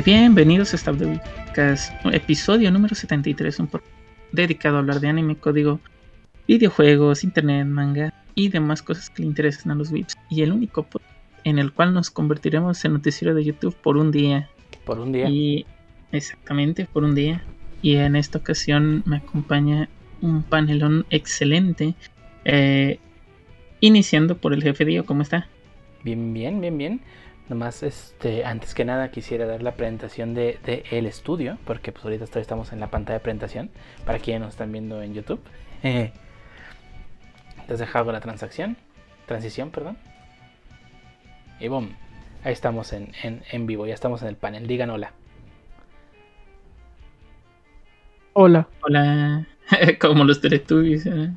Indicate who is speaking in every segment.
Speaker 1: Eh, bienvenidos a de Wicas, episodio número 73, un podcast dedicado a hablar de anime, código, videojuegos, internet, manga y demás cosas que le interesan a los VIPs. Y el único podcast en el cual nos convertiremos en noticiero de YouTube por un día.
Speaker 2: Por un día.
Speaker 1: Y exactamente, por un día. Y en esta ocasión me acompaña un panelón excelente. eh, iniciando por el jefe Dio, ¿cómo está?
Speaker 2: Bien, bien, bien, bien. Nomás, este, antes que nada quisiera dar la presentación de, de el estudio, porque pues ahorita todavía estamos en la pantalla de presentación, para quienes nos están viendo en YouTube. Eh, Entonces hago la transacción, transición, perdón. Y boom, ahí estamos en, en, en vivo, ya estamos en el panel. Digan hola.
Speaker 3: Hola,
Speaker 1: Hola, como los Teletubbies. ¿eh?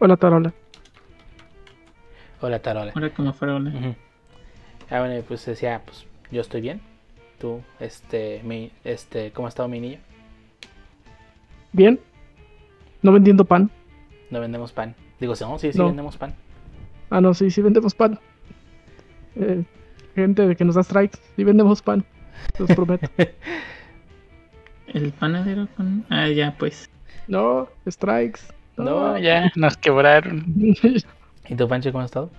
Speaker 3: hola Tarola.
Speaker 2: Hola, Tarola.
Speaker 1: Ahora como fuera hola.
Speaker 2: Ujú. Ah, bueno, pues decía, pues yo estoy bien. Tú, este, mi, este, ¿cómo ha estado mi niño?
Speaker 3: Bien, no vendiendo pan.
Speaker 2: No vendemos pan. Digo, no, sí, sí
Speaker 3: No.
Speaker 2: vendemos pan.
Speaker 3: Ah, no, sí, sí vendemos pan. Eh, gente de que nos da strikes, sí vendemos pan. Los prometo.
Speaker 1: El panadero con. Ah, ya, pues.
Speaker 3: no, strikes.
Speaker 2: No,
Speaker 4: ya nos quebraron.
Speaker 2: ¿Y tu Pancho cómo ha estado?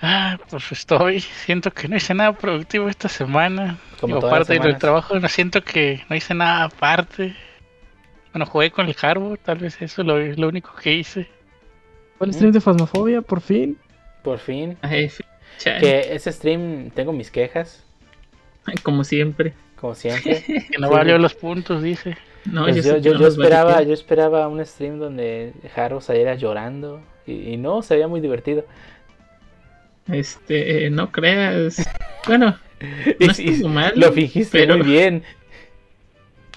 Speaker 4: Ah, pues estoy. Siento que no hice nada productivo esta semana.
Speaker 2: Como
Speaker 4: Digo, aparte del trabajo, no siento que no hice nada aparte. Bueno, jugué con el Harbo, tal vez eso es lo, lo único que hice.
Speaker 3: ¿Cuál stream de Fasmofobia? Por fin.
Speaker 2: Por fin.
Speaker 1: Ay,
Speaker 2: Que ese stream tengo mis quejas,
Speaker 1: Como siempre.
Speaker 2: como siempre.
Speaker 4: Que no
Speaker 2: Sí.
Speaker 4: valió los puntos, dice.
Speaker 1: No,
Speaker 2: Pues
Speaker 1: yo,
Speaker 2: yo, yo,
Speaker 1: no
Speaker 2: yo esperaba, yo esperaba un stream donde Haru saliera llorando. Y, y no, se veía muy divertido.
Speaker 1: Este, no creas. Bueno, no estuvo mal.
Speaker 2: lo fingiste
Speaker 1: pero-
Speaker 2: muy bien.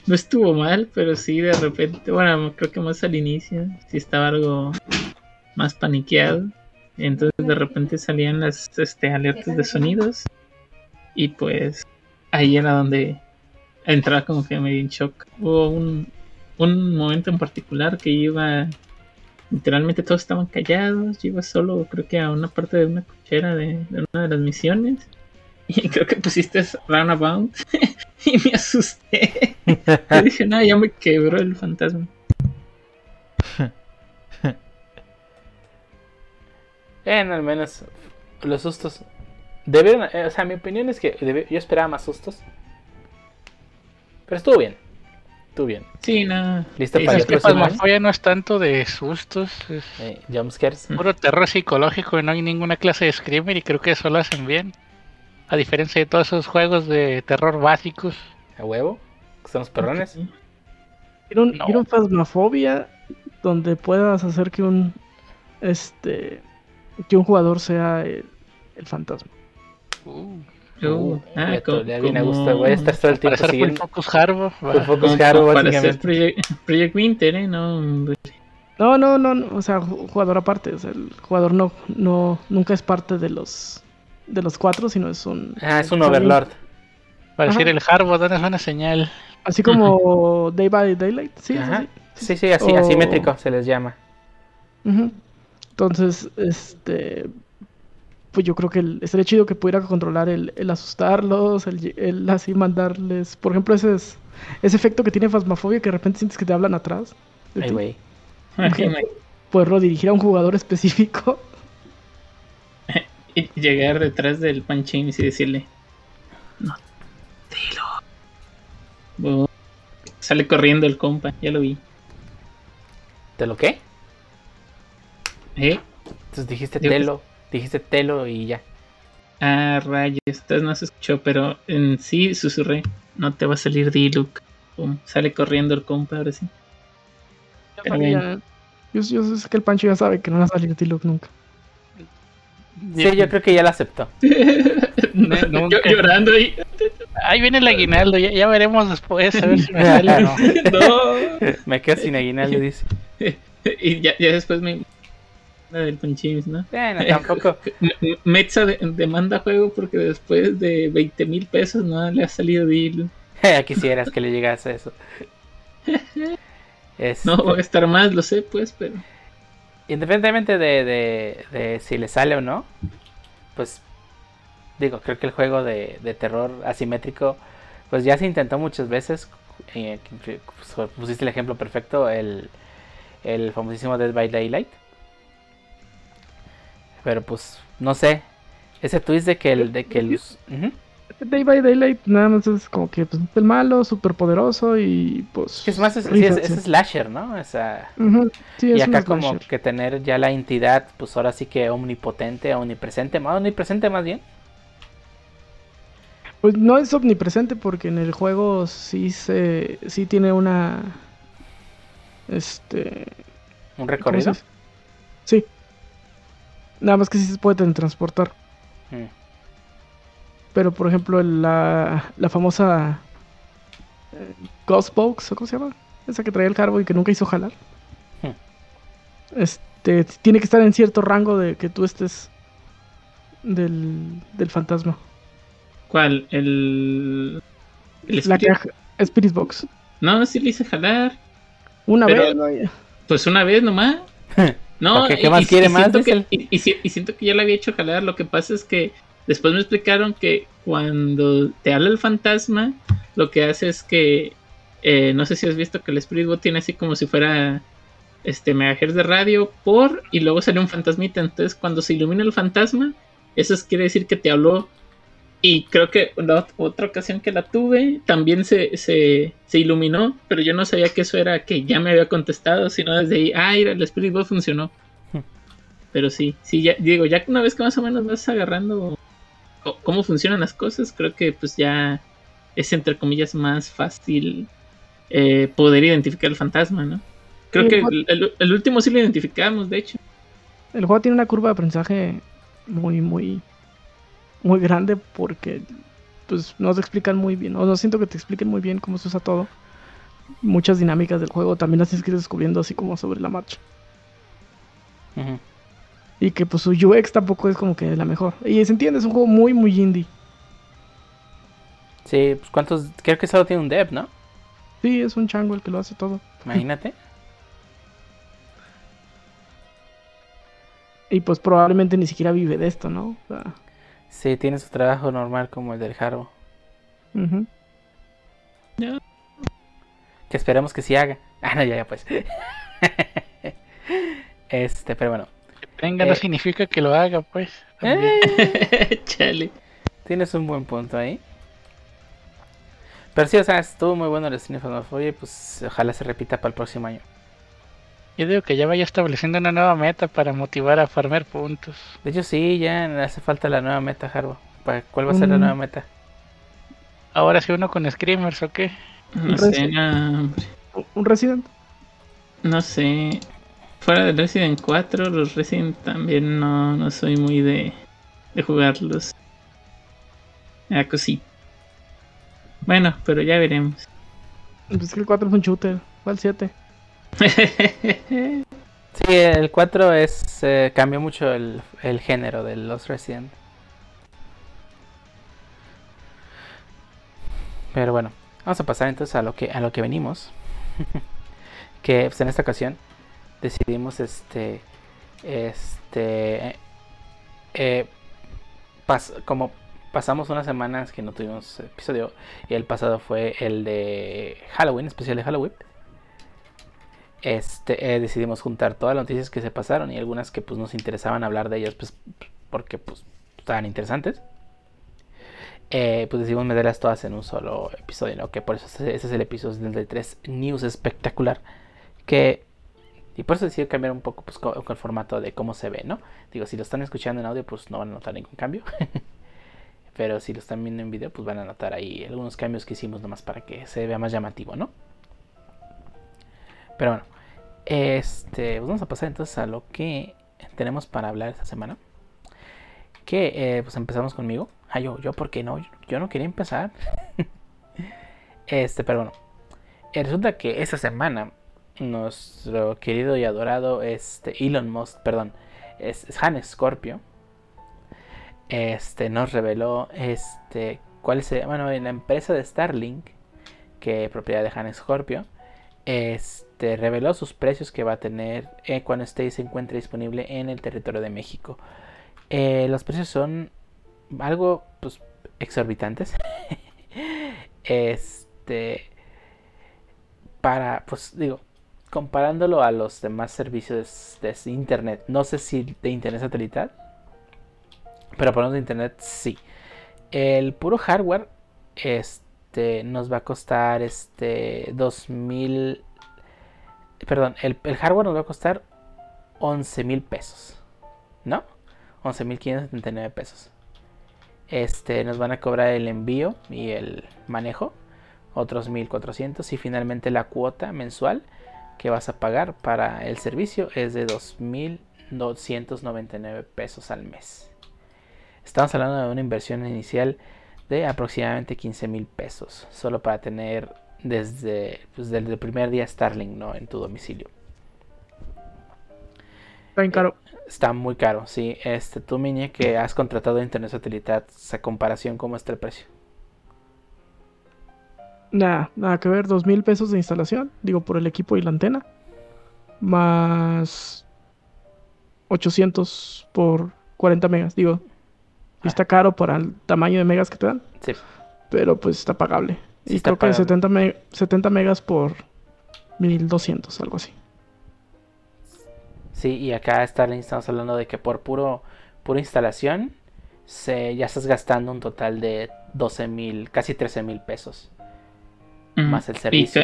Speaker 1: No estuvo mal, pero sí de repente, bueno, creo que más al inicio, sí estaba algo más paniqueado. Entonces de repente salían las este, alertas de sonidos. Y pues ahí era donde entraba como que medio en shock. Hubo un, un momento en particular que iba, literalmente todos estaban callados. Yo iba solo, creo que a una parte de una cochera de, de una de las misiones. Y creo que pusiste Runabout. y me asusté. Yo dije, no, ya me quebró el fantasma.
Speaker 2: Bueno, al menos los sustos. Debieron, eh, o sea, mi opinión es que debe- yo esperaba más sustos. Pero estuvo bien. Estuvo bien.
Speaker 1: Sí, no.
Speaker 2: ¿Listo
Speaker 1: Sí,
Speaker 2: para el próximo
Speaker 4: no es tanto de sustos, es
Speaker 2: Eh, jumpscares.
Speaker 4: puro terror psicológico y no hay ninguna clase de screamer y creo que eso lo hacen bien. A diferencia de todos esos juegos de terror básicos.
Speaker 2: A huevo. Que son los perrones.
Speaker 1: Sí.
Speaker 3: ¿Vieron,
Speaker 4: No.
Speaker 3: Donde puedas hacer que un. Este. Que un jugador sea el, el fantasma.
Speaker 4: Uh,
Speaker 1: Uh, ah,
Speaker 2: ya,
Speaker 1: co-
Speaker 2: ya viene a
Speaker 1: como-
Speaker 2: gusto. Voy a estar todo el
Speaker 4: para
Speaker 2: tiempo
Speaker 4: Full
Speaker 2: siguiendo.
Speaker 4: Focus Harbo.
Speaker 2: Full Focus
Speaker 1: como- como para hacer
Speaker 2: básicamente.
Speaker 1: Project, Project Winter, ¿eh? No.
Speaker 3: No, no, no, no, o sea, ju- jugador aparte. O sea, el jugador no, no, nunca es parte de los de los cuatro, sino es un.
Speaker 2: Ah, es un Overlord.
Speaker 4: Para decir el Harbo, danos una señal.
Speaker 3: Así como Day by Daylight, sí, sí, sí.
Speaker 2: Sí, sí, así,
Speaker 3: O-
Speaker 2: asimétrico se les llama.
Speaker 3: Entonces, este. Pues yo creo que el- estaría chido que pudiera controlar el, el asustarlos, el, así mandarles. Por ejemplo, ese es ese efecto que tiene Fasmafobia que de repente sientes que te hablan atrás.
Speaker 2: Ay, güey.
Speaker 3: Poderlo dirigir a un jugador específico.
Speaker 1: Y llegar detrás del Panchín y decirle: No, dilo. Uh, sale corriendo el compa, ya lo vi.
Speaker 2: ¿Te lo qué?
Speaker 1: ¿Eh?
Speaker 2: Entonces dijiste
Speaker 1: Digo
Speaker 2: telo. Dijiste telo y ya.
Speaker 1: Ah, rayos, entonces no se escuchó, pero en sí susurré. No te va a salir Diluc. Pum, sale corriendo el compa, ahora sí. Pero.
Speaker 3: Yo, yo sé que el Pancho ya sabe que no va a salir T-Look nunca.
Speaker 2: Sí, yo creo que ya lo aceptó.
Speaker 1: No,
Speaker 4: nunca.
Speaker 1: yo llorando ahí.
Speaker 4: Ahí viene el aguinaldo, ya, ya veremos después a ver si me sale o no.
Speaker 1: No.
Speaker 2: Me quedo sin aguinaldo, dice.
Speaker 1: y ya, ya después me. La del ¿no?
Speaker 2: Bueno, tampoco.
Speaker 1: Metza demanda juego porque después de 20 mil pesos no le ha salido Diluc.
Speaker 2: Quisieras que le llegase eso. Este,
Speaker 1: No va a estar más, lo sé, pues, pero.
Speaker 2: Independientemente de, de, de si le sale o no, pues digo, creo que el juego de, de terror asimétrico, pues ya se intentó muchas veces. Eh, pues, pusiste el ejemplo perfecto, el, el famosísimo Dead by Daylight. Pero pues, no sé. Ese twist de que el. De que el
Speaker 3: Day by Daylight nada más es como que pues, el malo, súper poderoso y pues...
Speaker 2: Es más, es, es, slasher, ¿no? O sea, y acá como que tener ya la entidad, pues ahora sí que omnipotente, omnipresente, más omnipresente más bien.
Speaker 3: Pues no es omnipresente porque en el juego sí se... sí tiene una... Este...
Speaker 2: ¿Un recorrido?
Speaker 3: Sí. Nada más que sí se puede teletransportar. Mm. Pero por ejemplo, la, la famosa eh, Ghostbox, ¿cómo se llama? Esa que traía el carbo y que nunca hizo jalar. Este, tiene que estar en cierto rango de que tú estés del, del fantasma.
Speaker 1: ¿Cuál? El.
Speaker 3: el la Spirit Box.
Speaker 1: No, sí le hice jalar.
Speaker 3: Una vez.
Speaker 1: Pues una vez nomás. No,
Speaker 2: ¿qué más quiere más?
Speaker 1: y, y, siento que ya le había hecho jalar. Lo que pasa es que Después me explicaron que cuando te habla el fantasma, lo que hace es que, eh, no sé si has visto que el Spirit Bot tiene así como si fuera este megahertz de radio por y luego sale un fantasmita. Entonces cuando se ilumina el fantasma, eso quiere decir que te habló. Y creo que la otra ocasión que la tuve también se, se, se, iluminó, pero yo no sabía que eso era que ya me había contestado, sino desde ahí, ah, el Spirit Bot funcionó. Hmm. Pero sí, sí, ya digo, ya una vez que más o menos vas agarrando cómo funcionan las cosas, creo que pues ya es entre comillas más fácil eh, poder identificar el fantasma, ¿no? Creo que el, último sí lo identificamos, de hecho.
Speaker 3: El juego tiene una curva de aprendizaje muy, muy, muy grande porque pues no te explican muy bien, o no siento que te expliquen muy bien cómo se usa todo. Muchas dinámicas del juego también las tienes que ir descubriendo así como sobre la marcha. Y que pues su UX tampoco es como que la mejor. Y se entiende, es un juego muy, muy indie.
Speaker 2: Sí, pues cuántos. Creo que solo tiene un dev, ¿no?
Speaker 3: Sí, es un chango el que lo hace todo.
Speaker 2: Imagínate.
Speaker 3: y pues probablemente ni siquiera vive de esto, ¿no?
Speaker 2: Sí, tiene su trabajo normal como el del Haro. Que esperemos que sí haga. Ah, no, ya, ya, pues. este, pero bueno.
Speaker 4: Venga, no eh, significa que lo haga, pues.
Speaker 2: Eh, chale. Tienes un buen punto ahí. Pero sí, o sea, estuvo muy bueno el cine Oye, pues ojalá se repita para el próximo año.
Speaker 4: Yo digo que ya vaya estableciendo una nueva meta para motivar a farmer puntos.
Speaker 2: De hecho, sí, ya hace falta la nueva meta, Harbo. ¿Cuál va a ser la mm. nueva meta?
Speaker 4: Ahora sí uno con Screamers o qué?
Speaker 1: No sé,
Speaker 3: ¿Un Resident?
Speaker 1: No sé fuera de Resident 4, los Resident también no, no soy muy de, de jugarlos. Ah, cosí. Bueno, pero ya veremos.
Speaker 3: Pues que el 4 es un shooter. ¿Cuál 7?
Speaker 2: Sí, el 4 es eh, cambió mucho el, género de los Resident. Pero bueno, vamos a pasar entonces a lo que a lo que venimos. que pues, en esta ocasión decidimos este este eh, como pasamos unas semanas que no tuvimos episodio y el pasado fue el de Halloween especial de Halloween este eh, decidimos juntar todas las noticias que se pasaron y algunas que pues nos interesaban hablar de ellas pues porque pues estaban interesantes eh, pues decidimos meterlas todas en un solo episodio ¿no? que por eso ese es el episodio 73 news espectacular que y por eso decidí cambiar un poco pues, con, el formato de cómo se ve, ¿no? Digo, si lo están escuchando en audio, pues no van a notar ningún cambio. Pero si lo están viendo en video, pues van a notar ahí algunos cambios que hicimos nomás para que se vea más llamativo, ¿no? Pero bueno, este, pues vamos a pasar entonces a lo que tenemos para hablar esta semana. Que eh, pues empezamos conmigo. Ah, yo, yo, ¿por qué no? Yo no quería empezar. este, pero bueno. Eh, resulta que esta semana nuestro querido y adorado este Elon Musk, perdón, es, Han Scorpio. Este nos reveló este cuál es, bueno, en la empresa de Starlink, que es propiedad de Han Scorpio, este reveló sus precios que va a tener eh, cuando esté y se encuentre disponible en el territorio de México. Eh, los precios son algo pues exorbitantes. este para pues digo, comparándolo a los demás servicios de, internet, no sé si de internet satelital, pero para los de internet sí. El puro hardware este nos va a costar este 2000 perdón, el, el hardware nos va a costar 11 mil pesos, ¿no? 11.579 pesos. Este, nos van a cobrar el envío y el manejo, otros 1.400 y finalmente la cuota mensual que vas a pagar para el servicio es de 2.299 pesos al mes. Estamos hablando de una inversión inicial de aproximadamente 15 mil pesos, solo para tener desde, pues, desde el primer día Starlink ¿no? en tu domicilio.
Speaker 3: Está bien caro.
Speaker 2: Está muy caro, sí. Este, tú, Miñe, que has contratado internet satelital, esa comparación, ¿cómo está el precio?
Speaker 3: Nada, nada que ver, dos mil pesos de instalación, digo, por el equipo y la antena. Más 800 por 40 megas, digo. Está caro para el tamaño de megas que te dan,
Speaker 2: Sí.
Speaker 3: pero pues está pagable.
Speaker 2: Sí
Speaker 3: y
Speaker 2: está
Speaker 3: creo que
Speaker 2: pagable.
Speaker 3: 70, me- 70 megas por 1200, algo así.
Speaker 2: Sí, y acá Starlink estamos hablando de que por puro pura instalación se, ya estás gastando un total de 12 mil, casi 13 mil pesos.
Speaker 1: Mm,
Speaker 2: Más el
Speaker 1: y
Speaker 2: servicio.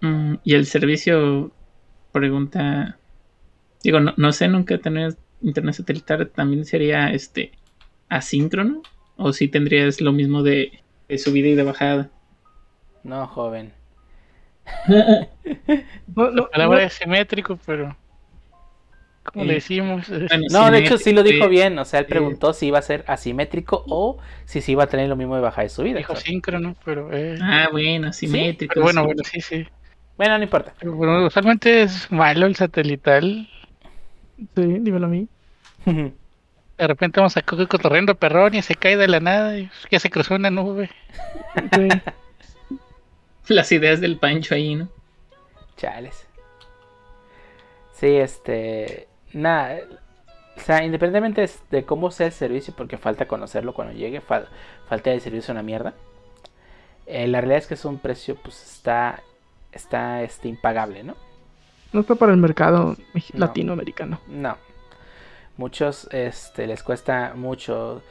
Speaker 1: que- mm, Y, el servicio pregunta. Digo, no, no sé, nunca tener internet satelital también sería este asíncrono. O si tendrías lo mismo de, de subida y de bajada.
Speaker 2: No, joven.
Speaker 3: No, no,
Speaker 4: La palabra
Speaker 3: no-
Speaker 4: es simétrico, pero. Como
Speaker 1: Eh,
Speaker 4: le decimos.
Speaker 1: Bueno,
Speaker 2: No, de hecho sí lo dijo bien. O sea, él
Speaker 1: sí.
Speaker 2: preguntó si iba a ser asimétrico o si se iba a tener lo mismo de bajada y subida.
Speaker 4: dijo
Speaker 2: Claro.
Speaker 4: síncrono, pero. eh,
Speaker 1: Ah, bueno, simétrico.
Speaker 4: pero bueno,
Speaker 1: sí.
Speaker 4: bueno, sí, sí.
Speaker 2: Bueno, no importa.
Speaker 4: Pero bueno, usualmente es malo el satelital.
Speaker 3: Sí, dímelo a mí.
Speaker 4: De repente vamos a Coco cotorreando perrón y se cae de la nada y ya se cruzó una nube.
Speaker 3: Sí.
Speaker 1: Las ideas del Pancho ahí, ¿no?
Speaker 2: Chales. Sí, este. Nada. O sea, independientemente de cómo sea el servicio, porque falta conocerlo cuando llegue, fal- falta el servicio una mierda. eh, la realidad es que es un precio, pues está. Está este, impagable, ¿no?
Speaker 3: No está para el mercado
Speaker 2: No.
Speaker 3: latinoamericano.
Speaker 2: No. Muchos este, les cuesta mucho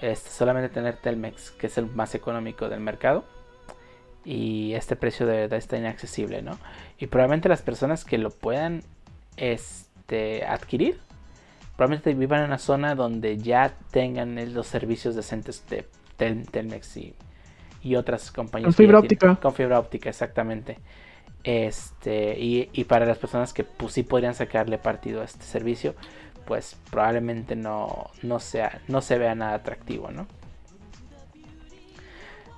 Speaker 2: este, solamente tener Telmex, que es el más económico del mercado. Y este precio de verdad está inaccesible, ¿no? Y probablemente las personas que lo puedan este, adquirir, probablemente vivan en una zona donde ya tengan los servicios decentes de Tel- Telmex y, y otras compañías.
Speaker 3: Con fibra
Speaker 2: tienen-
Speaker 3: óptica.
Speaker 2: Con fibra óptica, exactamente. Este, y, y para las personas que pues, sí podrían sacarle partido a este servicio, pues probablemente no, no, sea, no se vea nada atractivo, ¿no?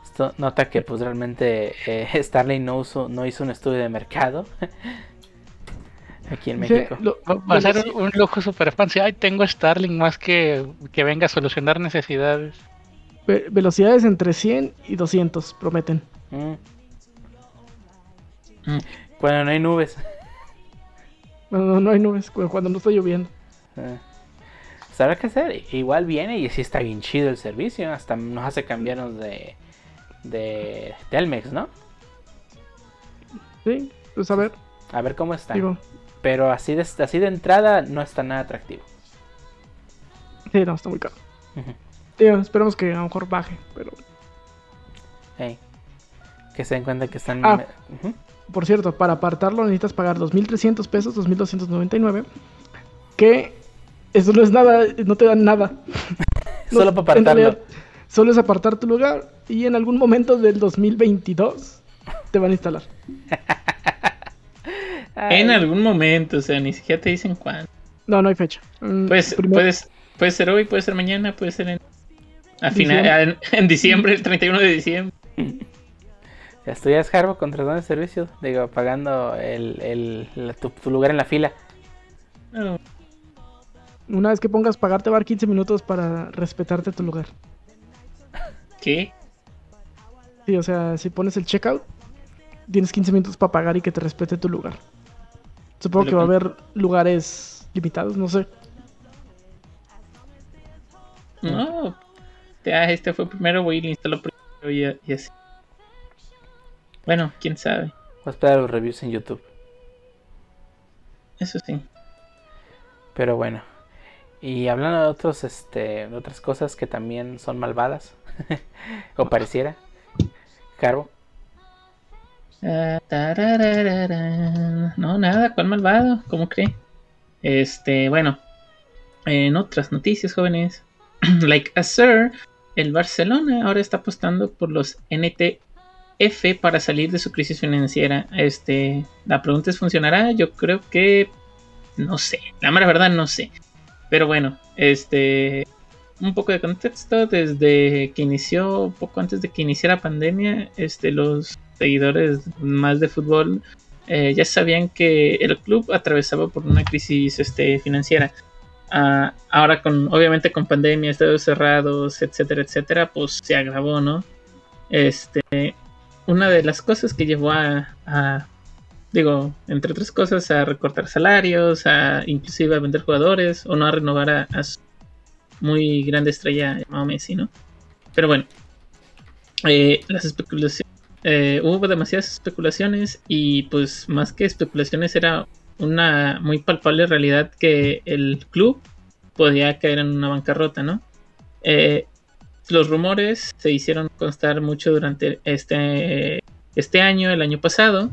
Speaker 2: Esto nota que pues realmente eh, Starlink no, uso- no hizo un estudio de mercado aquí en
Speaker 3: Sí,
Speaker 2: México.
Speaker 3: lo-
Speaker 4: Va a ser un, un lujo super fancy. Ay, tengo Starlink más que que venga a solucionar necesidades.
Speaker 3: ve- velocidades entre 100 y 200, prometen.
Speaker 2: Mm. Cuando no hay nubes.
Speaker 3: No, no, hay nubes cu- cuando no está lloviendo.
Speaker 2: Pues habrá que hacer. Igual viene y sí está bien chido el servicio. Hasta nos hace cambiarnos de, de Telmex, ¿no?
Speaker 3: Sí, pues a ver,
Speaker 2: A ver cómo está.
Speaker 3: digo,
Speaker 2: Pero así de, así de entrada no está nada atractivo.
Speaker 3: sí, no, está muy caro. Digo, esperemos que a lo mejor baje, pero.
Speaker 2: Que se den cuenta que están.
Speaker 3: Ah. Por cierto, para apartarlo necesitas pagar 2.300 pesos, 2.299, que eso no es nada, no te dan nada. No,
Speaker 2: Solo para apartarlo.
Speaker 3: realidad, Solo es apartar tu lugar y en algún momento del 2022 te van a instalar.
Speaker 1: En algún momento, o sea, ni siquiera te dicen cuándo.
Speaker 3: No, no hay fecha. Mm,
Speaker 1: Pues, puedes, puede ser hoy, puede ser mañana, puede ser en, a
Speaker 3: Diciembre.
Speaker 1: final, en, en diciembre, el 31 de diciembre.
Speaker 2: Ya estudias Harvard contratando el servicio. Digo, pagando el, el- la- tu, tu lugar en la fila.
Speaker 3: Una vez que pongas pagar te va a dar 15 minutos para respetarte tu lugar.
Speaker 1: ¿Qué?
Speaker 3: Sí, o sea, si pones el checkout, tienes 15 minutos para pagar y que te respete tu lugar. Supongo que va a haber lugares limitados, no sé.
Speaker 1: no, ya, este fue primero, voy y lo instalo primero y, y así. Bueno, quién sabe.
Speaker 2: Voy a esperar los reviews en YouTube.
Speaker 1: Eso sí.
Speaker 2: Pero bueno. Y hablando de otros, este, de otras cosas que también son malvadas. o pareciera. Carbo.
Speaker 1: Ah. No, nada, ¿cuál malvado? ¿Cómo cree? Este, bueno. En otras noticias, jóvenes. like a Sir, el Barcelona ahora está apostando por los NTF para salir de su crisis financiera. Este, la pregunta es, ¿funcionará? Yo creo que no sé. La mera verdad no sé. Pero bueno, este un poco de contexto desde que inició, poco antes de que iniciara la pandemia, este los seguidores más de fútbol eh, ya sabían que el club atravesaba por una crisis este, financiera. Ah, ahora con obviamente con pandemia, estados cerrados, etcétera, etcétera, pues se agravó, ¿no? Este, una de las cosas que llevó a, digo, entre otras cosas, a recortar salarios, a inclusive a vender jugadores o no a renovar a, a su muy grande estrella llamado Messi, ¿no? Pero bueno, eh, las especulaciones, eh, hubo demasiadas especulaciones y pues más que especulaciones era una muy palpable realidad que el club podía caer en una bancarrota, ¿no? Eh, los rumores se hicieron constar mucho durante este, este año, el año pasado,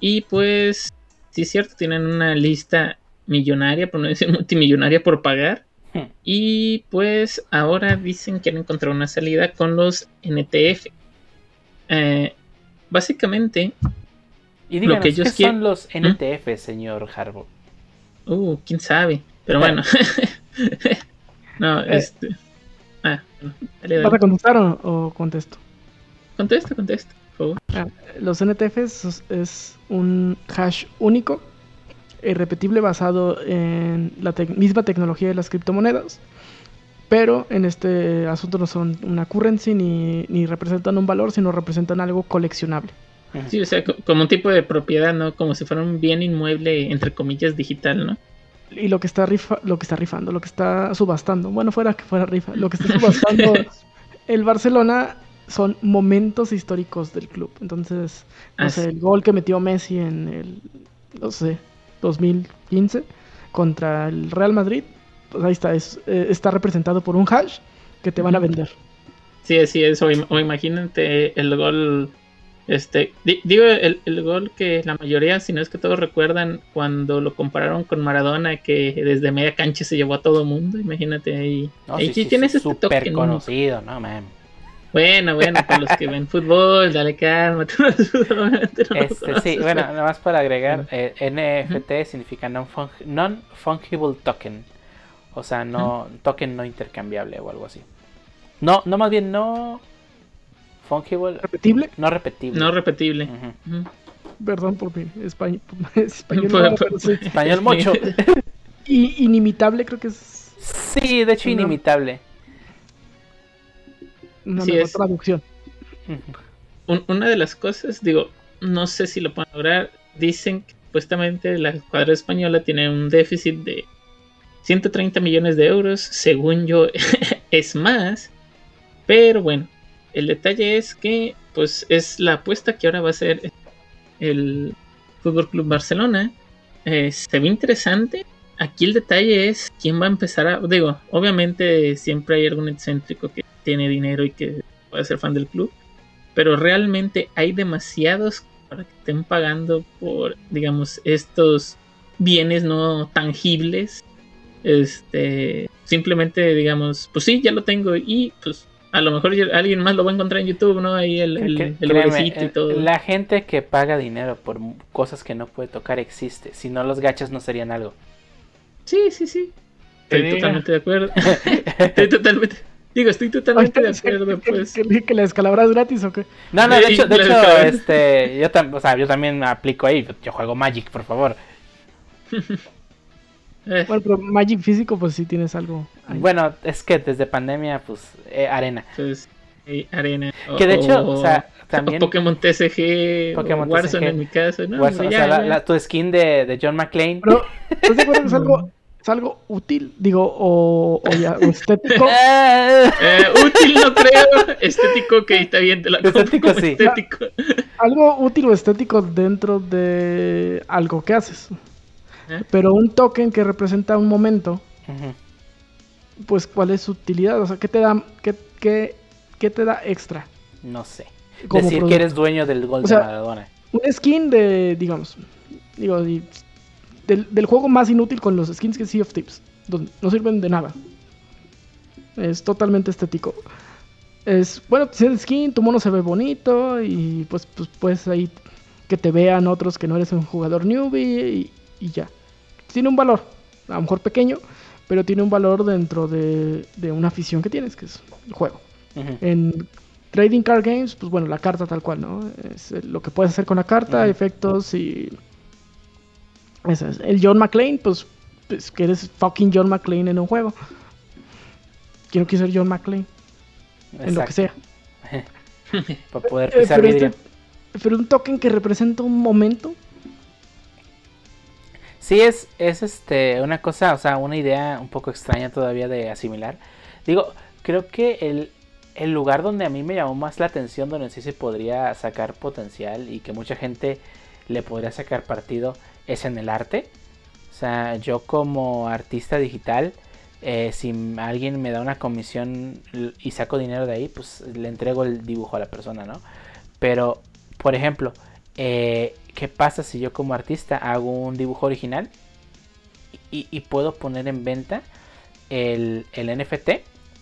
Speaker 1: y pues, sí es cierto, tienen una lista millonaria, por no decir multimillonaria por pagar.
Speaker 2: Hmm.
Speaker 1: Y pues ahora dicen que han encontrado una salida con los NTF. Eh, básicamente,
Speaker 2: Y díganos,
Speaker 1: que ellos
Speaker 2: ¿qué
Speaker 1: quieren-
Speaker 2: son los NTF, señor Harbo?
Speaker 1: uh, quién sabe. Pero bueno. no,
Speaker 3: Eh.
Speaker 1: este. Ah, dale,
Speaker 3: ¿Vas a contestar o, o contesto?
Speaker 1: Contesta, contesta, por favor.
Speaker 3: Los NTFs es, es un hash único irrepetible basado en la misma tecnología de las criptomonedas. Pero en este asunto no son una currency ni, ni representan un valor, sino representan algo coleccionable.
Speaker 1: Sí, o sea, co- como un tipo de propiedad, ¿no? Como si fuera un bien inmueble, entre comillas, digital, ¿no?
Speaker 3: Y lo que está rifa, lo que está rifando, lo que está subastando, bueno, fuera que fuera rifa, lo que está subastando el Barcelona son momentos históricos del club. Entonces, no
Speaker 1: Ah,
Speaker 3: sé,
Speaker 1: sí.
Speaker 3: el gol que metió Messi en el, no sé, 2015 contra el Real Madrid, pues ahí está, es, eh, está representado por un hash que te van a vender.
Speaker 1: Sí, así es. O, im- o imagínate el gol. Este, di- digo el, el gol que la mayoría, si no es que todos recuerdan, cuando lo compararon con Maradona, que desde media cancha se llevó a todo mundo. Imagínate ahí.
Speaker 2: No, sí,
Speaker 1: tienes
Speaker 2: sí,
Speaker 1: este toque. ¿no?
Speaker 2: conocido, no, man.
Speaker 1: Bueno, bueno, para los que ven fútbol, dale calma. No,
Speaker 2: Este, sí, bueno, nada más para agregar, eh, NFT significa non-fung- non-fungible token. O sea, no token no intercambiable o algo así. No, no más bien no fungible,
Speaker 3: Repetible,
Speaker 2: no repetible.
Speaker 1: No repetible.
Speaker 3: Perdón por mi español, español
Speaker 1: Por-
Speaker 3: no,
Speaker 1: por-
Speaker 3: pero sí.
Speaker 2: Español mucho.
Speaker 3: Y inimitable creo que es
Speaker 2: Sí, de hecho
Speaker 3: No.
Speaker 2: inimitable.
Speaker 3: una
Speaker 1: Sí,
Speaker 3: mejor
Speaker 1: es.
Speaker 3: traducción.
Speaker 1: Una de las cosas, digo, no sé si lo pueden lograr. Dicen que supuestamente la escuadra española tiene un déficit de 130 millones de euros. Según yo, es más. Pero bueno, el detalle es que, pues, es la apuesta que ahora va a ser el Fútbol Club Barcelona. Eh, se ve interesante. Aquí el detalle es quién va a empezar a. Digo, obviamente siempre hay algún excéntrico que tiene dinero y que puede ser fan del club pero realmente hay demasiados para que estén pagando por, digamos, estos bienes no tangibles. Este, simplemente, digamos, pues sí, ya lo tengo y pues a lo mejor alguien más lo va a encontrar en YouTube, ¿no? Ahí el, el, el
Speaker 2: créeme,
Speaker 1: y
Speaker 2: eh,
Speaker 1: todo.
Speaker 2: La gente que paga dinero por cosas que no puede tocar existe. Si no, los gachas no serían algo.
Speaker 1: Sí, sí, sí. Estoy
Speaker 4: diga.
Speaker 1: totalmente de acuerdo. estoy totalmente. Digo, estoy totalmente de acuerdo,
Speaker 3: ¿Que,
Speaker 1: pues.
Speaker 3: que, que la escalabra es gratis o qué?
Speaker 2: No, no, de
Speaker 1: Sí,
Speaker 2: hecho, de
Speaker 1: la
Speaker 2: hecho, este, yo, tam- o sea, yo también aplico ahí. Yo juego Magic, por favor.
Speaker 1: Eh,
Speaker 3: Bueno, pero Magic físico, pues sí tienes algo. ahí.
Speaker 2: Bueno, es que desde pandemia, pues, eh, arena.
Speaker 1: pues, sí, arena.
Speaker 2: Que de hecho, o sea,
Speaker 1: o
Speaker 2: también
Speaker 1: Pokémon TCG,
Speaker 2: Pokémon
Speaker 1: Warzone
Speaker 2: TCG.
Speaker 1: en mi caso, ¿no?
Speaker 2: pues,
Speaker 1: Hombre,
Speaker 2: o
Speaker 1: ya,
Speaker 2: sea, la,
Speaker 1: ya.
Speaker 2: la- tu skin de, de John McClane.
Speaker 3: Pero, ¿estás de acuerdo que es algo, es algo útil, digo, o, o ya, o estético.
Speaker 1: Eh, útil no creo, estético que está bien, te la
Speaker 2: Estético, sí.
Speaker 1: estético.
Speaker 3: algo útil o estético dentro de algo que haces. Pero un token que representa un momento, pues ¿cuál es su utilidad? O sea, ¿qué te da, qué, qué, qué te da extra?
Speaker 2: No sé.
Speaker 3: como
Speaker 2: Decir que eres dueño del gol
Speaker 3: O sea,
Speaker 2: de Maradona.
Speaker 3: Un skin de, digamos, digo, del, del juego más inútil con los skins que Sea of Tips, donde no sirven de nada. Es totalmente estético. Es, bueno, tienes skin, tu mono se ve bonito y pues, pues puedes ahí que te vean otros que no eres un jugador newbie y, y ya. Tiene un valor, a lo mejor pequeño, pero tiene un valor dentro de, de una afición que tienes, que es el juego. En Trading Card Games, pues bueno, la carta tal cual, ¿no? Es eh, lo que puedes hacer con la carta, efectos y... Eso es. El John McClane, pues, pues que eres fucking John McClane en un juego. Quiero que ser John McClane, en lo que sea.
Speaker 2: Para poder
Speaker 3: Eh,
Speaker 2: pisar
Speaker 3: pero,
Speaker 2: vidrio.
Speaker 3: este- pero un token que representa un momento,
Speaker 2: Sí, es, es este una cosa, o sea, una idea un poco extraña todavía de asimilar. Digo, creo que el, el lugar donde a mí me llamó más la atención, donde sí se podría sacar potencial y que mucha gente le podría sacar partido, es en el arte. O sea, yo como artista digital, eh, si alguien me da una comisión y saco dinero de ahí, pues le entrego el dibujo a la persona, ¿no? Pero, por ejemplo, eh, ¿qué pasa si yo como artista hago un dibujo original y, y puedo poner en venta el, el NFT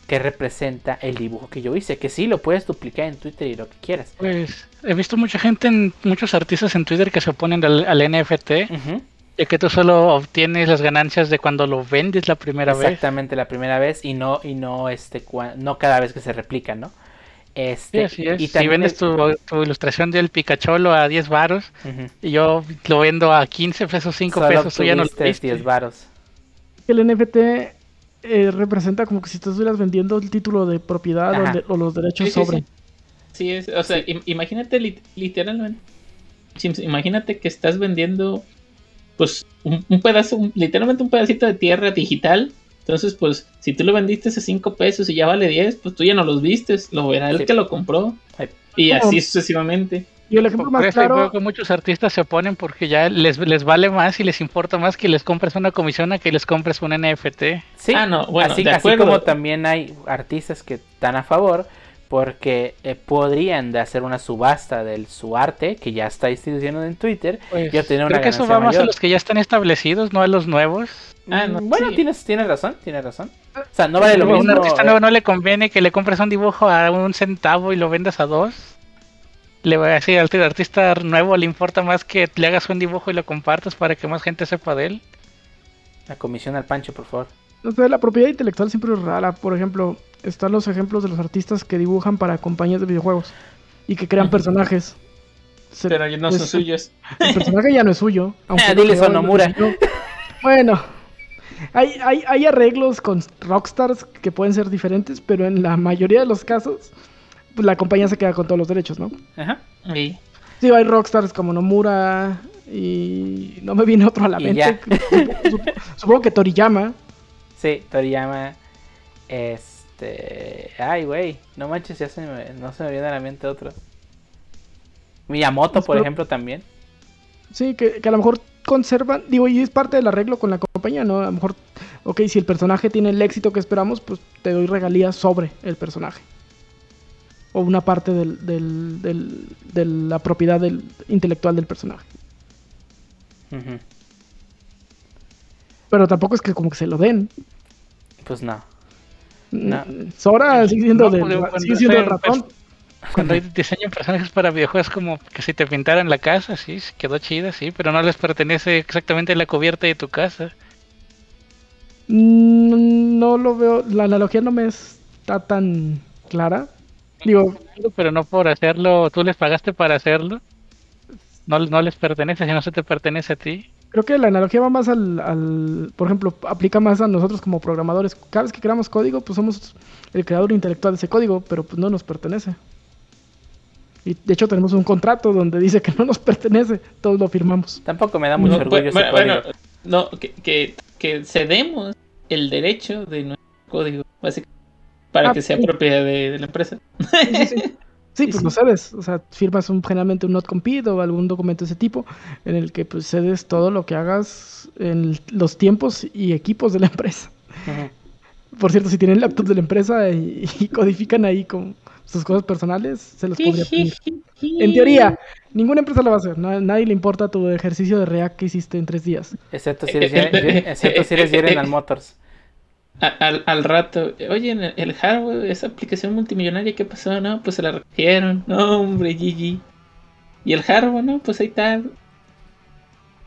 Speaker 2: que representa el dibujo que yo hice? Que sí, lo puedes duplicar en Twitter y lo que quieras.
Speaker 4: Pues he visto mucha gente, en, muchos artistas en Twitter que se oponen al, al NFT, ya que tú solo obtienes las ganancias de cuando lo vendes la primera vez.
Speaker 2: Exactamente la primera vez y no y no este no cada vez que se replica, ¿no?
Speaker 4: Sí,
Speaker 2: Este,
Speaker 4: así es.
Speaker 2: y
Speaker 4: si
Speaker 2: también
Speaker 4: vendes
Speaker 2: es-
Speaker 4: tu, tu ilustración del Picacholo a 10 varos
Speaker 2: Ujú.
Speaker 4: y yo lo vendo a 15 pesos, 5
Speaker 2: Solo
Speaker 4: pesos, tú ya no lo
Speaker 2: obtuviste
Speaker 4: viste.
Speaker 2: 10 varos.
Speaker 3: el NFT eh, representa como que si tú estuvieras vendiendo el título de propiedad o, de- o los derechos
Speaker 1: Sí, sí,
Speaker 3: sobre.
Speaker 1: sí. Sí, es, o sea, im- imagínate lit- literalmente. Imagínate que estás vendiendo, pues, un, un pedazo, un- literalmente un pedacito de tierra digital. Entonces, pues, si tú lo vendiste a 5 pesos y ya vale 10, pues tú ya no los vistes, lo verá el
Speaker 2: Sí.
Speaker 1: que lo compró. Y
Speaker 3: ¿Cómo?
Speaker 1: así sucesivamente.
Speaker 3: Y el ejemplo más claro,
Speaker 4: que muchos artistas se oponen porque ya les, les vale más y les importa más que les compres una comisión a que les compres un NFT.
Speaker 2: Sí,
Speaker 1: Ah, no, bueno,
Speaker 2: así,
Speaker 1: de
Speaker 2: así
Speaker 1: acuerdo.
Speaker 2: como también hay artistas que están a favor porque eh, podrían de hacer una subasta de su arte que ya está distribuyendo en Twitter
Speaker 4: Pues,
Speaker 2: y obtener una
Speaker 4: creo que eso va más a los que ya están establecidos, no a los nuevos.
Speaker 1: Ah, no,
Speaker 2: Mm, bueno,
Speaker 1: sí.
Speaker 2: tienes, tienes razón, tienes razón. O sea, no vale lo
Speaker 4: a un
Speaker 2: mismo.
Speaker 4: artista
Speaker 2: eh,
Speaker 4: nuevo no le conviene que le compres un dibujo a un centavo y lo vendas a dos. Le voy a decir al artista nuevo le importa más que le hagas un dibujo y lo compartas para que más gente sepa de él.
Speaker 2: La comisión al Pancho, por favor.
Speaker 3: o sea, la propiedad intelectual siempre es rara. Por ejemplo, están los ejemplos de los artistas que dibujan para compañías de videojuegos y que crean personajes. Se-
Speaker 1: Pero ya no son
Speaker 3: pues,
Speaker 1: suyos.
Speaker 3: El personaje ya no es suyo. aunque lo
Speaker 2: dile Sonomura.
Speaker 3: Bueno, hay, hay, hay arreglos con Rockstars que pueden ser diferentes, pero en la mayoría de los casos, pues la compañía se queda con todos los derechos, ¿no?
Speaker 2: Ajá.
Speaker 1: Sí.
Speaker 3: Sí, hay Rockstars como Nomura y no me viene otro a la
Speaker 2: Y
Speaker 3: mente.
Speaker 2: ya.
Speaker 3: Sup- Supongo que Toriyama.
Speaker 2: Sí, Toriyama. Este. Ay, güey. No manches, ya se me, no se me viene a la mente otro. Miyamoto, por ejemplo, también.
Speaker 3: Sí, que, que a lo mejor conservan, digo, y es parte del arreglo con la compañía, ¿no? A lo mejor, ok, si el personaje tiene el éxito que esperamos, pues te doy regalías sobre el personaje. O una parte del, del, del- de la propiedad del, intelectual del personaje. Pero tampoco es que como que se lo den.
Speaker 2: Pues no. No.
Speaker 3: Sora sigue siendo,
Speaker 4: No, cuando
Speaker 3: sigue siendo el ratón.
Speaker 4: Cuando hay diseño de personajes para videojuegos como que si te pintaran la casa, sí, sí, quedó chida, sí, pero no les pertenece exactamente la cubierta de tu casa.
Speaker 3: Mm, No lo veo, la analogía no me está tan clara. Digo,
Speaker 4: Pero no por hacerlo, tú les pagaste para hacerlo. No, no les pertenece, si no se te pertenece a ti.
Speaker 3: Creo que la analogía va más al, al- por ejemplo, aplica más a nosotros como programadores. Cada vez que creamos código, pues somos el creador intelectual de ese código, pero pues no nos pertenece. Y de hecho tenemos un contrato donde dice que no nos pertenece, todos lo firmamos.
Speaker 2: Tampoco me da mucho
Speaker 1: No,
Speaker 2: orgullo
Speaker 1: bu-
Speaker 2: ese
Speaker 1: bueno,
Speaker 2: código.
Speaker 1: bueno, no, que, que, que cedemos el derecho de nuestro código, básicamente, para
Speaker 3: Ah,
Speaker 1: que sea
Speaker 3: sí.
Speaker 1: propiedad de, de la empresa.
Speaker 3: Sí, sí, sí. Pues
Speaker 1: sí.
Speaker 3: lo cedes. O sea, firmas un, generalmente un not compete o algún documento de ese tipo en el que pues cedes todo lo que hagas en los tiempos y equipos de la empresa. Por cierto, si tienen laptops de la empresa y, y codifican ahí con sus cosas personales, se los podría pedir. En teoría, ninguna empresa lo va a hacer. na- nadie le importa tu ejercicio de React que hiciste en tres días.
Speaker 2: Excepto si eres, excepto si eres General Motors.
Speaker 1: Al, al rato, oye, en el, el hardware, esa aplicación multimillonaria, ¿qué pasó? No, pues se la recogieron. No, hombre, GG. Y el hardware, no, pues ahí está.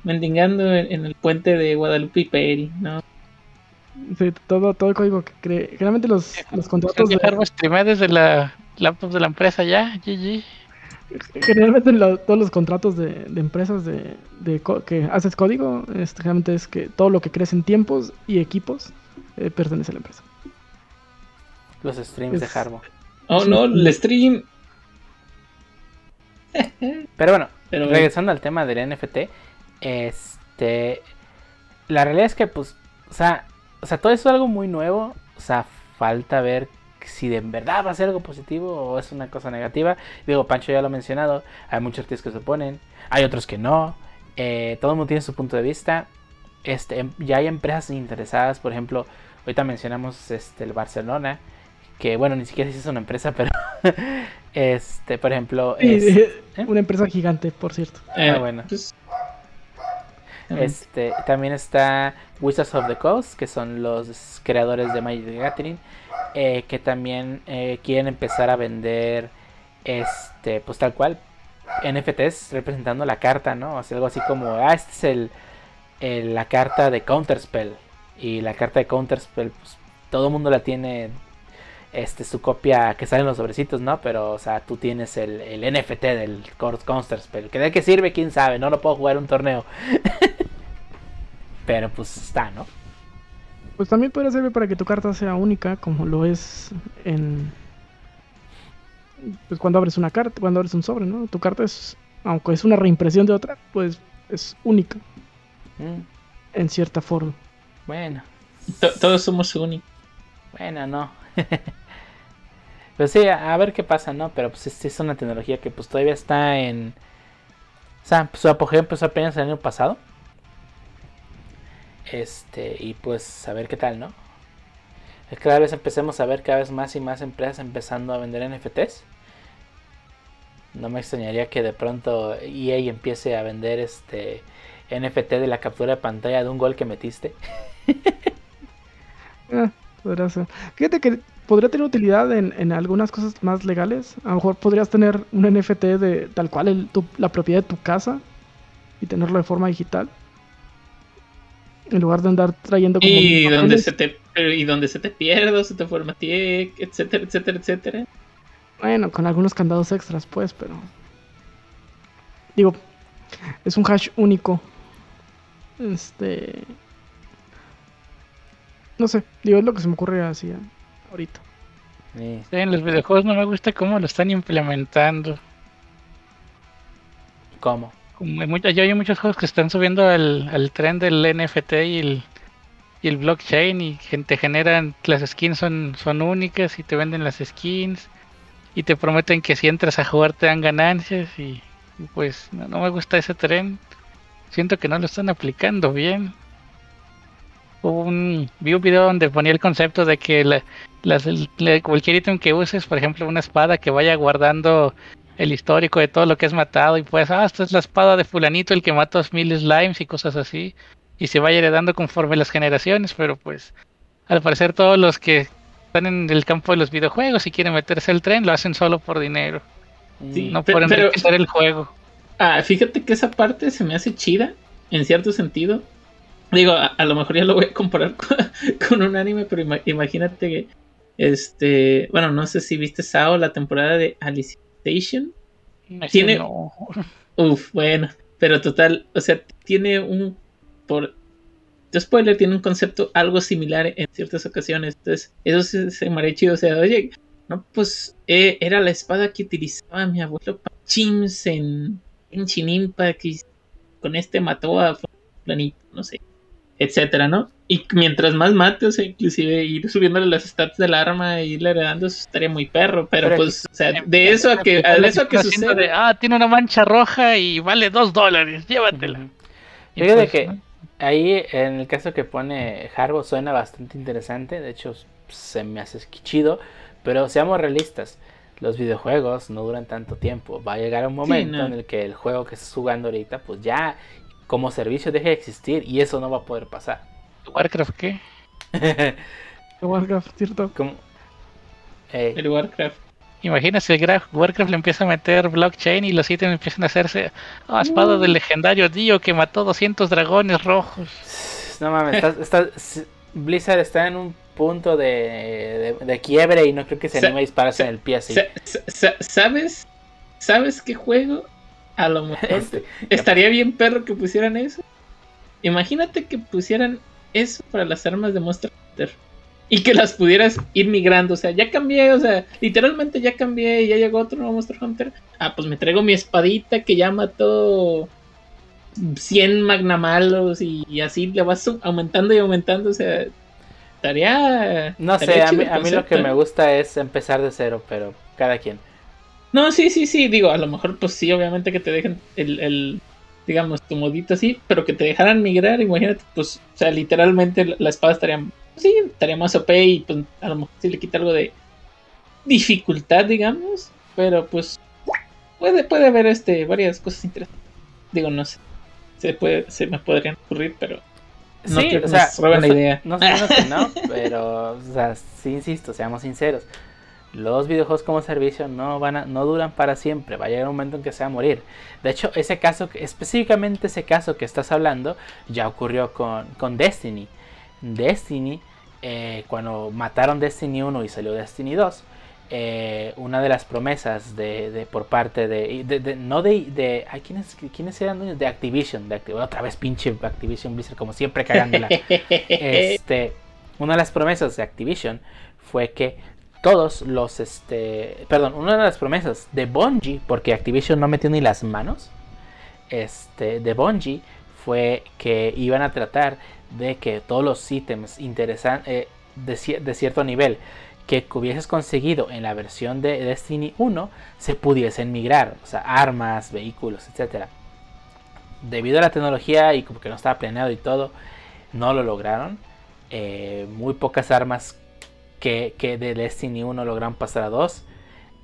Speaker 1: Mendigando en, en el puente de Guadalupe y Peri, ¿no?
Speaker 3: Sí, todo, todo el código que cree. Generalmente los, los contratos de,
Speaker 4: Dejar streamé desde la laptop de la empresa ya, GG.
Speaker 3: generalmente lo- todos los contratos de, de empresas de, de que haces código, este, generalmente es que todo lo que crees en tiempos y equipos eh, pertenece a la empresa.
Speaker 2: Los streams de Harbo.
Speaker 1: Oh,
Speaker 3: Sí.
Speaker 1: no, el stream.
Speaker 2: Pero bueno,
Speaker 1: Pero
Speaker 2: regresando al tema del NFT, este, la realidad es que, pues, o sea, o sea, todo eso es algo muy nuevo, o sea, falta ver si de verdad va a ser algo positivo o es una cosa negativa. Digo, Pancho ya lo ha mencionado, hay muchos artistas que se oponen, hay otros que no, eh, todo el mundo tiene su punto de vista. Este, em- ya hay empresas interesadas, por ejemplo, ahorita mencionamos este, el Barcelona, que bueno, ni siquiera es una empresa, pero este, por ejemplo,
Speaker 3: Sí,
Speaker 2: es-
Speaker 3: eh,
Speaker 2: ¿eh?
Speaker 3: Una empresa gigante, por cierto.
Speaker 1: eh,
Speaker 2: ah, bueno.
Speaker 1: pues,
Speaker 2: Este, también está Wizards of the Coast, que son los creadores de Magic the Gathering, eh, que también eh, quieren empezar a vender, este, pues tal cual, NFTs representando la carta, ¿no? O sea, algo así como, ah, este es el, el- la carta de Counterspell. Y la carta de Counterspell, pues todo el mundo la tiene, este, su copia que sale en los sobrecitos, ¿no? Pero, o sea, tú tienes el, el NFT del Counterspell. ¿Que ¿De qué sirve? ¿Quién sabe? No lo puedo jugar en un torneo. Pero pues está, ¿no?
Speaker 3: Pues también podría servir para que tu carta sea única, como lo es en. Pues cuando abres una carta, cuando abres un sobre, ¿no? Tu carta es, aunque es una reimpresión de otra, pues es única
Speaker 2: Mm,
Speaker 3: en cierta forma.
Speaker 2: Bueno,
Speaker 1: to- todos somos únicos.
Speaker 2: bueno, no. pues sí, a, ver qué pasa, ¿no? Pero pues es, es una tecnología que pues todavía está en... O sea, su apogeo empezó apenas el año pasado. Este, y pues a ver qué tal, ¿no? Es que Cada vez empecemos a ver cada vez más y más empresas empezando a vender NFTs. No me extrañaría que de pronto EA empiece a vender este NFT de la captura de pantalla de un gol que metiste.
Speaker 3: Ah, ser. Fíjate que podría tener utilidad en, en algunas cosas más legales. A lo mejor podrías tener un NFT de tal cual el- tu- la propiedad de tu casa y tenerlo de forma digital. En lugar de andar trayendo como
Speaker 1: Y donde se te y donde se te pierde, o se te formatee, etcétera, etcétera, etcétera.
Speaker 3: Bueno, con algunos candados extras, pues, pero. Digo, es un hash único. Este. No sé, digo, es lo que se me ocurre así eh, ahorita.
Speaker 2: Sí.
Speaker 4: En los videojuegos no me gusta cómo lo están implementando.
Speaker 2: ¿Cómo?
Speaker 4: Como hay, mucho- ya hay muchos juegos que están subiendo al, al tren del NFT y el, y el blockchain y te generan, las skins son, son únicas y te venden las skins y te prometen que si entras a jugar te dan ganancias y, y pues no, no me gusta ese tren. Siento que no lo están aplicando bien. Hubo un, vi un video donde ponía el concepto de que la- las- el- la- cualquier ítem que uses, por ejemplo una espada que vaya guardando el histórico de todo lo que has matado y pues, ah, esta es la espada de fulanito, el que mató a mil slimes y cosas así. Y se vaya heredando conforme las generaciones, pero pues al parecer todos los que están en el campo de los videojuegos y quieren meterse al tren lo hacen solo por dinero,
Speaker 1: Sí,
Speaker 4: no por
Speaker 1: pero-
Speaker 4: enriquecer el juego.
Speaker 1: Ah, fíjate que esa parte se me hace chida, en cierto sentido. Digo, a, a lo mejor ya lo voy a comparar con, con un anime, pero ima- imagínate que, este, bueno, no sé si viste Sao, la temporada de Alicization.
Speaker 4: Ese
Speaker 1: Tiene-
Speaker 4: no.
Speaker 1: Uf, bueno, pero total, o sea, tiene un, por, spoiler, tiene un concepto algo similar en ciertas ocasiones. Entonces, eso se, se me haría chido, o sea, oye, no, pues, eh, era la espada que utilizaba mi abuelo Chims en, en Chinimpa, que con este mató a planito, no sé. Etcétera, ¿no? Y mientras más mate, o sea, inclusive ir subiéndole las stats del arma y irle heredando, eso estaría muy perro. Pero,
Speaker 2: Pero
Speaker 1: pues, o sea, de eso a que, de eso a que suceda.
Speaker 4: de, ah, tiene una mancha roja y vale dos dólares, llévatela. Y
Speaker 2: Fíjate
Speaker 4: pues,
Speaker 2: que
Speaker 4: ¿no?
Speaker 2: ahí en el caso que pone Harbo suena bastante interesante, de hecho se me hace chido, pero seamos realistas, los videojuegos no duran tanto tiempo, va a llegar un momento
Speaker 1: no.
Speaker 2: en el que el juego que estás jugando ahorita pues ya como servicio deje de existir y eso no va a poder pasar.
Speaker 4: Warcraft, ¿qué?
Speaker 3: Warcraft, ¿cierto?
Speaker 2: Como- Eh,
Speaker 1: El Warcraft.
Speaker 4: Imagina si el Warcraft le empieza a meter blockchain y los ítems empiezan a hacerse ah, espada del legendario Dio que mató 200 dragones rojos.
Speaker 2: no mames, estás- estás- Blizzard está en un punto de, de- de quiebre y no creo que se anime a dispararse en el pie así.
Speaker 1: Sa- sa- sa- ¿Sabes? ¿Sabes qué juego? A lo mejor
Speaker 2: Este,
Speaker 1: estaría bien perro que pusieran eso. Imagínate que pusieran eso para las armas de Monster Hunter. Y que las pudieras ir migrando. O sea, ya cambié, o sea, literalmente ya cambié y ya llegó otro nuevo Monster Hunter. Ah, pues me traigo mi espadita que ya mató 100 magnamalos y, y así le vas aumentando y aumentando. O sea, estaría.
Speaker 2: No sé, a mí, a mí lo que me gusta es empezar de cero, pero cada quien.
Speaker 1: No, sí, sí, sí, digo, a lo mejor pues sí, obviamente que te dejen el, el digamos, tu modito así, pero que te dejaran migrar, imagínate, pues, o sea, literalmente la, la espada estaría, sí, estaría más OP y pues a lo mejor sí le quita algo de dificultad, digamos, pero pues puede, puede haber este, varias cosas interesantes. Digo, no sé, se, puede, se me podrían ocurrir, pero no
Speaker 2: sí,
Speaker 1: quiero que
Speaker 2: o sea,
Speaker 1: la
Speaker 2: no, sé-
Speaker 1: idea.
Speaker 2: no sé no, que no, pero, o sea, sí insisto, seamos sinceros. Los videojuegos como servicio no van a, no duran para siempre, va a llegar un momento en que se va a morir. De hecho, ese caso, específicamente ese caso que estás hablando, ya ocurrió con, con Destiny. Destiny, eh, cuando mataron Destiny 1 y salió Destiny 2, eh, una de las promesas de, de- por parte de, de- de- no de, de ay, ¿quiénes, quiénes eran dueños? de Activision, de Acti- otra vez pinche Activision Blizzard como siempre cagándola. este, una de las promesas de Activision fue que todos los, este, perdón, una de las promesas de Bungie, porque Activision no metió ni las manos, este, de Bungie fue que iban a tratar de que todos los ítems interesantes de, cier- de cierto nivel que hubieses conseguido en la versión de Destiny 1 se pudiesen migrar, o sea, armas, vehículos, etcétera. Debido a la tecnología y como que no estaba planeado y todo, no lo lograron. Eh, muy pocas armas que, que de Destiny 1 lograron pasar a 2.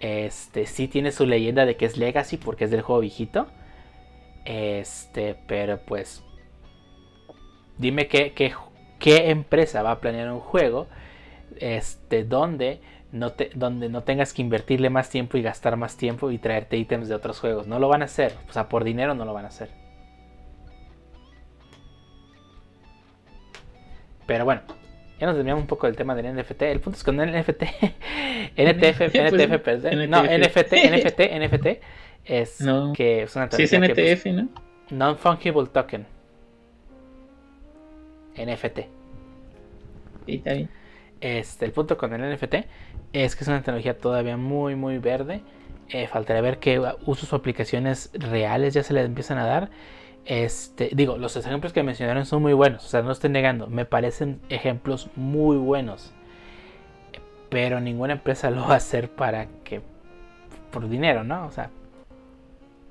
Speaker 2: Este sí tiene su leyenda de que es Legacy porque es del juego viejito. Este, pero pues dime qué, qué, qué empresa va a planear un juego este donde no te, donde no tengas que invertirle más tiempo y gastar más tiempo y traerte ítems de otros juegos. No lo van a hacer. O sea, por dinero no lo van a hacer. Pero bueno, ya nos desviamos un poco del tema del NFT. El punto es con el NFT, NTF, NTF, perdón. No, NFT, NFT, NFT es
Speaker 1: No.
Speaker 2: que es una
Speaker 1: Sí, es
Speaker 2: que,
Speaker 1: NTF, ¿no?
Speaker 2: Non-Fungible Token. NFT.
Speaker 1: Sí, está bien.
Speaker 2: Este, el punto con el NFT es que es una tecnología todavía muy, muy verde. Eh, faltaría ver qué usos o aplicaciones reales ya se le empiezan a dar. Este, digo, los ejemplos que mencionaron son muy buenos, o sea, no estoy negando, me parecen ejemplos muy buenos. Pero ninguna empresa lo va a hacer para que por dinero, ¿no? O sea,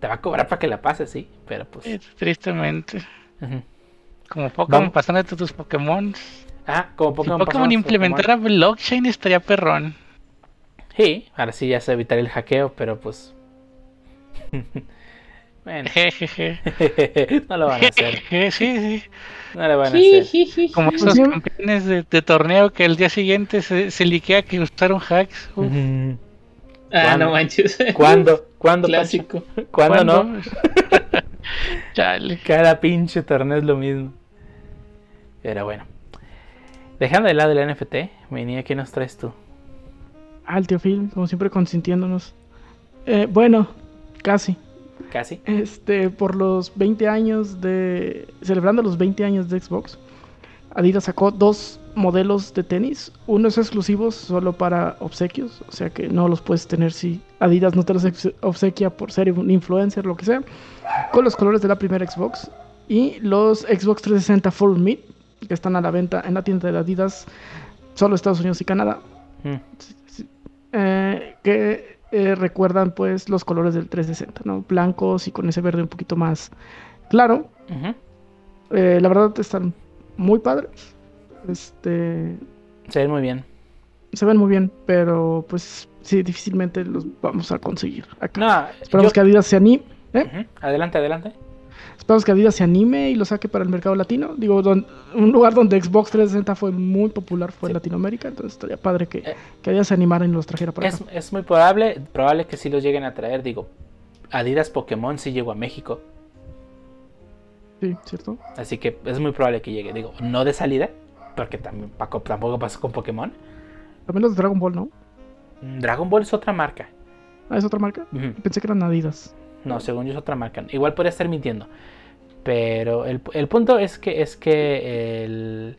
Speaker 2: te va a cobrar para que la pases, sí, pero pues.
Speaker 4: Tristemente. Como Pokémon
Speaker 2: Vamos.
Speaker 4: pasándote tus Pokémon.
Speaker 2: Ah, como
Speaker 4: Si
Speaker 2: Pokémon.
Speaker 4: Pokémon
Speaker 2: pasamos
Speaker 4: implementara blockchain estaría perrón.
Speaker 2: Sí, ahora sí ya se evitaría el hackeo, pero pues. bueno,
Speaker 4: Jejeje.
Speaker 2: no lo van a hacer.
Speaker 4: Jejeje, Sí, sí.
Speaker 2: No lo van a hacer.
Speaker 4: Como esos
Speaker 3: sí.
Speaker 4: campeones de, de torneo que el día siguiente se, se liquea que usaron hacks.
Speaker 1: Ah,
Speaker 2: ¿Cuándo?
Speaker 1: no manches.
Speaker 2: ¿Cuándo? ¿Cuándo?
Speaker 1: Clásico.
Speaker 2: Pancho? ¿Cuándo no?
Speaker 4: Chale.
Speaker 2: Cada pinche torneo es lo mismo. Pero bueno. Dejando de lado el NFT, venía, ¿qué nos traes tú?
Speaker 3: Ah, el tío Phil, como siempre consintiéndonos. Eh, bueno, casi.
Speaker 2: ¿Casi?
Speaker 3: Este, por los 20 años de. Celebrando los 20 años de Xbox, Adidas sacó dos modelos de tenis. Uno es exclusivo solo para obsequios, o sea que no los puedes tener si Adidas no te los obsequia por ser un influencer, lo que sea. Con los colores de la primera Xbox. Y los Xbox 360 Full Meet, que están a la venta en la tienda de Adidas, solo Estados Unidos y Canadá,
Speaker 2: Mm.
Speaker 3: eh, que eh, recuerdan pues los colores del 360, ¿no? Blancos y con ese verde un poquito más claro. Eh, la verdad están muy padres. Este,
Speaker 2: Se ven muy bien.
Speaker 3: se ven muy bien, pero pues sí, difícilmente los vamos a conseguir acá.
Speaker 2: No,
Speaker 3: Esperamos
Speaker 2: yo-
Speaker 3: que Adidas se anime. ¿eh?
Speaker 2: Adelante, adelante.
Speaker 3: Esperamos que Adidas se anime y lo saque para el mercado latino. Digo, don- un lugar donde Xbox 360 fue muy popular fue
Speaker 2: Sí.
Speaker 3: en Latinoamérica, entonces estaría padre que,
Speaker 2: Eh.
Speaker 3: que Adidas se animara y los trajera para
Speaker 2: Es,
Speaker 3: acá.
Speaker 2: es muy probable, probable que sí los lleguen a traer. Digo, Adidas Pokémon sí llegó a México.
Speaker 3: Sí, ¿cierto?
Speaker 2: Así que es muy probable que llegue. Digo, no de salida, porque también Paco tampoco pasó con Pokémon.
Speaker 3: También los de Dragon Ball, ¿no?
Speaker 2: Mm, Dragon Ball es otra marca.
Speaker 3: Ah, es otra marca. Pensé que eran Adidas.
Speaker 2: No, según yo es otra marca. Igual podría estar mintiendo. Pero el, el punto es que es que el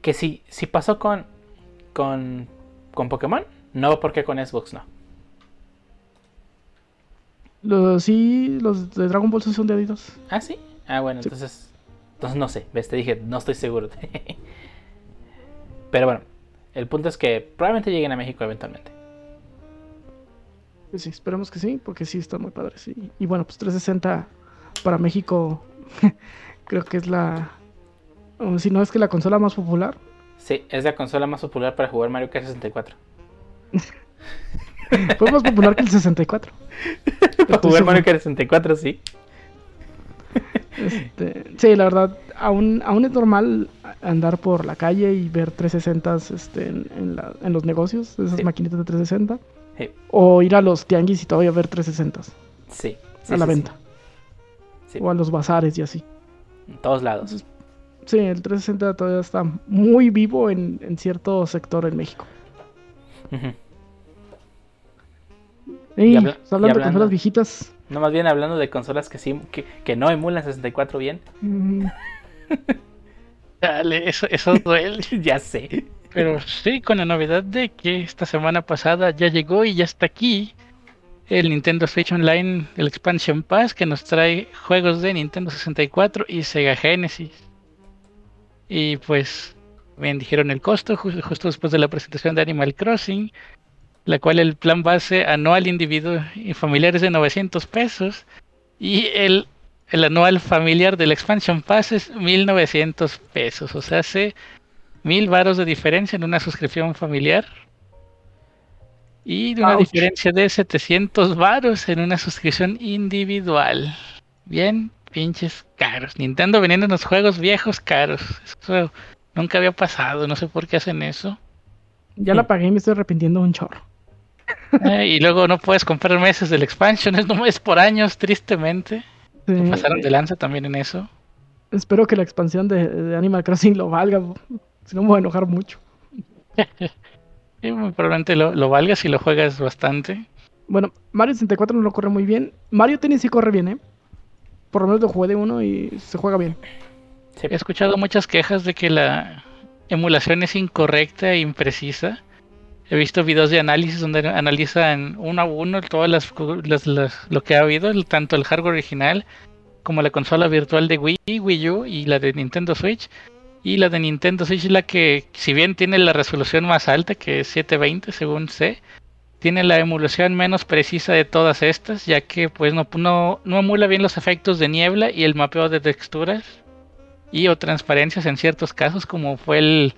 Speaker 2: que si, si pasó con con con Pokémon, no porque con Xbox no.
Speaker 3: Los, sí, los de Dragon Ball son de Adidas.
Speaker 2: Ah, sí. Ah, bueno,
Speaker 3: Sí.
Speaker 2: entonces entonces no sé, ves, te dije, no estoy seguro. Pero bueno, el punto es que probablemente lleguen a México eventualmente.
Speaker 3: Pues sí, esperemos que sí, porque sí están muy padres. sí. Y bueno, pues 360 para México creo que es la... o si no es que la consola más popular.
Speaker 2: Sí, es la consola más popular para jugar Mario Kart 64.
Speaker 3: Fue más popular que el 64.
Speaker 2: para jugar. Mario Kart 64, sí.
Speaker 3: Este, sí, la verdad, aún, aún es normal andar por la calle y ver 360 este, en, en la- en los negocios, esas
Speaker 2: Sí.
Speaker 3: maquinitas de 360.
Speaker 2: Sí,
Speaker 3: O ir a los tianguis y todavía ver 360
Speaker 2: sí. sí,
Speaker 3: a la
Speaker 2: sí,
Speaker 3: venta.
Speaker 2: Sí.
Speaker 3: O a los bazares y así.
Speaker 2: En todos lados.
Speaker 3: Sí, el 360 todavía está muy vivo en, en cierto sector en México.
Speaker 2: Ujú.
Speaker 3: Y,
Speaker 2: habla-
Speaker 3: pues, hablando
Speaker 2: y
Speaker 3: de consolas viejitas.
Speaker 2: No, más bien hablando de consolas que sí, que, que no emulan 64 bien.
Speaker 3: mm,
Speaker 4: Dale, eso, eso duele.
Speaker 2: ya sé.
Speaker 4: Pero sí, con la novedad de que esta semana pasada ya llegó y ya está aquí el Nintendo Switch Online, el Expansion Pass, que nos trae juegos de Nintendo 64 y Sega Genesis. Y pues, bien dijeron el costo ju- justo después de la presentación de Animal Crossing, la cual el plan base anual individuo y familiar es de 900 pesos y el, el anual familiar del Expansion Pass es 1900 pesos, o sea, hace mil varos de diferencia en una suscripción familiar y de una
Speaker 3: Ouch.
Speaker 4: diferencia de 700 varos en una suscripción individual. Bien, pinches caros. Nintendo vendiendo juegos viejos caros. Eso nunca había pasado, no sé por qué hacen eso.
Speaker 3: ya la pagué y me estoy arrepintiendo un chorro.
Speaker 4: Eh, y luego no puedes comprar meses del expansion, es nomás por años, tristemente.
Speaker 3: Sí,
Speaker 4: Pasaron de lanza también en eso.
Speaker 3: Espero que la expansión de, de Animal Crossing lo valga. Si no me voy a enojar mucho.
Speaker 4: Y muy probablemente lo, lo valga si lo juegas bastante.
Speaker 3: Bueno, Mario 64 no lo corre muy bien. Mario Tennis sí corre bien, ¿eh? Por lo menos lo jugué de uno y se juega bien.
Speaker 2: Sí.
Speaker 4: He escuchado muchas quejas de que la emulación es incorrecta e imprecisa. He visto videos de análisis donde analizan uno a uno todas las, las- las- lo que ha habido, el- tanto el hardware original como la consola virtual de Wii, Wii U y la de Nintendo Switch. Y la de Nintendo Switch es la que, si bien tiene la resolución más alta, que es 720 según sé, tiene la emulación menos precisa de todas estas, ya que pues no, no, no emula bien los efectos de niebla y el mapeo de texturas y o transparencias en ciertos casos, como fue el,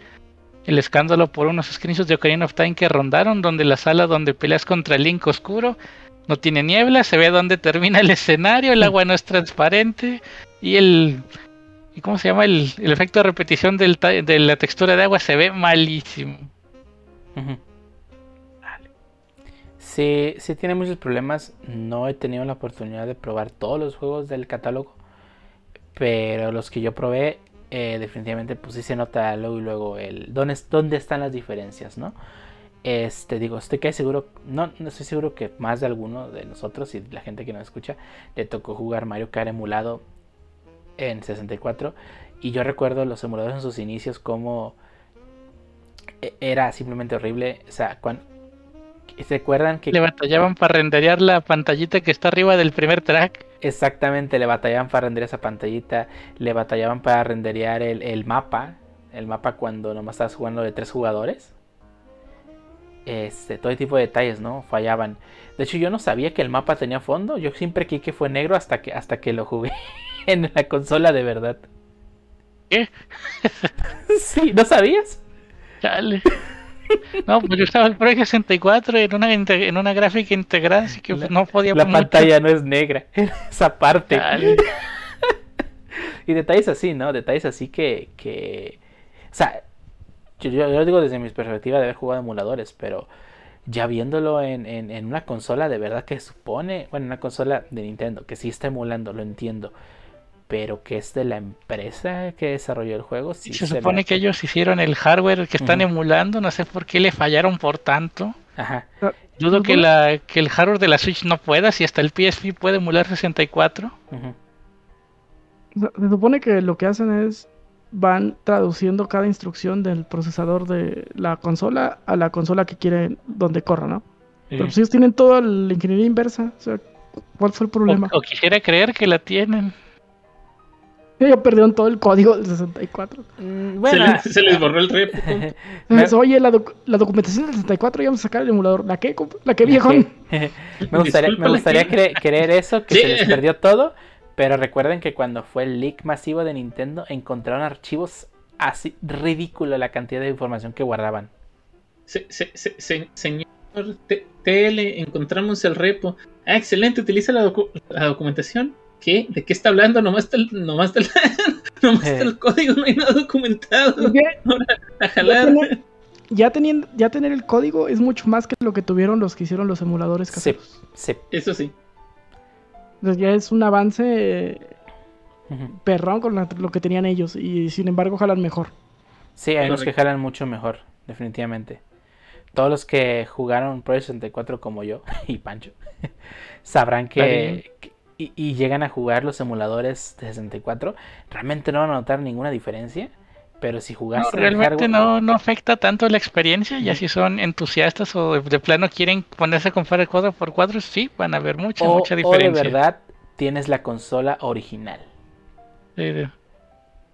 Speaker 4: el escándalo por unos screenshots de Ocarina of Time que rondaron, donde la sala donde peleas contra Link oscuro no tiene niebla, se ve dónde termina el escenario, el agua no es transparente y el... ¿Y cómo se llama? El, el efecto de repetición del de la textura de agua se ve malísimo.
Speaker 2: Sí, sí tiene muchos problemas. No he tenido la oportunidad de probar todos los juegos del catálogo. Pero los que yo probé, eh, definitivamente pues sí se nota luego y luego el dónde, dónde están las diferencias, ¿no? Este, digo, estoy casi seguro, no, no estoy seguro que más de alguno de nosotros y la gente que nos escucha le tocó jugar Mario Kart emulado en 64. Y yo recuerdo los emuladores en sus inicios como e- era simplemente horrible. O sea, cuan- ¿Se acuerdan que
Speaker 4: Le batallaban para renderear la pantallita que está arriba del primer track.
Speaker 2: exactamente le batallaban para renderear esa pantallita? Le batallaban para renderear el, el mapa. El mapa cuando nomás estabas jugando de tres jugadores. Este, todo tipo de detalles, ¿no? Fallaban. De hecho, yo no sabía que el mapa tenía fondo. Yo siempre creí que fue negro hasta que, hasta que lo jugué en la consola de verdad.
Speaker 4: ¿Qué?
Speaker 2: Sí, ¿no sabías?
Speaker 4: Chale. No, pues yo estaba el Pro 64 en una, en una gráfica integrada, así que no podía
Speaker 2: La
Speaker 4: mucho.
Speaker 2: pantalla no es negra. Esa parte.
Speaker 4: Chale.
Speaker 2: Y detalles así, ¿no? Detalles así que. que... O sea, yo lo digo desde mi perspectiva de haber jugado emuladores, pero ya viéndolo en, en, en una consola de verdad que supone. Bueno, una consola de Nintendo que sí está emulando, lo entiendo. Pero que es de la empresa que desarrolló el juego. Sí
Speaker 4: se supone que ellos hicieron el hardware que están emulando, no sé por qué le fallaron por tanto.
Speaker 2: Ajá.
Speaker 4: Dudo
Speaker 3: ¿Se
Speaker 4: que, la, que el hardware de la Switch no pueda, si hasta el PSP puede emular 64.
Speaker 2: ujú.
Speaker 3: O sea, se supone que lo que hacen es van traduciendo cada instrucción del procesador de la consola a la consola que quieren donde corra, ¿no? Pero pues ellos tienen toda la ingeniería inversa. O sea, ¿cuál fue el problema?
Speaker 4: O, o quisiera creer que la tienen.
Speaker 3: Ya perdieron todo el código del 64.
Speaker 2: Mm,
Speaker 1: Se,
Speaker 2: Bueno,
Speaker 1: se les borró el repo.
Speaker 2: me-
Speaker 3: Entonces, Oye, la, doc- la documentación del 64 ya vamos a sacar el emulador. ¿La qué? ¿La qué, viejón?
Speaker 2: me gustaría, me
Speaker 1: Disculpa,
Speaker 2: gustaría
Speaker 1: la
Speaker 2: cre- creer eso, que
Speaker 1: Sí.
Speaker 2: se les perdió todo. Pero recuerden que cuando fue el leak masivo de Nintendo, encontraron archivos así ridículo la cantidad de información que guardaban.
Speaker 1: Se- se- se- se- señor TL, encontramos el repo. Ah, excelente, utiliza la, docu- la documentación. ¿Qué? ¿De qué está hablando? Nomás está el, nomás está el, nomás está el código, no hay nada documentado.
Speaker 3: ¿Qué?
Speaker 1: A
Speaker 3: Ya,
Speaker 1: jalar.
Speaker 3: tener, ya, teniendo, ya tener el código es mucho más que lo que tuvieron los que hicieron los emuladores
Speaker 2: Sí,
Speaker 3: caseros.
Speaker 2: sí.
Speaker 1: Eso sí.
Speaker 3: Entonces ya es un avance eh, perrón con la- lo que tenían ellos. Y sin embargo, jalan mejor.
Speaker 2: Sí, hay unos que jalan mucho mejor, definitivamente. Todos los que jugaron Pro 64 como yo y Pancho sabrán que- y, y llegan a jugar los emuladores de 64, realmente no van a notar ninguna diferencia, pero si
Speaker 4: No,
Speaker 2: jugaste el
Speaker 4: realmente
Speaker 2: hardware-
Speaker 4: no, no afecta tanto la experiencia. Ya si son entusiastas o de, de plano quieren ponerse a comprar cuadro por cuadro, sí, van a ver mucha,
Speaker 2: o,
Speaker 4: mucha
Speaker 2: o de
Speaker 4: diferencia.
Speaker 2: verdad tienes la consola original.
Speaker 4: Sí, de-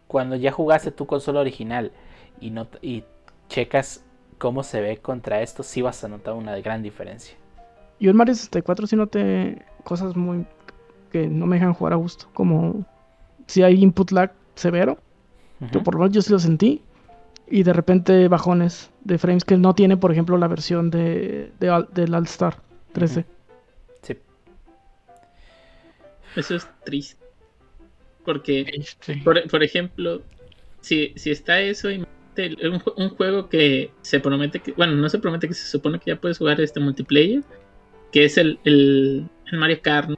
Speaker 2: Cuando ya jugaste tu consola original y no y checas cómo se ve contra esto, sí vas a notar una gran diferencia.
Speaker 3: Yo en Mario 64 sí noté cosas muy que no me dejan jugar a gusto. Como si hay input lag severo, que
Speaker 2: Ujú.
Speaker 3: por lo menos yo sí lo sentí. Y de repente bajones de frames que no tiene, por ejemplo, la versión de, de All- del All Star 3D.
Speaker 2: Sí.
Speaker 1: Eso es triste. Porque, por, por ejemplo, si, si está eso, el- un, jue- un juego que se promete que, bueno, no se promete que se supone que ya puedes jugar este multiplayer, que es el, el, el Mario Kart. ¿no?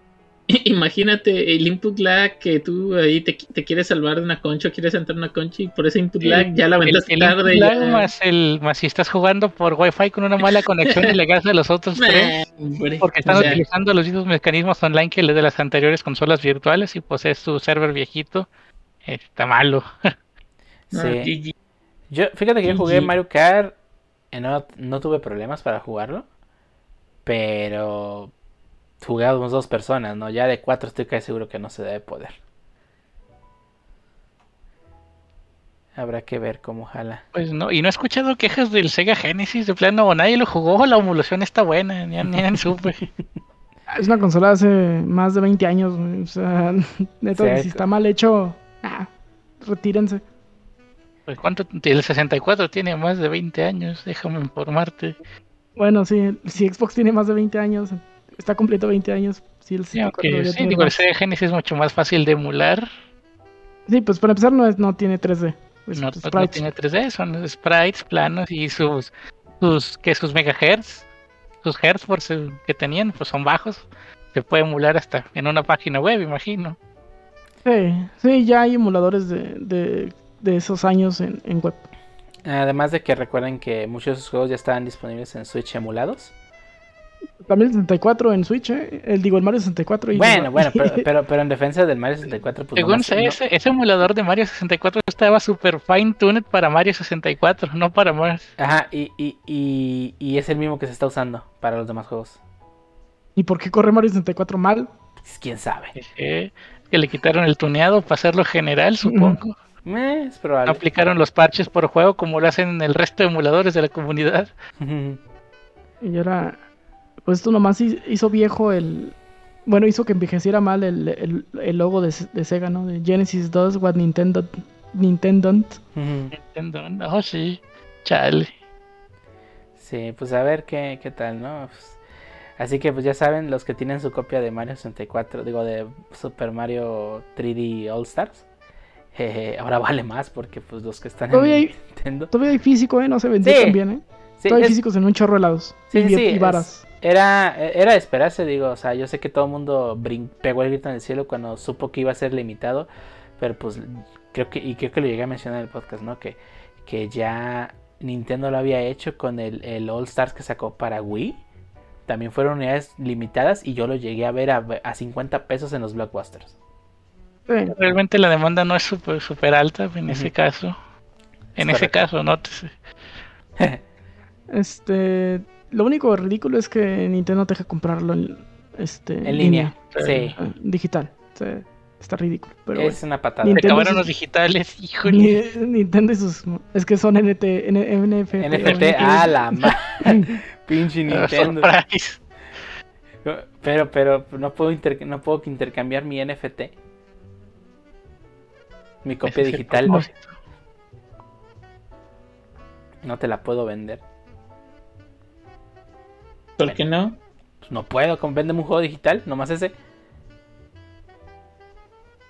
Speaker 1: Imagínate el input lag que tú ahí te, te quieres salvar de una concha, o quieres entrar una concha y por ese input lag ya la
Speaker 4: el,
Speaker 1: aventaste
Speaker 4: el
Speaker 1: tarde.
Speaker 4: input lag
Speaker 1: ya.
Speaker 4: más, el, más si estás jugando por Wi-Fi con una mala conexión y le gastas a los otros tres. Porque están
Speaker 1: o sea,
Speaker 4: utilizando los mismos mecanismos online que los de las anteriores consolas virtuales y pues es su server viejito. Está malo.
Speaker 1: no,
Speaker 2: Sí. Yo, fíjate que yo jugué. Mario Kart, y no, no tuve problemas para jugarlo, pero jugamos dos personas, ¿no? Ya de cuatro estoy casi seguro que no se debe poder. Habrá que ver cómo jala.
Speaker 4: Pues no, y no he escuchado quejas del Sega Genesis de plano, nadie lo jugó, la emulación está buena, ni ni supe.
Speaker 3: Es una consola hace más de 20 años. O sea,
Speaker 2: Sí, hay-
Speaker 3: si está mal hecho, ah, retírense.
Speaker 4: Pues cuánto, el 64 tiene más de 20 años, déjame informarte.
Speaker 3: Bueno, sí, si Xbox tiene más de 20 años, está completo 20 años. Sí, el
Speaker 4: Sí,
Speaker 3: 64
Speaker 4: aunque
Speaker 3: debería
Speaker 4: sí, digo, el. Sega Genesis es mucho más fácil de emular.
Speaker 3: Sí, pues para empezar no, es, no tiene 3D. pues,
Speaker 4: no, no
Speaker 3: sprites.
Speaker 4: tiene 3D, son sprites planos y sus sus que sus megahertz, sus hertz por su- que tenían, pues son bajos. Se puede emular hasta en una página web, imagino.
Speaker 3: Sí, sí, ya hay emuladores de, de, de esos años en, en web.
Speaker 2: Además de que recuerden que muchos de esos juegos ya estaban disponibles en Switch emulados.
Speaker 3: También el 64 en Switch, ¿eh? El, digo, el Mario 64. Y
Speaker 2: bueno, bueno, pero, pero, pero, en defensa del Mario 64, pues
Speaker 4: Según sé, no... ese, ese, emulador de Mario 64 estaba super fine tuned para Mario 64, no para más.
Speaker 2: Ajá, y, y, y, y, es el mismo que se está usando para los demás juegos.
Speaker 3: ¿Y por qué corre Mario 64 mal?
Speaker 2: Pues, quién sabe.
Speaker 4: Eh, que le quitaron el tuneado para hacerlo general, supongo.
Speaker 2: Mm. Eh, es probable.
Speaker 4: No aplicaron los parches por juego como lo hacen en el resto de emuladores de la comunidad.
Speaker 3: y ahora pues esto nomás hizo viejo el. Bueno, hizo que envejeciera mal el, el, el logo de, de, Sega, ¿no? De Genesis 2, What Nintendo. Nintendo.
Speaker 4: Nintendo. Oh, sí. Chale.
Speaker 2: Sí, pues a ver qué, qué tal, ¿no? Pues, así que, pues ya saben, los que tienen su copia de Mario 64, digo, de Super Mario 3D All Stars. Eh, ahora vale más porque, pues, los que están
Speaker 3: todavía
Speaker 2: en
Speaker 3: hay, Nintendo. Todavía hay físico, ¿eh? No se vendió
Speaker 2: Sí.
Speaker 3: tan bien, ¿eh?
Speaker 2: Sí,
Speaker 3: todavía hay
Speaker 2: es-
Speaker 3: físicos en un chorro de helados.
Speaker 2: Sí,
Speaker 3: y,
Speaker 2: sí,
Speaker 3: y varas.
Speaker 2: Era, era de esperarse, digo, o sea, yo sé que todo el mundo pegó el grito en el cielo cuando supo que iba a ser limitado, pero pues creo que, y creo que lo llegué a mencionar en el podcast, ¿no? Que, que ya Nintendo lo había hecho con el, el All Stars que sacó para Wii. También fueron unidades limitadas y yo lo llegué a ver a, a 50 pesos en los blockbusters.
Speaker 3: Sí.
Speaker 4: Realmente la demanda no es súper super alta en ese caso. En
Speaker 2: Es
Speaker 4: ese
Speaker 2: correcto.
Speaker 4: caso, no te-
Speaker 3: Este. Lo único ridículo es que Nintendo te deja comprarlo en, este,
Speaker 2: En línea, sí.
Speaker 3: eh, digital. O sea, está ridículo. Pero
Speaker 2: es una patada.
Speaker 4: Se
Speaker 3: Nintendo
Speaker 4: acabaron los digitales, híjole.
Speaker 3: Ni- Nintendo y sus. Es que son NT, N- NFT.
Speaker 2: NFT,
Speaker 3: NFT.
Speaker 2: a la ma- Pinche
Speaker 4: Ah,
Speaker 2: Nintendo. Pero, pero no puedo, inter- no puedo intercambiar mi NFT. Mi copia
Speaker 4: Ese
Speaker 2: digital no te la puedo vender.
Speaker 1: ¿Por qué no?
Speaker 2: Pues no puedo, con- véndeme un juego digital, nomás ese.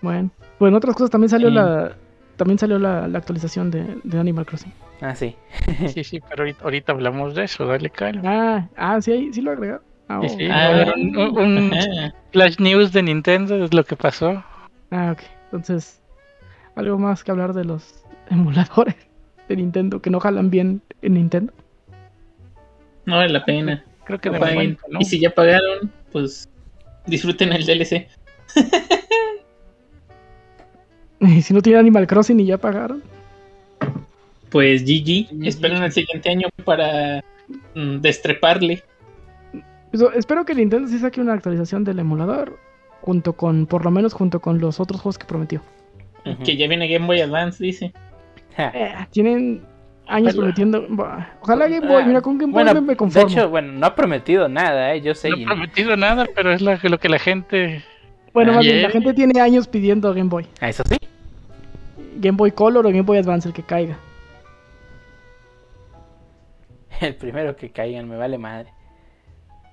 Speaker 3: Bueno, pues en otras cosas también salió
Speaker 1: Sí.
Speaker 3: la. También salió la, la actualización de, de Animal Crossing.
Speaker 2: Ah, sí.
Speaker 4: Sí, sí, pero ahorita, ahorita hablamos de eso, dale calma.
Speaker 3: Ah, ah, sí, ahí- sí lo agregaron. Ah,
Speaker 4: Sí,
Speaker 3: oh.
Speaker 4: sí,
Speaker 1: Ah.
Speaker 4: un, un- un
Speaker 1: Ajá.
Speaker 4: flash news de Nintendo es lo que pasó.
Speaker 3: Ah, ok. Entonces, algo más que hablar de los emuladores de Nintendo que no jalan bien en Nintendo.
Speaker 1: No vale la pena.
Speaker 4: Creo que
Speaker 1: No
Speaker 4: de
Speaker 1: paguen.
Speaker 4: momento, ¿no?
Speaker 1: Y si ya pagaron, pues disfruten el DLC.
Speaker 3: Y si no tienen Animal Crossing y ya pagaron.
Speaker 1: Pues GG.
Speaker 4: GG.
Speaker 1: Esperen el siguiente año para mm, destreparle.
Speaker 3: Pues, espero que Nintendo sí saque una actualización del emulador. Junto con, por lo menos junto con los otros juegos que prometió.
Speaker 1: Que ya viene Game Boy Advance, dice.
Speaker 3: Eh, tienen años
Speaker 4: Ojalá.
Speaker 3: prometiendo. Ojalá Game Boy,
Speaker 2: Ah,
Speaker 3: mira, con Game Boy
Speaker 2: bueno,
Speaker 3: me, me
Speaker 2: de
Speaker 3: conformo.
Speaker 2: hecho, bueno, no ha prometido nada, ¿eh? Yo sé.
Speaker 4: No he prometido nada, pero es la- lo que la gente.
Speaker 3: bueno, más bien,
Speaker 4: Ayer-
Speaker 3: la gente tiene años pidiendo Game Boy.
Speaker 2: Ah, Eso sí.
Speaker 3: Game Boy Color o Game Boy Advance, el que caiga.
Speaker 2: El primero que caigan, me vale madre.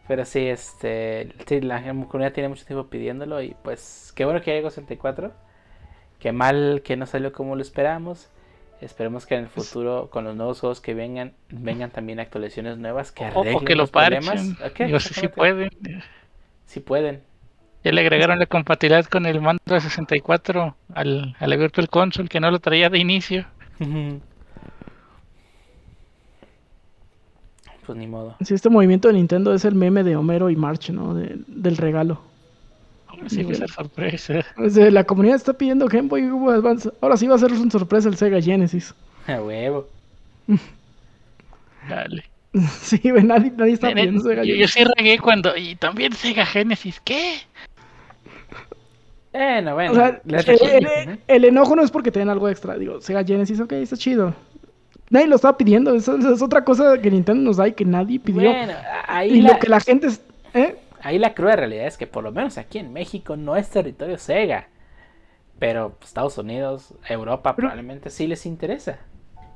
Speaker 2: Pero sí, este. Sí, la comunidad tiene mucho tiempo pidiéndolo. Y pues, qué bueno que haya 64. Qué mal que no salió como lo esperamos. Esperemos que en el futuro, con los nuevos juegos que vengan, vengan también actualizaciones nuevas que
Speaker 4: O,
Speaker 2: arreglen
Speaker 4: o que lo
Speaker 2: problemas.
Speaker 4: parchen.
Speaker 2: Ok,
Speaker 4: Digo, sí, sí
Speaker 2: exactamente.
Speaker 4: pueden.
Speaker 2: Sí pueden.
Speaker 4: Ya le agregaron la compatibilidad con el mando de 64 al, a la Virtual Console que no lo traía de inicio.
Speaker 2: Pues ni modo.
Speaker 3: Sí, este movimiento de Nintendo es el meme de Homero y March, ¿no? De- del regalo.
Speaker 4: Ahora sí va a ser sorpresa.
Speaker 3: La comunidad está pidiendo Game Boy Advance. Ahora sí va a ser una sorpresa el Sega Genesis.
Speaker 2: A huevo.
Speaker 4: Dale.
Speaker 3: Sí, güey, nadie, nadie está pidiendo
Speaker 4: Yo,
Speaker 3: Sega
Speaker 4: yo
Speaker 3: Genesis.
Speaker 4: sí regué cuando. Y también Sega Genesis. ¿Qué?
Speaker 2: Bueno, bueno.
Speaker 3: O sea,
Speaker 2: les
Speaker 3: el, enojo no es porque te den algo extra. Digo, Sega Genesis, ok, está chido. Nadie lo estaba pidiendo. Esa es otra cosa que Nintendo nos da y que nadie pidió.
Speaker 2: Bueno, ahí
Speaker 3: y
Speaker 2: la,
Speaker 3: lo que la gente... ¿eh?
Speaker 2: Ahí la cruda realidad es que por lo menos aquí en México no es territorio Sega. Pero pues, Estados Unidos, Europa
Speaker 3: Pero-
Speaker 2: probablemente sí les interesa.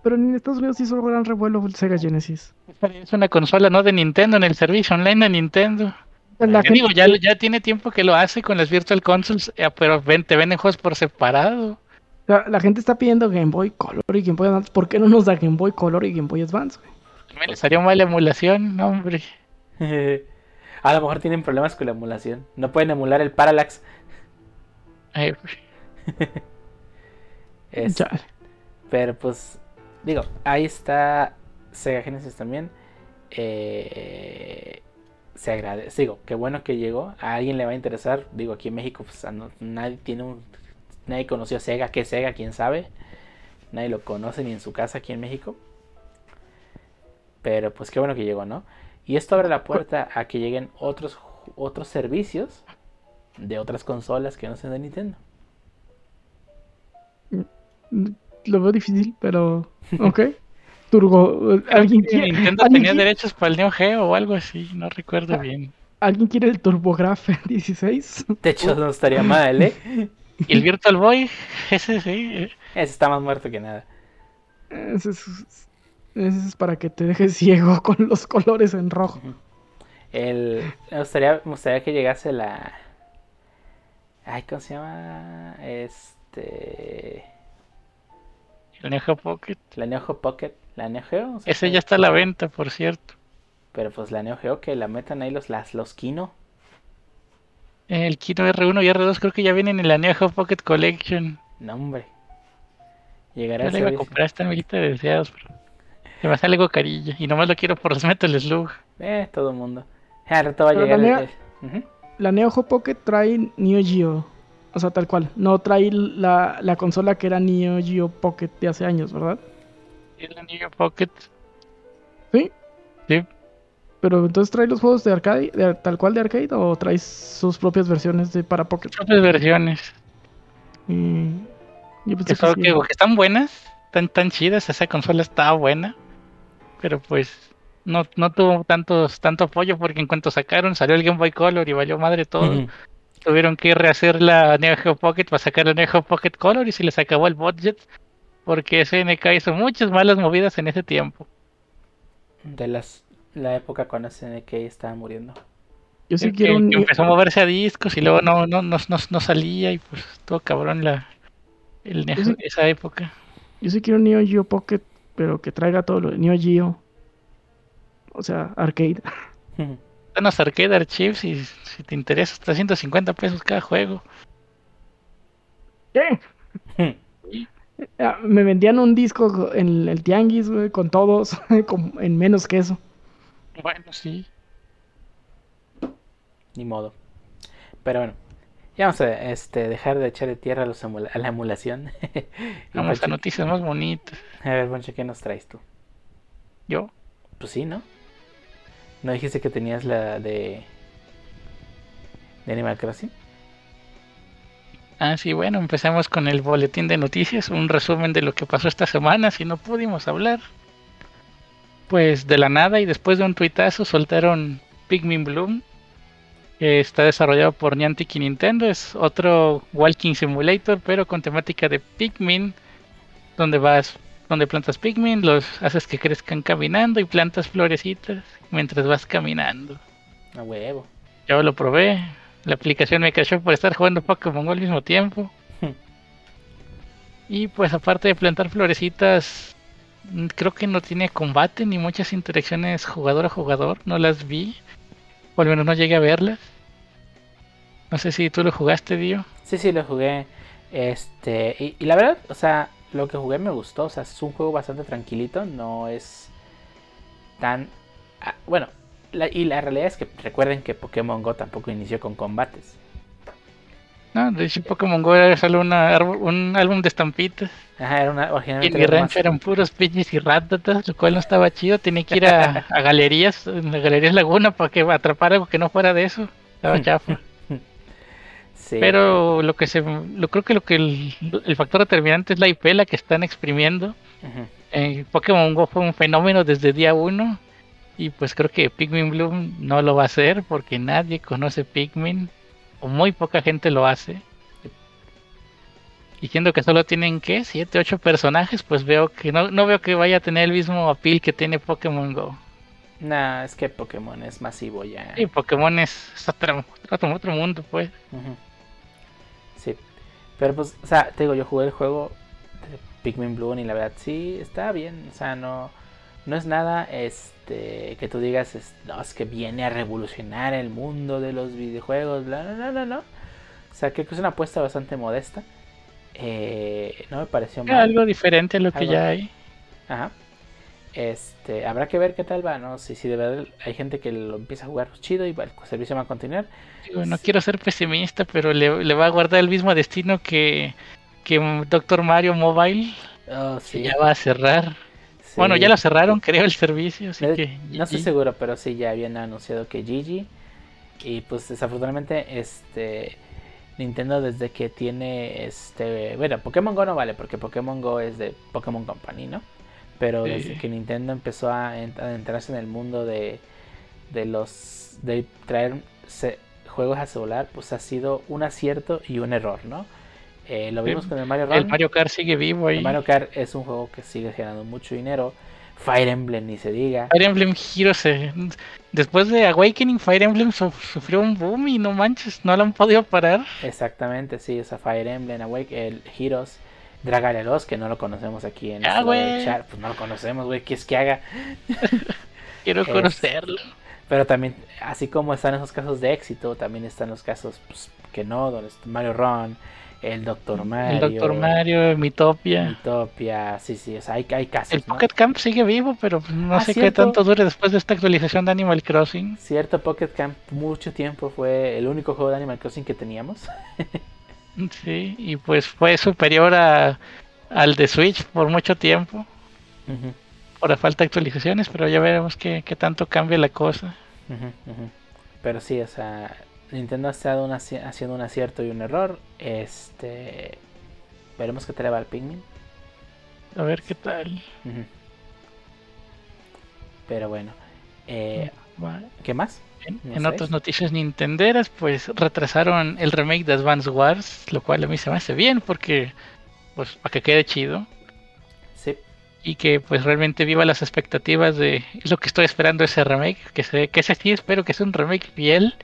Speaker 3: Pero en Estados Unidos hizo gran revuelo el Sega Genesis.
Speaker 4: Es una consola no de Nintendo en el servicio online de Nintendo.
Speaker 3: La
Speaker 4: Yo digo,
Speaker 3: gente-
Speaker 4: ya, ya tiene tiempo que lo hace con las Virtual Consoles, eh, pero ven, te venden juegos por separado.
Speaker 3: La, la gente está pidiendo Game Boy Color y Game Boy Advance. ¿Por qué no nos da Game Boy Color y Game Boy Advance? güey?
Speaker 4: Me les haría mal la emulación, no, hombre.
Speaker 2: A lo mejor tienen problemas con la emulación. No pueden emular el Parallax.
Speaker 4: Ay,
Speaker 2: Es-. Pero pues, digo, ahí está Sega Genesis también. Eh, se agradece. Digo, qué bueno que llegó. A alguien le va a interesar. Digo, aquí en México, pues nadie tiene un. Nadie conoció a Sega. ¿Qué Sega? ¿Quién sabe? Nadie lo conoce ni en su casa aquí en México. Pero pues qué bueno que llegó, ¿no? Y esto abre la puerta a que lleguen otros, otros servicios de otras consolas que no sean de Nintendo.
Speaker 3: Mm, lo veo difícil, pero. Ok. Turbo. ¿Alguien quiere,
Speaker 4: Nintendo tenía derechos para el Neo Geo o algo así, no recuerdo ah, bien.
Speaker 3: ¿Alguien quiere el TurboGrafx 16?
Speaker 2: De hecho, no estaría mal, ¿eh?
Speaker 4: ¿Y el Virtual Boy? Ese sí.
Speaker 2: Ese está más muerto que nada.
Speaker 3: Ese es, para que te dejes ciego con los colores en rojo.
Speaker 2: El, me, gustaría, me gustaría que llegase la. Ay, ¿cómo se llama? Este.
Speaker 4: La Neo Geo Pocket.
Speaker 2: La Neo Geo Pocket. La Neo Geo.
Speaker 4: Ese ya está a la venta, por cierto.
Speaker 2: Pero pues la Neo Geo que la metan ahí los, las, los Kino.
Speaker 4: El Kino R1 y R2 creo que ya vienen en la Neo Geo Pocket Collection.
Speaker 2: No, hombre. Llegará
Speaker 4: Yo le iba a comprar esta amiguita de deseados, pero se me sale algo carilla. Y nomás lo quiero por los Metal Slug.
Speaker 2: Eh, todo el mundo. Ya, rato va a llegar.
Speaker 3: La, Neo, la Neo Geo Pocket trae Neo Geo. O sea, tal cual. No trae la, la consola que era Neo Geo Pocket de hace años, ¿verdad?
Speaker 4: Sí, la Neo Geo Pocket.
Speaker 3: ¿Sí?
Speaker 4: Sí.
Speaker 3: Pero entonces trae los juegos de arcade, de, tal cual de arcade, o trae sus propias versiones de para Pocket.
Speaker 4: Sus propias versiones.
Speaker 3: Y...
Speaker 4: Yo que, que, que, están buenas, están tan chidas, esa consola estaba buena, pero pues no, no tuvo tantos, tanto apoyo porque en cuanto sacaron salió el Game Boy Color y valió madre todo. Tuvieron que rehacer la Neo Geo Pocket para sacar la Neo Geo Pocket Color y se les acabó el budget porque SNK hizo muchas malas movidas en ese tiempo.
Speaker 2: De las la época cuando SNK estaba muriendo.
Speaker 3: Yo sí quiero un...
Speaker 4: empezó a moverse a discos y luego no, no, no, no, salía y pues todo cabrón la el esa época.
Speaker 3: Yo sí quiero un Neo Geo Pocket, pero que traiga todo lo de Neo Geo. O sea, arcade.
Speaker 4: los Arcade Archives y si te interesa, 350 pesos cada juego.
Speaker 3: ¿Qué? Me vendían un disco en el Tianguis, con todos, en menos que eso.
Speaker 4: Bueno, sí.
Speaker 2: Ni modo. Pero bueno, ya vamos a este, dejar de echar de tierra a, la emulación.
Speaker 4: vamos a noticias más bonitas.
Speaker 2: A ver, Bonche, ¿qué nos traes tú?
Speaker 4: ¿Yo?
Speaker 2: Pues sí, ¿no? ¿No dijiste que tenías la de, de Animal Crossing?
Speaker 4: Ah, sí, bueno, empecemos con el boletín de noticias, un resumen de lo que pasó esta semana, si no pudimos hablar. Pues de la nada y después de un tuitazo soltaron Pikmin Bloom, está desarrollado por Niantic y Nintendo, es otro Walking Simulator, pero con temática de Pikmin, donde vas donde plantas Pikmin, los haces que crezcan caminando y plantas florecitas mientras vas caminando.
Speaker 2: A huevo.
Speaker 4: Yo lo probé. La aplicación me cayó por estar jugando Pokémon Go al mismo tiempo. y pues aparte de plantar florecitas, creo que no tiene combate ni muchas interacciones jugador a jugador. No las vi. O al menos no llegué a verlas. No sé si tú lo jugaste, Dio.
Speaker 2: Sí, sí, lo jugué. Este, y, y la verdad, o sea, lo que jugué me gustó. O sea, es un juego bastante tranquilito. No es tan. Ah, bueno, y la realidad es que recuerden que Pokémon Go tampoco inició con combates.
Speaker 4: No, de hecho Pokémon Go era solo una, un álbum de estampitas.
Speaker 2: Ajá, era una,
Speaker 4: mi rancho eran puros piñis y ratatas, lo cual no estaba chido. Tenía que ir a, galerías, en la Galerías Laguna, para que atrapara algo que no fuera de eso. Estaba chafa. Pero lo que se, lo creo que lo que el, factor determinante es la IP la que están exprimiendo. Eh, Pokémon Go fue un fenómeno desde día uno y pues creo que Pikmin Bloom no lo va a hacer porque nadie conoce Pikmin o muy poca gente lo hace. Y siendo que solo tienen que 7, 8 personajes, pues veo que no, no veo que vaya a tener el mismo appeal que tiene Pokémon Go.
Speaker 2: Nah, es que Pokémon es masivo ya.
Speaker 4: Y Pokémon es otro, otro, mundo, pues.
Speaker 2: Pero pues, o sea, te digo, yo jugué el juego de Pikmin Blue y la verdad sí está bien. O sea, no, no es nada este que tú digas, es, no, es que viene a revolucionar el mundo de los videojuegos. No, no, no, no. O sea, creo que es una apuesta bastante modesta. Eh, no me pareció
Speaker 4: mal. Algo diferente a lo que ya hay.
Speaker 2: Ajá. Este, habrá que ver qué tal va, ¿no? Si, si de verdad hay gente que lo empieza a jugar chido y va, el servicio va a continuar.
Speaker 4: Digo, no quiero ser pesimista, pero le, le va a guardar el mismo destino que, que Doctor Mario Mobile.
Speaker 2: Oh, sí.
Speaker 4: ya va a cerrar.
Speaker 2: Sí.
Speaker 4: Bueno, ya lo cerraron, creo, el servicio. Así
Speaker 2: Eh,
Speaker 4: que.
Speaker 2: No estoy seguro, pero sí ya habían anunciado que Gigi. Y pues desafortunadamente, este Nintendo desde que tiene este. Bueno, Pokémon Go no vale, porque Pokémon Go es de Pokémon Company, ¿no? Pero
Speaker 4: Sí.
Speaker 2: desde que Nintendo empezó a en- a adentrarse en el mundo de, de los. de traer se- juegos a celular, pues ha sido un acierto y un error, ¿no? Eh, lo vimos con el Mario Run.
Speaker 4: El Mario Kart sigue vivo ahí.
Speaker 2: El Mario Kart es un juego que sigue generando mucho dinero. Fire Emblem ni se diga.
Speaker 4: Fire Emblem Heroes. eh, Después de Awakening, Fire Emblem su- sufrió un boom y no manches, no lo han podido parar.
Speaker 2: Exactamente, sí, esa Fire Emblem, Awake, el Heroes, Dragalia 2, que no lo conocemos aquí en
Speaker 4: Ah, güey.
Speaker 2: chat, pues no lo conocemos, güey, ¿qué es que haga?
Speaker 4: Quiero
Speaker 2: Es-
Speaker 4: conocerlo.
Speaker 2: Pero también, así como están esos casos de éxito, también están los casos pues, que no, donde Mario Run, el Doctor Mario,
Speaker 4: El Doctor Mario, Mitopia.
Speaker 2: Utopia, sí, sí, o sea, hay, hay casos,
Speaker 4: El
Speaker 2: ¿no?
Speaker 4: Pocket Camp sigue vivo, pero no
Speaker 2: Ah,
Speaker 4: sé qué tanto dure después de esta actualización de Animal Crossing.
Speaker 2: Cierto, Pocket Camp mucho tiempo fue el único juego de Animal Crossing que teníamos.
Speaker 4: Sí, y pues fue superior a, al de Switch por mucho tiempo,
Speaker 2: Ujú,
Speaker 4: por la falta de actualizaciones, pero ya veremos qué, qué tanto cambia la cosa.
Speaker 2: Pero sí, o sea, Nintendo ha estado haciendo un acierto y un error. Este. Veremos qué tal va el Pikmin.
Speaker 4: A ver qué tal.
Speaker 2: Pero bueno. Eh. ¿Qué más?
Speaker 4: En, otras noticias nintenderas, pues retrasaron el remake de Advance Wars, lo cual a mí se me hace bien porque, pues, para que quede chido
Speaker 2: Sí.
Speaker 4: y que, pues, realmente viva las expectativas de es lo que estoy esperando ese remake, que se, que ese sí espero que sea un remake fiel,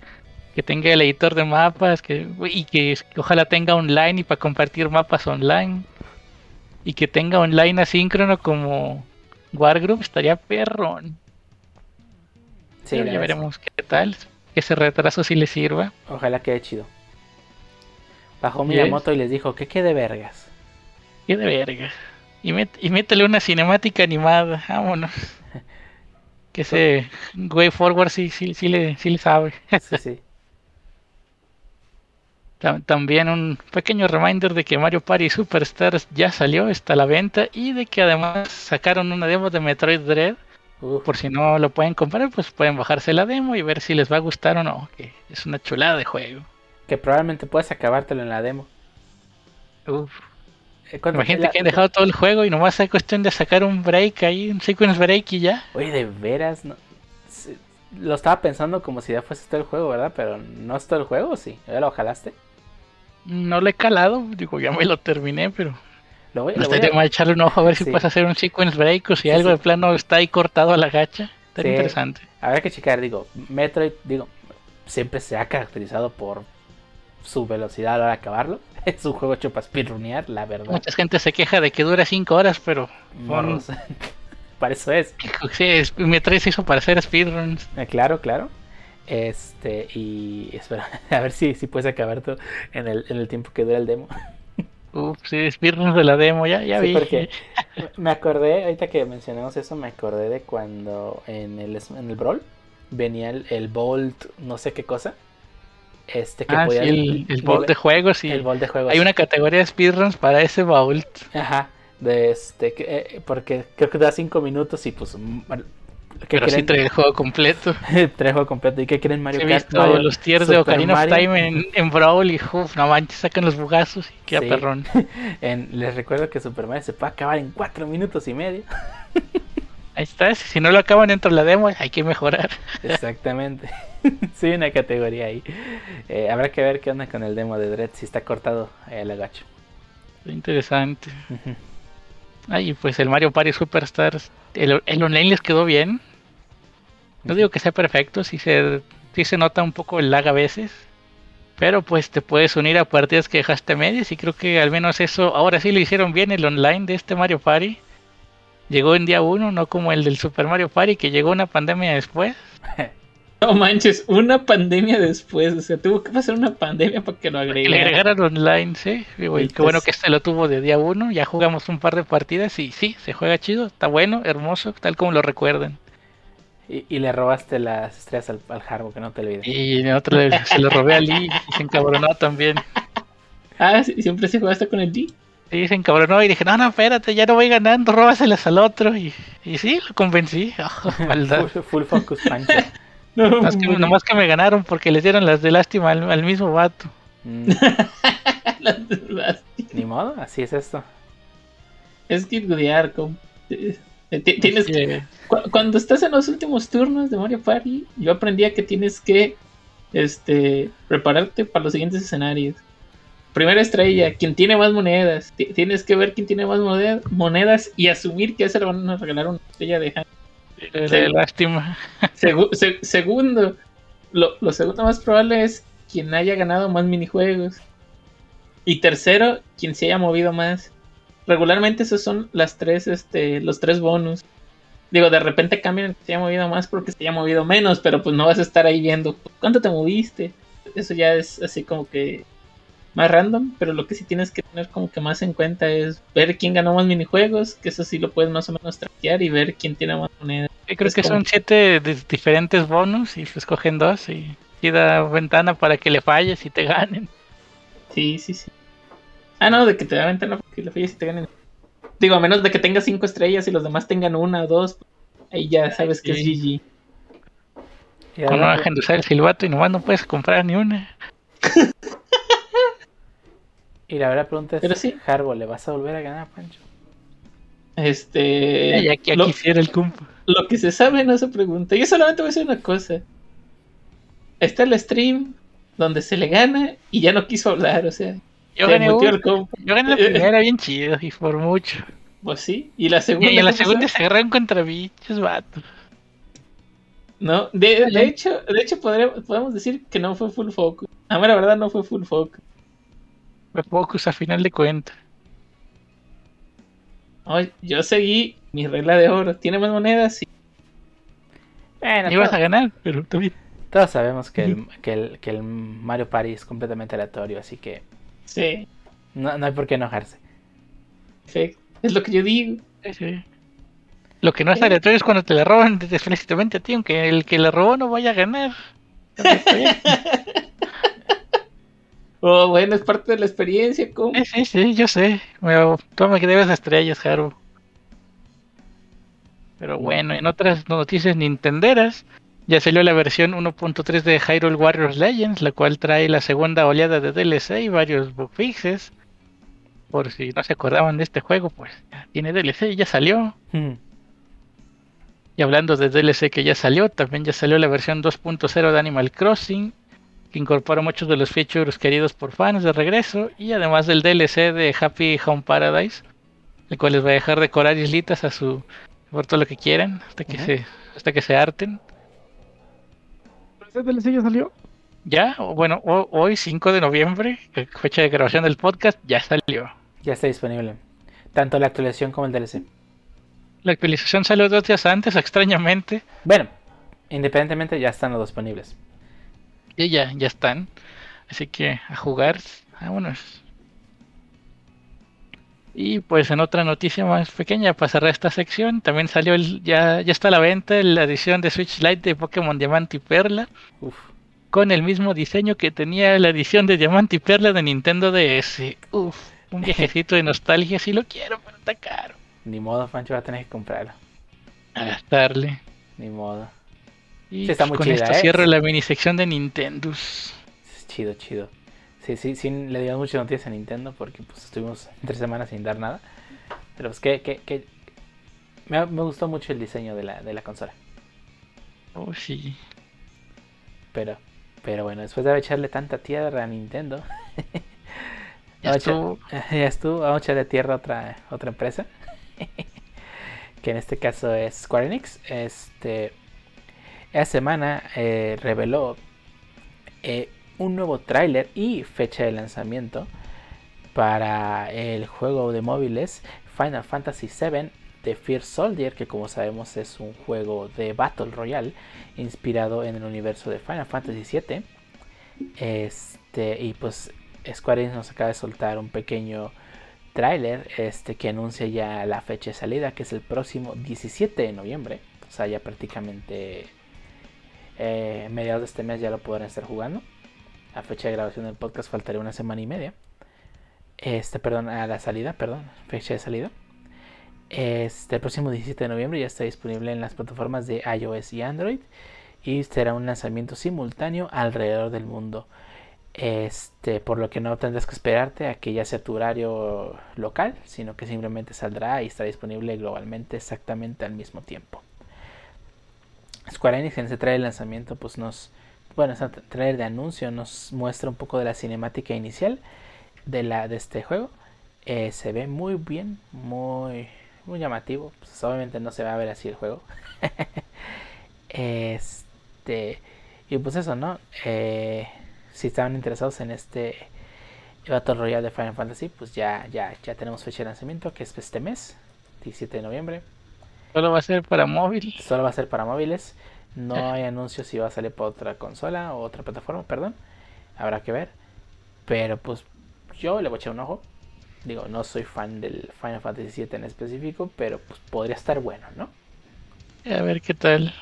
Speaker 4: que tenga el editor de mapas, que y que, que ojalá tenga online y para compartir mapas online y que tenga online asíncrono como Wargroup estaría perrón.
Speaker 2: Sí,
Speaker 4: Pero ya veremos qué tal, que ese retraso sí le sirva.
Speaker 2: Ojalá quede chido. Bajó
Speaker 4: Yes.
Speaker 2: Miyamoto y les dijo que quede vergas.
Speaker 4: Qué de verga. Y, met- y métele una cinemática animada, vámonos. Que ese Way Forward sí, sí, sí, le, sí le sabe.
Speaker 2: Sí, sí.
Speaker 4: Tam- También un pequeño reminder de que Mario Party Superstars ya salió, está a la venta y de que además sacaron una demo de Metroid Dread.
Speaker 2: Uf,
Speaker 4: Por si no lo pueden comprar, pues pueden bajarse la demo y ver si les va a gustar o no. Que es una chulada de juego.
Speaker 2: que probablemente puedes acabártelo en la demo.
Speaker 4: Uf.
Speaker 2: Eh, cuando-
Speaker 4: Imagínate
Speaker 2: la-
Speaker 4: que han dejado todo el juego y nomás hay cuestión de sacar un break ahí, un sequence break y ya.
Speaker 2: Oye, de veras, no. Lo estaba pensando como si ya fuese todo el juego, ¿verdad? Pero no es todo el juego, ¿o sí. ¿Ya lo jalaste?
Speaker 4: No le he calado, digo, ya me lo terminé, pero
Speaker 2: Lo voy,
Speaker 4: no
Speaker 2: lo voy a-
Speaker 4: echarle un ojo a ver si
Speaker 2: Sí.
Speaker 4: puedes hacer un sequence break o si
Speaker 2: Sí,
Speaker 4: algo
Speaker 2: sí.
Speaker 4: de plano está ahí cortado a la gacha.
Speaker 2: Sí.
Speaker 4: interesante.
Speaker 2: Habrá que checar, digo, Metroid, digo, siempre se ha caracterizado por su velocidad a la hora de acabarlo. Es un juego hecho para speedrunear, la verdad.
Speaker 4: Mucha gente se queja de que dura 5 horas, pero
Speaker 2: Morros. para eso es.
Speaker 4: sí, Metroid se hizo para hacer speedruns.
Speaker 2: Eh, Claro, claro. Este, y espera, a ver si, si puedes acabar tú en el, en el tiempo que dura el demo.
Speaker 4: Uf, sí, speedruns de la demo, ya, ya
Speaker 2: Sí,
Speaker 4: vi.
Speaker 2: porque me acordé, ahorita que mencionamos eso, me acordé de cuando en el, en el Brawl venía el, el Bolt, no sé qué cosa. Este que
Speaker 4: Ah, sí,
Speaker 2: podías-
Speaker 4: el, el vault de juegos y
Speaker 2: el Bolt de juegos.
Speaker 4: hay una categoría de speedruns para ese vault.
Speaker 2: Ajá, de este, que, eh, porque creo que da 5 minutos y pues. ¿Qué
Speaker 4: Pero sí
Speaker 2: creen?
Speaker 4: trae el juego completo.
Speaker 2: Trae juego completo. ¿Y qué quieren Mario
Speaker 4: He
Speaker 2: Kart?
Speaker 4: visto
Speaker 2: Mario-
Speaker 4: los tiers de Ocarina of. Time en, en Brawl y uf, no manches, sacan los bugazos y queda
Speaker 2: Sí.
Speaker 4: perrón.
Speaker 2: En- les recuerdo que Super Mario se puede acabar en 4 minutos y medio.
Speaker 4: Ahí está, si no lo acaban dentro de la demo, hay que mejorar.
Speaker 2: Exactamente. sí, una categoría ahí. Eh, habrá que ver qué onda con el demo de Dread, si está cortado eh, el agacho.
Speaker 4: Interesante.
Speaker 2: Ujú.
Speaker 4: Ay, pues el Mario Party Superstars, el, el online les quedó bien. No digo que sea perfecto, sí se, sí se nota un poco el lag a veces. Pero pues te puedes unir a partidas que dejaste medias y creo que al menos eso, ahora sí lo hicieron bien el online de este Mario Party. Llegó en día uno, no como el del Super Mario Party que llegó una pandemia después.
Speaker 1: No manches, una pandemia después. O sea, tuvo que pasar una pandemia para que lo
Speaker 4: Que le
Speaker 1: agregara.
Speaker 4: agregaran online, sí. Y, güey,
Speaker 1: Sí,
Speaker 4: qué bueno que este lo tuvo de día uno. Ya jugamos un par de partidas y sí, se juega chido. Está bueno, hermoso, tal como lo recuerdan.
Speaker 2: Y, y le robaste las estrellas al, al Harbo, que no te olvides.
Speaker 4: Y en otro le- se lo robé a Lee y se encabronó también.
Speaker 1: Ah, sí, siempre se jugaste con el D.
Speaker 4: Sí, se encabronó y dije, no, no, espérate, ya no voy ganando, róbaselas al otro. Y, y sí, lo convencí. Oh,
Speaker 2: full focus, Pancho.
Speaker 1: No,
Speaker 4: Nomás que, nomás que me ganaron porque les dieron las de lástima al, al mismo vato.
Speaker 2: Mm,
Speaker 1: las- las-
Speaker 2: ni modo, así es esto.
Speaker 1: Es que godear, com- eh, ti- Tienes que
Speaker 4: que...
Speaker 1: Cu- Cuando estás en los últimos turnos de Mario Party, yo aprendí a que tienes que este, prepararte para los siguientes escenarios. Primera estrella, quien tiene más monedas. Ti- Tienes que ver quién tiene más moneda- monedas y asumir que a ese le van a regalar una estrella de hand.
Speaker 4: De lástima.
Speaker 1: Segu- se- segundo, lo, lo segundo más probable es quien haya ganado más minijuegos. Y tercero, quien se haya movido más. Regularmente esos son las tres, este, los tres bonus. Digo, de repente cambian que se haya movido más porque se haya movido menos, pero pues no vas a estar ahí viendo cuánto te moviste. Eso ya es así como que más random, pero lo que sí tienes que tener como que más en cuenta es ver quién ganó más minijuegos, que eso sí lo puedes más o menos traquear y ver quién tiene más monedas.
Speaker 4: Yo creo
Speaker 1: Es
Speaker 4: que
Speaker 1: como-
Speaker 4: son siete de- diferentes bonus y se escogen dos y, y da ventana para que le falles y te ganen.
Speaker 1: Sí, sí, sí. Ah, no, de que te da ventana porque le falles y te ganen. Digo, a menos de que tengas cinco estrellas y los demás tengan una o dos. Ahí ya sabes que es
Speaker 4: Sí.
Speaker 1: GG.
Speaker 2: Y
Speaker 4: Con no
Speaker 2: ahora,
Speaker 4: dejan de usar el silbato y nomás no puedes comprar ni una.
Speaker 2: y la verdad pregunta es,
Speaker 1: Pero sí.
Speaker 2: Harbo, ¿le vas a volver a ganar, Pancho?
Speaker 1: Este.
Speaker 4: ya, ya
Speaker 1: lo,
Speaker 4: quisiera el compa.
Speaker 1: lo que se sabe no se pregunta. Yo solamente voy a decir una cosa. Está el stream donde se le gana y ya no quiso hablar, o sea.
Speaker 4: Yo
Speaker 1: se
Speaker 4: gané,
Speaker 1: el compa.
Speaker 4: yo gané la primera bien chido y por mucho.
Speaker 1: Pues sí. Y la segunda.
Speaker 4: Y en la
Speaker 1: ¿cómo
Speaker 4: segunda
Speaker 1: se-
Speaker 4: se agarraron contra bichos, vato.
Speaker 1: No, de, de hecho, de hecho podremos, podemos decir que no fue full focus. A mí la verdad no fue full focus.
Speaker 4: Fue Focus a final de cuentas.
Speaker 1: Yo seguí mi regla de oro. ¿Tiene más monedas? Sí.
Speaker 2: Bueno,
Speaker 4: Ibas a ganar, pero también.
Speaker 2: todos sabemos que el, que, el, que el Mario Party es completamente aleatorio, así que
Speaker 1: Sí,
Speaker 2: no, no hay por qué enojarse.
Speaker 1: perfecto. Es lo que yo digo.
Speaker 4: Lo que no es
Speaker 1: Sí.
Speaker 4: aleatorio es cuando te la roban explícitamente a ti, aunque el que la robó no vaya a ganar.
Speaker 1: Oh, bueno, es parte de la experiencia, ¿cómo?
Speaker 4: Sí, sí, sí, yo sé. Bueno, tú me debes estrellas, Haru. Pero bueno, en otras noticias nintenderas, ya salió la versión 1.3 de Hyrule Warriors Legends, la cual trae la segunda oleada de DLC y varios bug fixes. Por si no se acordaban de este juego, pues ya tiene DLC y ya salió.
Speaker 2: Hmm.
Speaker 4: Y hablando de DLC que ya salió, también ya salió la versión 2.0 de Animal Crossing, que incorpora muchos de los features queridos por fans de regreso, y además del DLC de Happy Home Paradise, el cual les va a dejar decorar islitas a su por todo lo que quieran, hasta que se hasta que se harten.
Speaker 3: ¿Ese DLC ya salió?
Speaker 4: Ya, bueno, ho- hoy 5 de noviembre, que fecha de grabación del podcast, ya salió.
Speaker 2: Ya está disponible. Tanto la actualización como el DLC.
Speaker 4: La actualización salió dos días antes, extrañamente,
Speaker 2: Bueno, independientemente ya están los disponibles.
Speaker 4: Y ya, ya están. Así que a jugar, vámonos. Y pues en otra noticia más pequeña para cerrar esta sección, también salió el, ya, ya está a la venta la edición de Switch Lite de Pokémon Diamante y Perla,
Speaker 2: Uf.
Speaker 4: con el mismo diseño que tenía la edición de Diamante y Perla de Nintendo DS. Uf, un viejecito de nostalgia, si lo quiero, pero está caro.
Speaker 2: Ni modo, Pancho va a tener que comprarlo.
Speaker 4: A gastarle.
Speaker 2: Ni modo.
Speaker 4: Y
Speaker 2: Sí, está
Speaker 4: pues,
Speaker 2: muy
Speaker 4: con
Speaker 2: chida,
Speaker 4: esto
Speaker 2: ¿eh?
Speaker 4: cierro la mini sección de Nintendo.
Speaker 2: Chido, chido. Sí, sí, sí, le dimos muchas noticias a Nintendo porque pues estuvimos tres semanas sin dar nada. Pero pues que, que, que... Me, me gustó mucho el diseño de la, de la consola.
Speaker 4: Oh, sí.
Speaker 2: Pero, pero bueno, después de echarle tanta tierra a Nintendo,
Speaker 4: Ya
Speaker 2: Vamos a echar-
Speaker 4: estuvo.
Speaker 2: ya estuvo, vamos a echarle tierra a otra, otra empresa. que en este caso es Square Enix. Este, esta semana eh, reveló eh, un nuevo tráiler y fecha de lanzamiento para el juego de móviles Final Fantasy VII The Fear Soldier, que como sabemos es un juego de Battle Royale inspirado en el universo de Final Fantasy VII. Este, y pues Square Enix nos acaba de soltar un pequeño tráiler este, que anuncia ya la fecha de salida, que es el próximo 17 de noviembre. O sea, ya prácticamente eh, mediados de este mes ya lo podrán estar jugando. A fecha de grabación del podcast faltaría una semana y media. Este, perdón, a la salida, perdón, fecha de salida. Este, el próximo 17 de noviembre ya está disponible en las plataformas de iOS y Android. Y será un lanzamiento simultáneo alrededor del mundo. Este, por lo que no tendrás que esperarte a que ya sea tu horario local, sino que simplemente saldrá y estará disponible globalmente exactamente al mismo tiempo. Square Enix en ese trailer de lanzamiento, pues nos, bueno, ese trailer de anuncio nos muestra un poco de la cinemática inicial de la de este juego. Eh, se ve muy bien, muy, muy llamativo. Pues, obviamente no se va a ver así el juego. este y pues eso, ¿no? Eh, si estaban interesados en este Battle Royale de Final Fantasy, pues ya, ya, ya tenemos fecha de lanzamiento, que es este mes, 17 de noviembre.
Speaker 4: Solo va a ser para móviles.
Speaker 2: Solo va a ser para móviles. No hay anuncios si va a salir para otra consola o otra plataforma, perdón. Habrá que ver. Pero pues yo le voy a echar un ojo. Digo, no soy fan del Final Fantasy VII en específico, pero pues podría estar bueno, ¿no?
Speaker 4: A ver qué tal.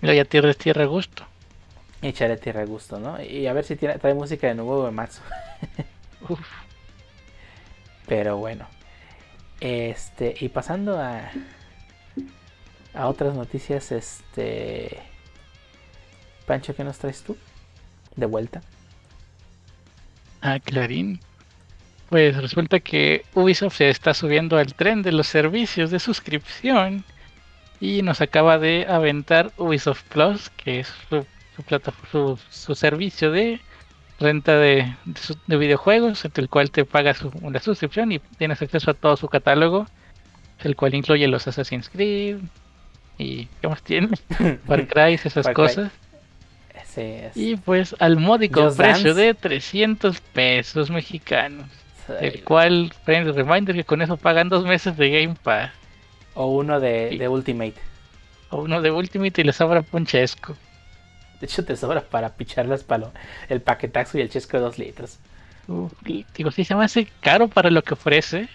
Speaker 4: Mira, ya tierra es tierra a gusto.
Speaker 2: Y echarle tierra a gusto, ¿no? Y a ver si tiene, trae música de nuevo de marzo. Pero bueno. Este, y pasando a a otras noticias, este Pancho, ¿qué nos traes tú? De vuelta.
Speaker 4: Ah, Clarín. Pues resulta que Ubisoft se está subiendo al tren de los servicios de suscripción y nos acaba de aventar Ubisoft Plus, que es su, su, su, servicio de renta de, de, videojuegos, entre el cual te pagas una suscripción y tienes acceso a todo su catálogo, el cual incluye los Assassin's Creed y ¿qué más tiene? Far Cry, esas cosas. Y pues al módico precio de 300 pesos mexicanos. El cual, friends, reminder que con eso pagan dos meses de Game Pass.
Speaker 2: O uno de, de Ultimate.
Speaker 4: O uno de Ultimate y le sobra Ponchesco.
Speaker 2: De hecho, te sobra para pichar las palos. El paquetazo y el chesco de 2 litros.
Speaker 4: digo, sí, se me hace caro para lo que ofrece.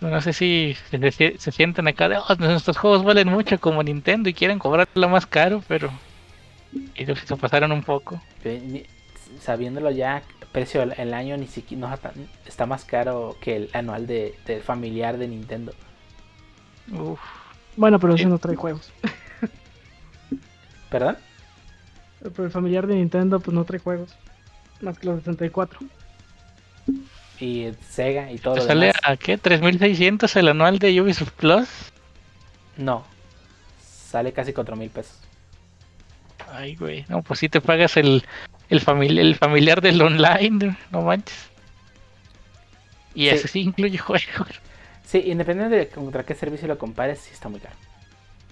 Speaker 4: No sé si se, se sienten acá de, oh, nuestros juegos valen mucho como Nintendo y quieren cobrarlo más caro, pero ellos se pasaron un poco.
Speaker 2: Sabiéndolo ya, precio el año ni siquiera no, está más caro que el anual de, del familiar de Nintendo.
Speaker 3: Uf. Bueno, pero eso no trae juegos.
Speaker 2: ¿Perdón?
Speaker 3: Pero el familiar de Nintendo pues no trae juegos. Más que los de 64.
Speaker 2: Y Sega y todo.
Speaker 4: ¿Sale a qué? ¿3600 el anual de Ubisoft Plus?
Speaker 2: No. Sale casi 4000 pesos.
Speaker 4: Ay, güey. No, pues si te pagas el, el, el familiar del online, no manches. Y ese sí incluye juegos.
Speaker 2: Sí, independientemente de contra qué servicio lo compares, sí está muy caro.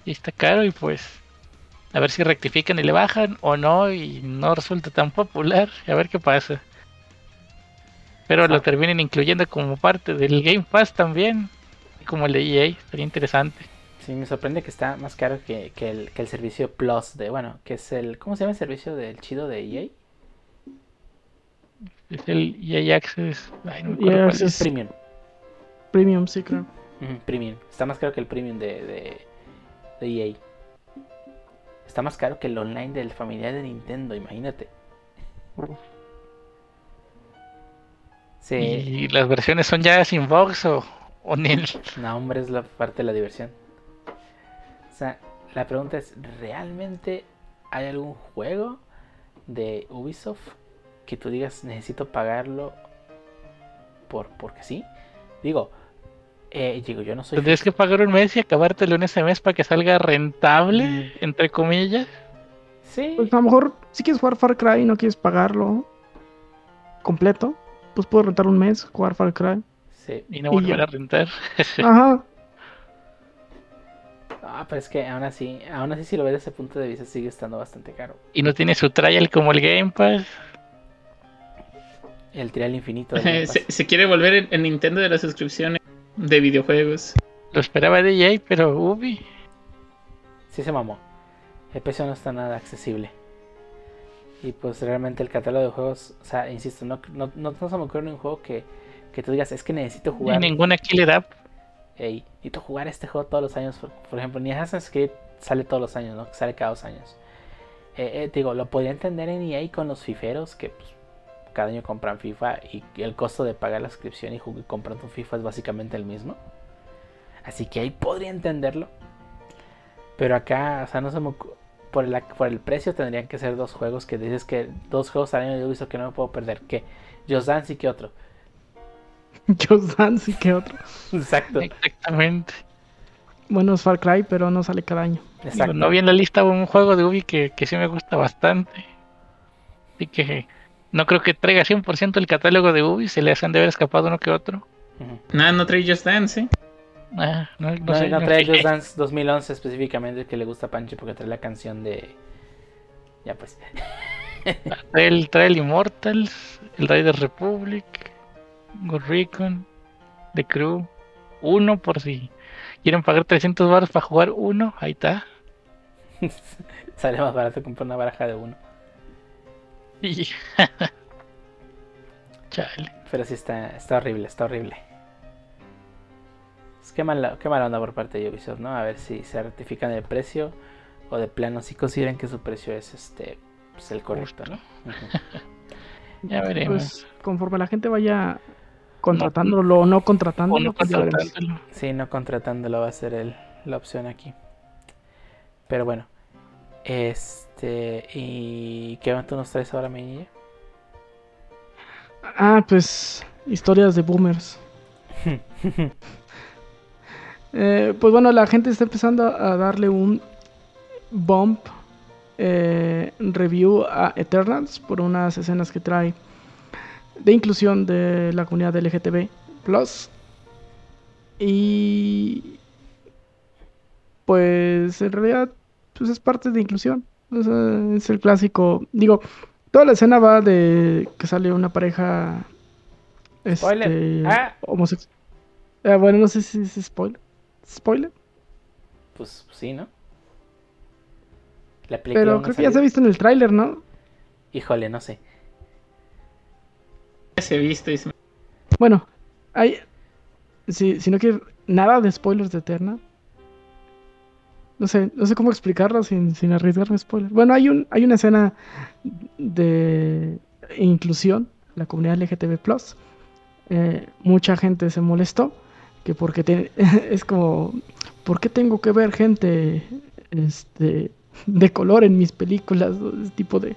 Speaker 4: Y está caro y pues a ver si rectifican y le bajan o no y no resulta tan popular. A ver qué pasa. Pero lo terminen incluyendo como parte del Game Pass también, como el de EA, sería interesante.
Speaker 2: Sí, me sorprende que está más caro que, el, que el servicio Plus de, bueno, que es el, ¿cómo se llama el servicio del chido de EA?
Speaker 4: Es el EA Access.
Speaker 3: EA Access
Speaker 2: Premium.
Speaker 3: Premium, sí, claro.
Speaker 2: premium. Está más caro que el Premium de, de, EA. Está más caro que el online del familiar de Nintendo, imagínate.
Speaker 4: Sí. ¿Y las versiones son ya sin box o, o nil?
Speaker 2: No, hombre, es la parte de la diversión. O sea, la pregunta es, ¿realmente hay algún juego de Ubisoft que tú digas necesito pagarlo por porque sí? Digo, eh, digo, yo no soy.
Speaker 4: Tendrías que pagar un mes y acabártelo en ese mes para que salga rentable, mm. entre comillas.
Speaker 3: Sí. Pues a lo mejor, si quieres jugar Far Cry y no quieres pagarlo completo, pues puedo rentar un mes, jugar Far Cry.
Speaker 4: Sí. Y no volver a rentar.
Speaker 3: Ajá.
Speaker 2: Ah, pero es que aún así, aún así si lo ves desde ese punto de vista sigue estando bastante caro.
Speaker 4: Y no tiene su trial como el Game Pass.
Speaker 2: El trial infinito.
Speaker 1: se, quiere volver en, Nintendo de las suscripciones. De videojuegos.
Speaker 4: Lo esperaba de EA, pero Ubi.
Speaker 2: Sí se mamó. El precio no está nada accesible. Y pues realmente el catálogo de juegos, o sea, insisto, no, no, no, no se me ocurre un juego que, que tú digas, es que necesito
Speaker 4: Ni
Speaker 2: jugar.
Speaker 4: ninguna killer app.
Speaker 2: Ey, necesito jugar este juego todos los años. Por, por ejemplo, ni Assassin's Creed sale todos los años, ¿no? Sale cada dos años. Eh, eh, digo, lo podría entender en EA con los fiferos que pues, cada año compran FIFA y el costo de pagar la suscripción y, comprar tu FIFA es básicamente el mismo. Así que ahí podría entenderlo. Pero acá, o sea, no se me por el, por el precio tendrían que ser dos juegos que dices que dos juegos al año de Ubisoft que no me puedo perder. ¿Qué? Just Dance y qué otro.
Speaker 3: Just Dance y qué otro.
Speaker 2: Exacto.
Speaker 4: Exactamente.
Speaker 3: Bueno, es Far Cry, pero no sale cada año.
Speaker 4: Digo,
Speaker 2: Exacto.
Speaker 4: no vi en la lista un juego de Ubi que, que sí me gusta bastante. Así que no creo que traiga 100% el catálogo de Ubi. Se le hacen de haber escapado uno que otro.
Speaker 1: Nada, no trae Just Dance, ¿eh?
Speaker 4: Ah, no, no
Speaker 2: No,
Speaker 4: sé,
Speaker 2: no
Speaker 4: no
Speaker 2: trae. Just Dance 2011 específicamente que le gusta a Pancho porque trae la canción de... Ya pues.
Speaker 4: Trae el, trae el Immortals, el Raiders Republic, Ghost Recon, The Crew. Uno por si quieren pagar 300 baros para jugar uno. Ahí está.
Speaker 2: Sale más barato comprar una baraja de uno.
Speaker 4: Y... Chale.
Speaker 2: Pero sí está, está horrible, está horrible. Es que mala, qué mala onda por parte de Ubisoft, ¿no? A ver si se rectifican el precio o de plano si consideran que su precio es este pues, el correcto, ¿no?
Speaker 4: Ya veremos.
Speaker 3: Pues conforme la gente vaya contratándolo o no
Speaker 4: o
Speaker 3: contratándolo,
Speaker 4: no
Speaker 3: pues
Speaker 4: contratándolo.
Speaker 2: Sí, no contratándolo va a ser el, la opción aquí. Pero bueno. Este. ¿Y qué tú nos traes ahora, mi niña?
Speaker 3: Ah, pues historias de boomers. Eh, pues bueno, la gente está empezando a darle un bump eh, review a Eternals por unas escenas que trae de inclusión de la comunidad LGTB plus y pues en realidad pues es parte de inclusión O sea, es el clásico digo toda la escena va de que sale una pareja
Speaker 2: Spoiler.
Speaker 3: este,
Speaker 2: Ah.
Speaker 3: homosexual Eh, bueno no sé si es spoiler spoiler
Speaker 2: Pues sí, ¿no? La película
Speaker 3: pero creo que ya se ha visto en el tráiler no
Speaker 2: Híjole, no sé.
Speaker 1: Ya se ha visto y se-
Speaker 3: Bueno, hay. Si, si no quieres nada de spoilers de Eterna. No sé, no sé cómo explicarlo sin, sin arriesgarme spoilers. Bueno, hay un, hay una escena de inclusión, la comunidad LGTB eh, mucha gente se molestó. Que porque te- es como. ¿Por qué tengo que ver gente este, de color en mis películas? Ese tipo de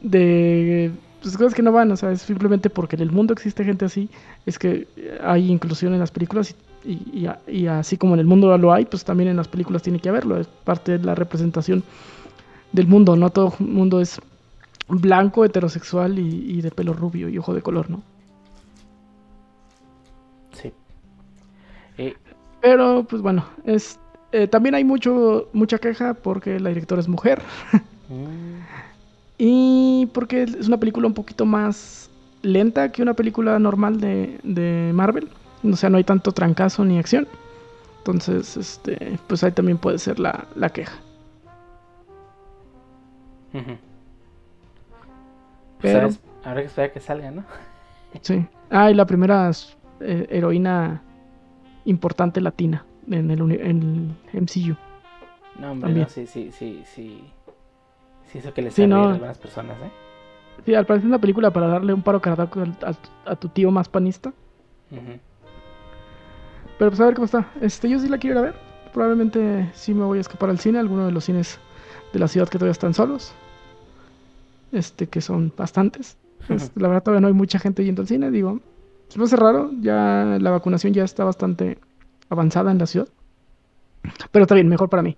Speaker 3: de pues, cosas que no van, o sea, es simplemente porque en el mundo existe gente así, es que hay inclusión en las películas y, y- y a- y así como en el mundo lo hay, pues también en las películas tiene que haberlo, es parte de la representación del mundo, no todo el mundo es blanco, heterosexual y, y de pelo rubio y ojo de color, ¿no?
Speaker 2: Sí. Y,
Speaker 3: Pero, pues bueno, es eh, también hay mucho mucha queja porque la directora es mujer
Speaker 2: mm,
Speaker 3: y porque es una película un poquito más lenta que una película normal de, de Marvel. O sea, no hay tanto trancazo ni acción. Entonces, este, pues ahí también puede ser la, la queja.
Speaker 2: Pues
Speaker 3: Pero-
Speaker 2: ¿sabes? Habrá que esperar que salga, ¿no?
Speaker 3: Sí. Ah, y la primera eh, heroína importante latina en el, en el MCU.
Speaker 2: No, hombre,
Speaker 3: También.
Speaker 2: no, sí, sí, sí, sí. Sí, eso que les
Speaker 3: Sí,
Speaker 2: hace
Speaker 3: no.
Speaker 2: a algunas personas, ¿eh?
Speaker 3: Sí, al parecer es una película para darle un paro cardíaco al- a, tu tío más panista.
Speaker 2: Ujú.
Speaker 3: Pero pues a ver cómo está. Este, yo sí la quiero ir a ver. Probablemente sí me voy a escapar al cine, alguno de los cines de la ciudad que todavía están solos. Este, que son bastantes. Este, la verdad todavía no hay mucha gente yendo al cine, digo. Se me hace raro, ya la vacunación ya está bastante avanzada en la ciudad. Pero está bien, mejor para mí.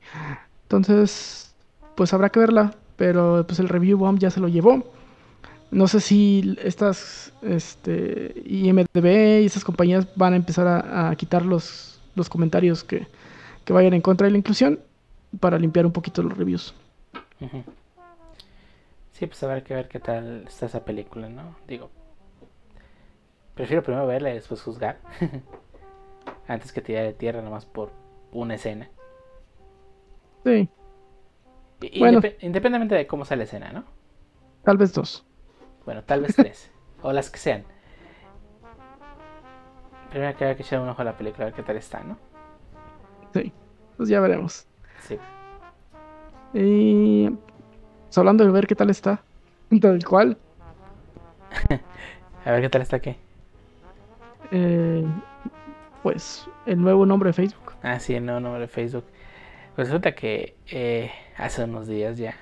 Speaker 3: Entonces, pues habrá que verla. Pero pues el review bomb ya se lo llevó. No sé si estas este, IMDB y esas compañías van a empezar a, a quitar los, los comentarios que, que vayan en contra de la inclusión para limpiar un poquito los reviews.
Speaker 2: Sí, pues habrá que ver qué tal está esa película, ¿no? Digo, Prefiero primero verla y después juzgar. Antes que tirar de tierra nomás por una escena.
Speaker 3: Sí, Bueno.
Speaker 2: indep- Independientemente de cómo sea la escena, ¿no?
Speaker 3: tal vez dos.
Speaker 2: Bueno, tal vez tres. o las que sean. Primero que hay que echar un ojo a la película, a ver qué tal está, ¿no?
Speaker 3: Sí, pues ya veremos.
Speaker 2: Sí.
Speaker 3: Y pues, hablando de ver qué tal está, tal cual,
Speaker 2: A ver qué tal está qué.
Speaker 3: eh, pues el nuevo nombre de Facebook.
Speaker 2: Ah, sí, el nuevo nombre de Facebook. Pues resulta que eh, hace unos días ya,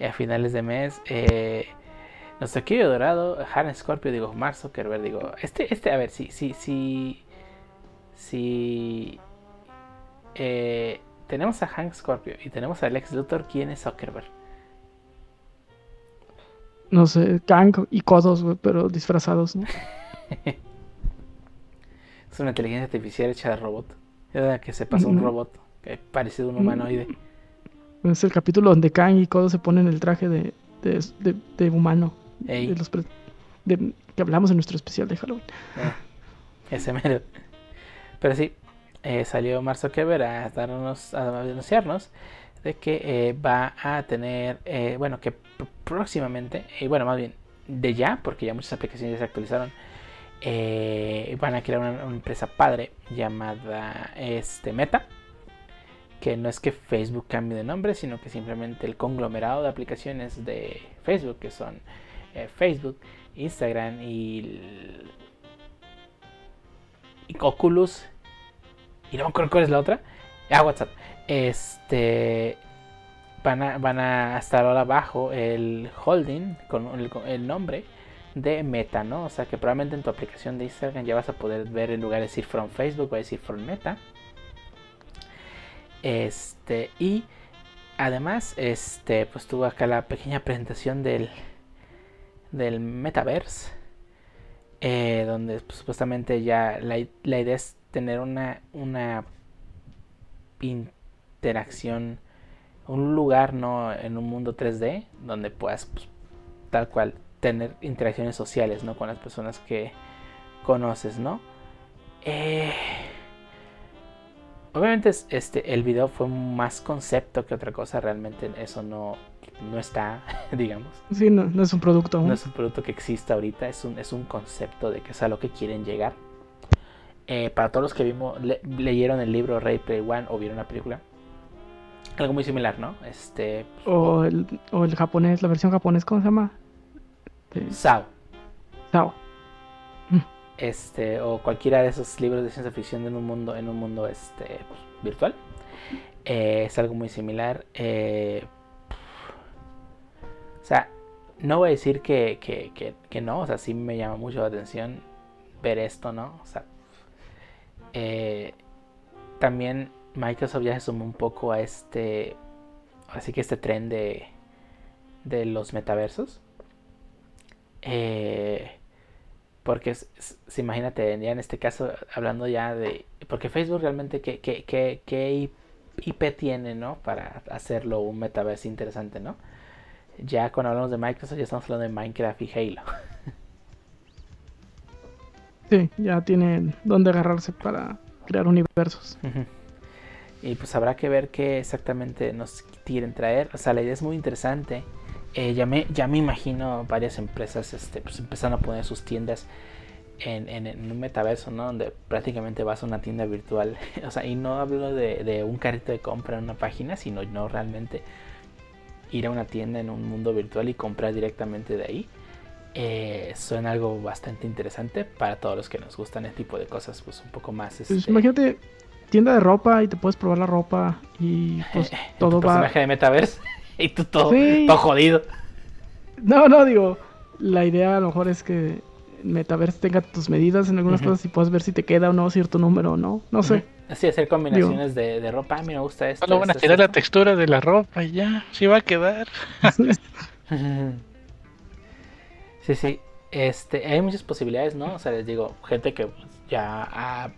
Speaker 2: a finales de mes, eh, querido dorado, Haran Scorpio, digo, Mark Zuckerberg, digo, este, este, a ver, si, si, si, si eh, tenemos a Hank Scorpio y tenemos a Lex Luthor, ¿quién es Zuckerberg?
Speaker 3: No sé, Kang y Codos, pero disfrazados, ¿no?
Speaker 2: Es una inteligencia artificial hecha de robot. Es la que se pasa un
Speaker 3: Mm.
Speaker 2: robot, que parecido a un humanoide.
Speaker 3: Es el capítulo donde Kang y Codos se ponen el traje de, de, de- de humano.
Speaker 2: Ey.
Speaker 3: De los de- que hablamos en nuestro especial de Halloween.
Speaker 2: Eh, ese mero. Pero sí, eh, salió Mark Zuckerberg a darnos, a anunciarnos de que eh, va a tener, eh, bueno, que pr- próximamente, y bueno, más bien de ya, porque ya muchas aplicaciones ya se actualizaron, van a crear una, una empresa padre llamada este Meta, que no es que Facebook cambie de nombre, sino que simplemente el conglomerado de aplicaciones de Facebook, que son eh, Facebook, Instagram y y Oculus. Y no me acuerdo cuál es la otra. Ah, WhatsApp. Este. Van a, van a estar ahora bajo el holding con el, el nombre de Meta, ¿no? O sea que probablemente en tu aplicación de Instagram ya vas a poder ver en lugar de decir from Facebook, va a decir from Meta. Este. Y además, este. Pues tuvo acá la pequeña presentación del. Del Metaverse eh, donde pues, supuestamente ya la, la idea es tener una, una interacción, un lugar no en un mundo 3D donde puedas pues, tal cual tener interacciones sociales ¿no? con las personas que conoces, ¿no? Eh, obviamente es- este, el video fue más concepto que otra cosa, realmente eso no, no está, digamos.
Speaker 3: Sí, no, no es un producto aún.
Speaker 2: No es un producto que exista ahorita, es un, es un concepto de que es a lo que quieren llegar. Eh, para todos los que vimos, le- leyeron el libro Ray Play One o vieron la película, algo muy similar, ¿no? Este.
Speaker 3: O el, o el japonés, la versión japonés, ¿cómo se llama? De
Speaker 2: Sao.
Speaker 3: Sao.
Speaker 2: Este. O cualquiera de esos libros de ciencia ficción en un mundo, en un mundo este, pues, virtual. Eh, es algo muy similar. eh, sea, no voy a decir que, que, que, que no. O sea, sí me llama mucho la atención ver esto, ¿no? O sea. eh, también Microsoft ya se sumó un poco a este. Así que este tren de. De los metaversos. Eh, porque es- imagínate, ya en este caso, hablando ya de. Porque Facebook realmente, ¿qué, qué, qué, qué IP tiene, ¿no? Para hacerlo un metaverso interesante, ¿no? Ya cuando hablamos de Microsoft, ya estamos hablando de Minecraft y Halo.
Speaker 3: Sí, ya tienen dónde agarrarse para crear universos.
Speaker 2: Y pues habrá que ver qué exactamente nos quieren traer. O sea, la idea es muy interesante. Eh, ya, me, ya me imagino varias empresas este, pues empezando a poner sus tiendas en, en- en un metaverso, ¿no? Donde prácticamente vas a una tienda virtual. o sea, y no hablo de, de un carrito de compra en una página, sino no realmente ir a una tienda en un mundo virtual y comprar directamente de ahí. Eh, suena algo bastante interesante para todos los que nos gustan este tipo de cosas, pues un poco más.
Speaker 3: Pues
Speaker 2: este,
Speaker 3: imagínate, tienda de ropa y te puedes probar la ropa y pues todo
Speaker 2: tu
Speaker 3: va...
Speaker 2: personaje de Metaverse y tú todo,
Speaker 3: Sí.
Speaker 2: todo jodido.
Speaker 3: No, no, digo, la idea a lo mejor es que Metaverse tenga tus medidas en algunas cosas y puedas ver si te queda o no cierto número o no. No sé.
Speaker 2: Así hacer combinaciones de, de ropa. A mí me gusta esto.
Speaker 4: Solo van a
Speaker 2: esto,
Speaker 4: tirar la textura de la ropa y ya, sí va a quedar.
Speaker 2: Sí, sí. Este, hay muchas posibilidades, ¿no? O sea, les digo, gente que ya ha-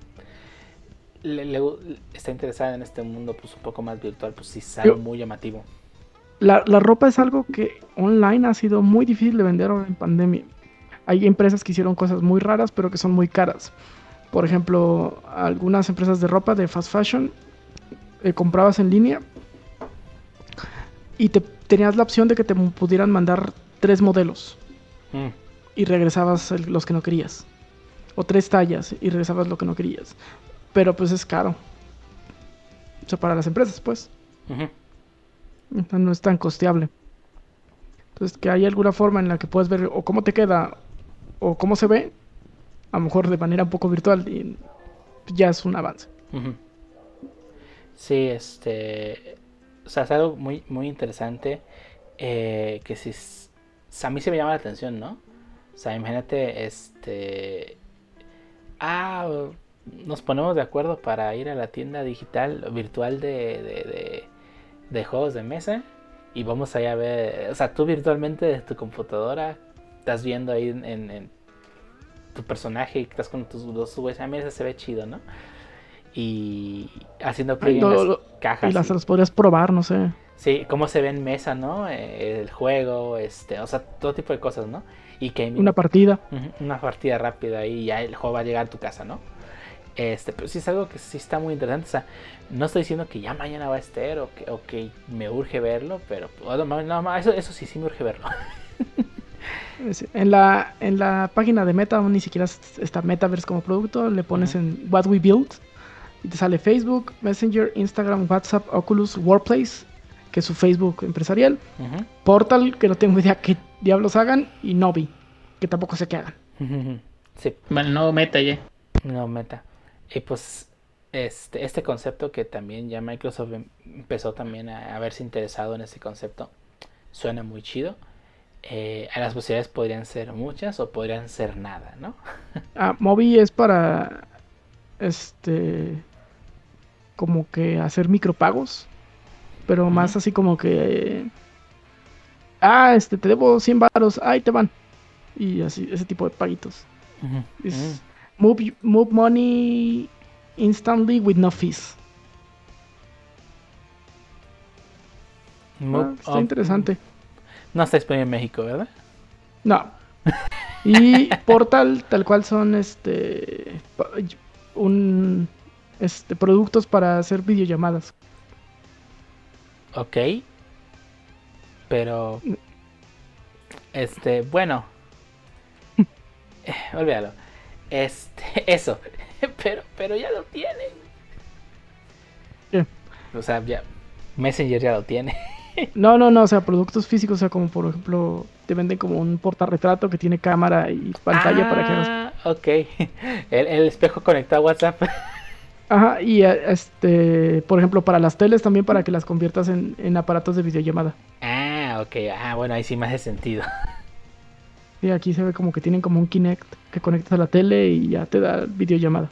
Speaker 2: le- le- está interesada en este mundo pues un poco más virtual, pues sí
Speaker 3: Yo-
Speaker 2: muy llamativo.
Speaker 3: La, la ropa es algo que online ha sido muy difícil de vender ahora en pandemia. Hay empresas que hicieron cosas muy raras, pero que son muy caras. Por ejemplo, algunas empresas de ropa de fast fashion eh, comprabas en línea y te, tenías la opción de que te pudieran mandar tres modelos
Speaker 2: Mm,
Speaker 3: y regresabas el- los que no querías. O tres tallas y regresabas lo que no querías. Pero pues es caro. O sea, para las empresas, pues. No es tan costeable. Entonces, que hay alguna forma en la que puedes ver o cómo te queda o cómo se ve, a lo mejor de manera un poco virtual, y ya es un avance.
Speaker 2: Sí, este. O sea, es algo muy, muy interesante. eh, que si. A mí se me llama la atención, ¿no? O sea, imagínate, este. Ah, nos ponemos de acuerdo para ir a la tienda digital virtual de, de, de, de juegos de mesa. Y vamos allá a ver. O sea, tú virtualmente desde tu computadora estás viendo ahí en, en- en tu personaje y estás con tus dos güeyes. Ah, mira, ese se ve chido, ¿no? Y haciendo en las
Speaker 3: lo-
Speaker 2: cajas.
Speaker 3: Y las
Speaker 2: y-
Speaker 3: podrías probar, no sé.
Speaker 2: Sí, cómo se ve en mesa, ¿no? El juego, este, o sea, todo tipo de cosas, ¿no? Y que
Speaker 3: Una partida.
Speaker 2: Una partida rápida y ya el juego va a llegar a tu casa, ¿no? Este, pero sí es algo que sí está muy interesante. O sea, no estoy diciendo que ya mañana va a estar o que, o que me urge verlo, pero no, no, eso, eso sí, sí me urge verlo.
Speaker 3: En la, en la página de Meta ni siquiera es- está Metaverse como producto. Le pones en What We Build y te sale Facebook, Messenger, Instagram, WhatsApp, Oculus, Workplace, que es su Facebook empresarial. Portal, que no tengo idea qué diablos hagan. Y Novi, que tampoco sé qué hagan.
Speaker 2: Sí,
Speaker 1: Bueno, no meta ya.
Speaker 2: no meta. Y pues este, este concepto que también ya Microsoft em- empezó también a, a verse interesado en este concepto, suena muy chido. Eh, las posibilidades podrían ser muchas o podrían ser nada, ¿no?
Speaker 3: Ah, Mobi es para. Este. Como que hacer micropagos. Pero más así como que. Ah, este, te debo 100 varos. Ahí te van. Y así, ese tipo de paguitos. Es move, move money instantly with no fees.
Speaker 2: Mm.
Speaker 3: Ah, está interesante.
Speaker 2: No está disponible en México, ¿verdad?
Speaker 3: No. Y Portal, tal cual son este. Un. Este, productos para hacer videollamadas.
Speaker 2: Ok. Pero. Este, bueno. Eh, olvídalo. Este, eso. Pero, pero ya lo tienen. O sea, ya. Messenger ya lo tiene.
Speaker 3: No, no, no, o sea, productos físicos, o sea, como por ejemplo, te venden como un portarretrato que tiene cámara y pantalla para que hagas.
Speaker 2: Ah, ok. El, el espejo conectado a WhatsApp.
Speaker 3: Ajá, y eh, este, por ejemplo, para las teles también para que las conviertas en, en aparatos de videollamada.
Speaker 2: Ah, ok. Ah, bueno, ahí sí me hace sentido.
Speaker 3: Y aquí se ve como que tienen como un Kinect que conectas a la tele y ya te da videollamada.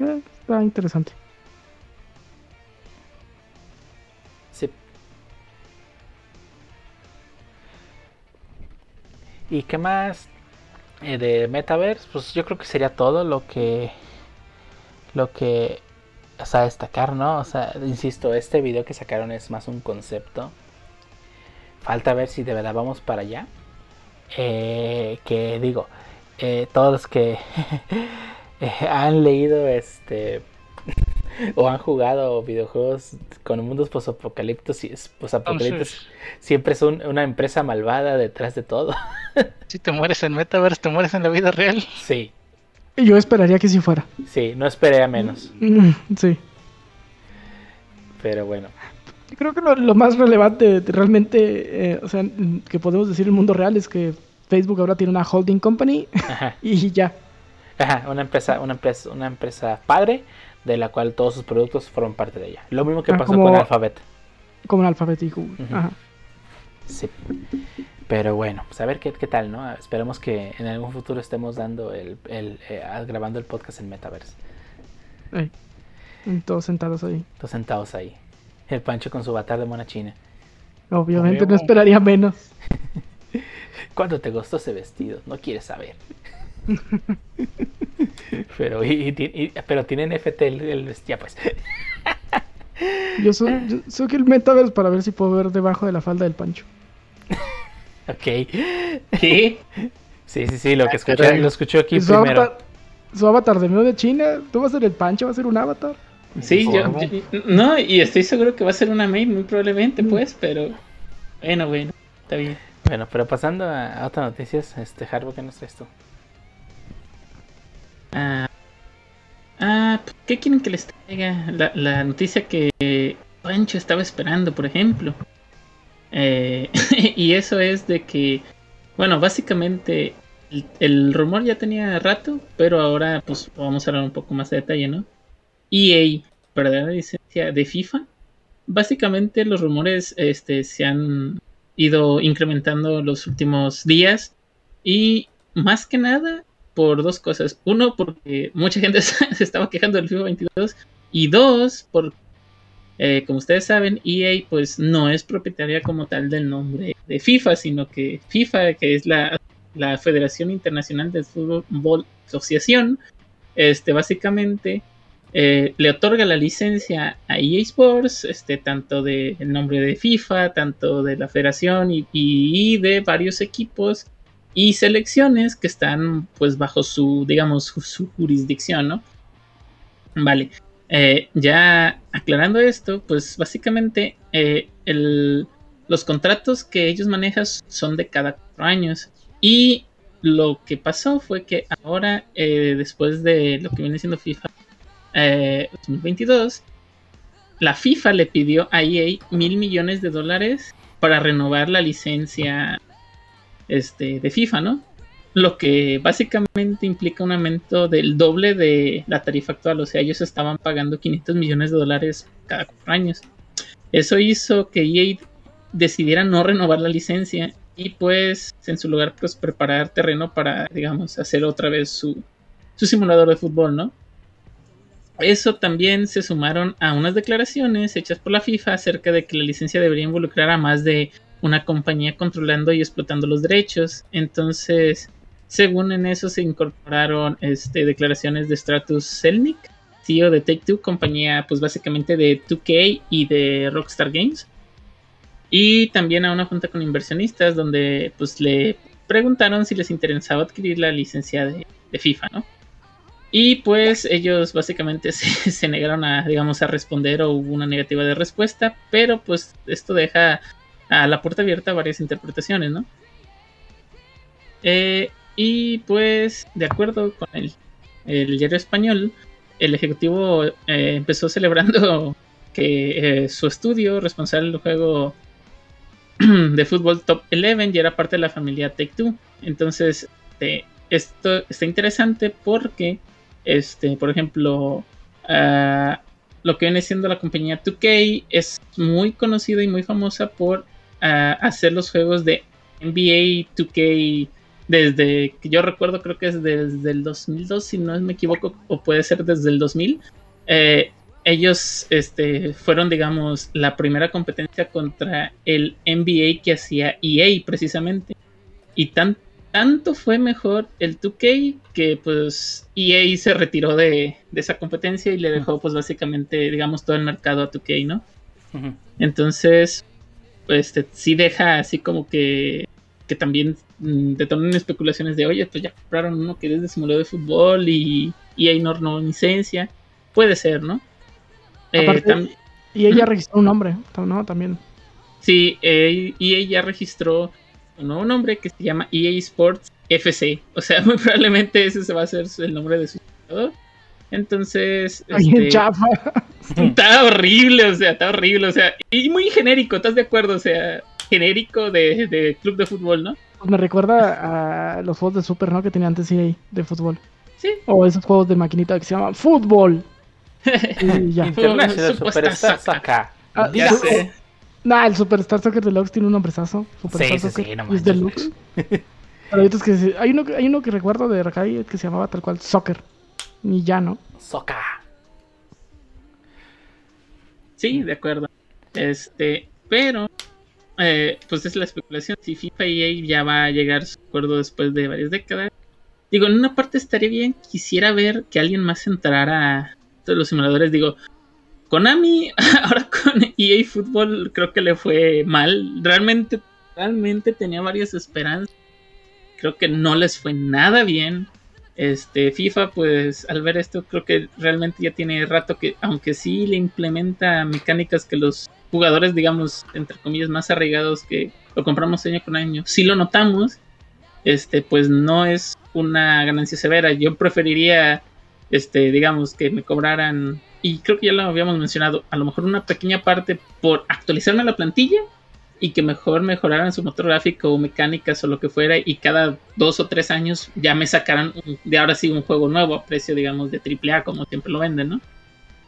Speaker 3: Eh, está interesante.
Speaker 2: Sí. ¿Y qué más eh, de Metaverse? Pues yo creo que sería todo lo que lo que o sea, destacar, ¿no? O sea, insisto, este video que sacaron es más un concepto. Falta ver si de verdad vamos para allá. Eh, que digo, todos los que eh, han leído este o han jugado videojuegos con mundos posapocalípticos siempre es un- una empresa malvada detrás de todo.
Speaker 4: si te mueres en Metaverse, te mueres en la vida real.
Speaker 2: Sí,
Speaker 3: Y yo esperaría que sí fuera.
Speaker 2: sí, no esperé a menos,
Speaker 3: Mm, Sí.
Speaker 2: pero bueno.
Speaker 3: Yo Creo que lo, lo más relevante de- realmente, eh, o sea, que podemos decir en el mundo real es que Facebook ahora tiene una holding company
Speaker 2: Ajá,
Speaker 3: y ya.
Speaker 2: Ajá, una empresa, una empresa, una empresa padre de la cual todos sus productos forman parte de ella. Lo mismo que
Speaker 3: Ah,
Speaker 2: pasó
Speaker 3: como-
Speaker 2: con Alphabet.
Speaker 3: Como Alphabet y Google. Ajá.
Speaker 2: Sí. Pero bueno, pues a ver qué, qué tal, ¿no? Esperemos que en algún futuro estemos dando el, el, eh, grabando el podcast en Metaverse.
Speaker 3: Ahí. Y Todos sentados ahí.
Speaker 2: Todos sentados ahí. El Pancho con su batar de mona china.
Speaker 3: Obviamente no esperaría menos.
Speaker 2: ¿Cuánto te costó ese vestido? No quieres saber. pero, y, y pero tiene NFT el, el vestido, pues.
Speaker 3: Yo soy, yo soy el metaverse para ver si puedo ver debajo de la falda del Pancho.
Speaker 2: Ok.
Speaker 1: ¿Qué?
Speaker 2: Sí, sí, sí, lo que
Speaker 4: Ah,
Speaker 2: escuché, lo escuchó aquí
Speaker 3: su
Speaker 2: primero.
Speaker 3: avatar, su avatar de medio de China, tú vas a ser el Pancho, va a ser un avatar.
Speaker 1: Sí, yo, no, y estoy seguro que va a ser una mail muy probablemente,
Speaker 3: Mm.
Speaker 1: pues, pero bueno, bueno, está bien.
Speaker 2: Bueno, pero pasando a, a otras noticias, este Harbo, ¿qué nos traes tú?
Speaker 1: Ah, ah, ¿qué quieren que les traiga? La, noticia que Pancho estaba esperando, por ejemplo. Eh, y eso es de que, bueno, básicamente el, rumor ya tenía rato, pero ahora pues vamos a hablar un poco más de detalle, ¿no? EA, ¿verdad? La licencia de FIFA. Básicamente los rumores este, se han ido incrementando los últimos días y más que nada por dos cosas. Uno, porque mucha gente se estaba quejando del FIFA 22 y dos, por eh, como ustedes saben, EA pues no es propietaria como tal del nombre de FIFA, sino que FIFA, que es la, la Federación Internacional de Fútbol Asociación, este básicamente eh, le otorga la licencia a EA Sports, este, tanto del nombre de FIFA, tanto de la federación y de varios equipos y selecciones que están pues bajo su, digamos, su, jurisdicción, ¿no? Vale. Eh, ya aclarando esto, pues básicamente eh, el, los contratos que ellos manejan son de cada cuatro años. Y lo que pasó fue que ahora, eh, después de lo que viene siendo FIFA eh, 2022, la FIFA le pidió a EA mil millones de dólares para renovar la licencia este, de FIFA, ¿no? Lo que básicamente implica un aumento del doble de la tarifa actual. O sea, ellos estaban pagando 500 millones de dólares cada cuatro años. Eso hizo que EA decidiera no renovar la licencia y pues en su lugar pues preparar terreno para, digamos, hacer otra vez su, su simulador de fútbol, ¿no? Eso también se sumaron a unas declaraciones hechas por la FIFA acerca de que la licencia debería involucrar a más de una compañía controlando y explotando los derechos. Entonces, según en eso se incorporaron este, declaraciones de Stratus Selnick, CEO de Take Two, compañía pues básicamente de 2K y de Rockstar Games. Y también a una junta con inversionistas donde pues le preguntaron si les interesaba adquirir la licencia de, FIFA, ¿no? Y pues ellos básicamente se, se, negaron a, digamos, a responder o hubo una negativa de respuesta, pero pues esto deja a la puerta abierta varias interpretaciones, ¿no? Eh, y pues, de acuerdo con el, el diario español, el ejecutivo eh, empezó celebrando que eh, su estudio responsable del juego de fútbol Top 11 ya era parte de la familia Take Two. Entonces, eh, esto está interesante porque, este, por ejemplo, uh, lo que viene siendo la compañía 2K es muy conocida y muy famosa por uh, hacer los juegos de NBA 2K desde que yo recuerdo, creo que es desde el 2002, si no me equivoco, o puede ser desde el 2000. Eh, ellos este, fueron, digamos, la primera competencia contra el NBA que hacía EA precisamente. Y tan, tanto fue mejor el 2K que pues EA se retiró de, de esa competencia y le dejó pues básicamente, digamos, todo el mercado a 2K, ¿no? Uh -huh. Entonces, este, sí deja así como que, que también mm, detonan especulaciones de, oye, pues ya compraron uno que es de simulador de fútbol y, y hay no, no licencia. Puede ser, ¿no?
Speaker 3: Aparte, eh, y ella registró un nombre, ¿no? También.
Speaker 1: Sí, eh, y ella registró un nuevo nombre que se llama EA Sports FC. O sea, muy probablemente ese se va a ser el nombre de su jugador. Entonces.
Speaker 3: Este, chafa.
Speaker 1: Está horrible, o sea, está horrible, o sea, y muy genérico, ¿estás de acuerdo? O sea, genérico de, de club de fútbol, ¿no?
Speaker 3: Pues me recuerda a los juegos de Super, ¿no? Que tenía antes EA de fútbol.
Speaker 1: Sí.
Speaker 3: O esos juegos de maquinita que se llaman Fútbol.
Speaker 2: y ya. International Superstar Soccer.
Speaker 3: Ah,
Speaker 1: ya sé.
Speaker 3: Nah, el Superstar Soccer Deluxe tiene un nombrezazo. Superstar
Speaker 2: sí,
Speaker 3: Soccer
Speaker 2: sí, sí, no
Speaker 3: es Deluxe. Pero es que hay uno, hay uno que recuerdo de Arcade que se llamaba tal cual Soccer. Ni ya, ¿no?
Speaker 2: Soccer.
Speaker 1: Sí, de acuerdo. Este, pero eh, pues es la especulación si FIFA y EA ya va a llegar a su acuerdo después de varias décadas. Digo, en una parte estaría bien, quisiera ver que alguien más entrara a todos los simuladores. Digo, Konami, ahora con EA Football creo que le fue mal. Realmente, realmente tenía varias esperanzas. Creo que no les fue nada bien. Este, FIFA, pues al ver esto, creo que realmente ya tiene rato que, aunque sí le implementa mecánicas que los jugadores, digamos, entre comillas, más arraigados que lo compramos año con año, sí lo notamos, este, pues no es una ganancia severa. Yo preferiría, este, digamos, que me cobraran, y creo que ya lo habíamos mencionado, a lo mejor una pequeña parte por actualizarme la plantilla y que mejor mejoraran su motor gráfico o mecánicas o lo que fuera y cada dos o tres años ya me sacaran de ahora sí un juego nuevo a precio digamos de AAA como siempre lo venden, ¿no?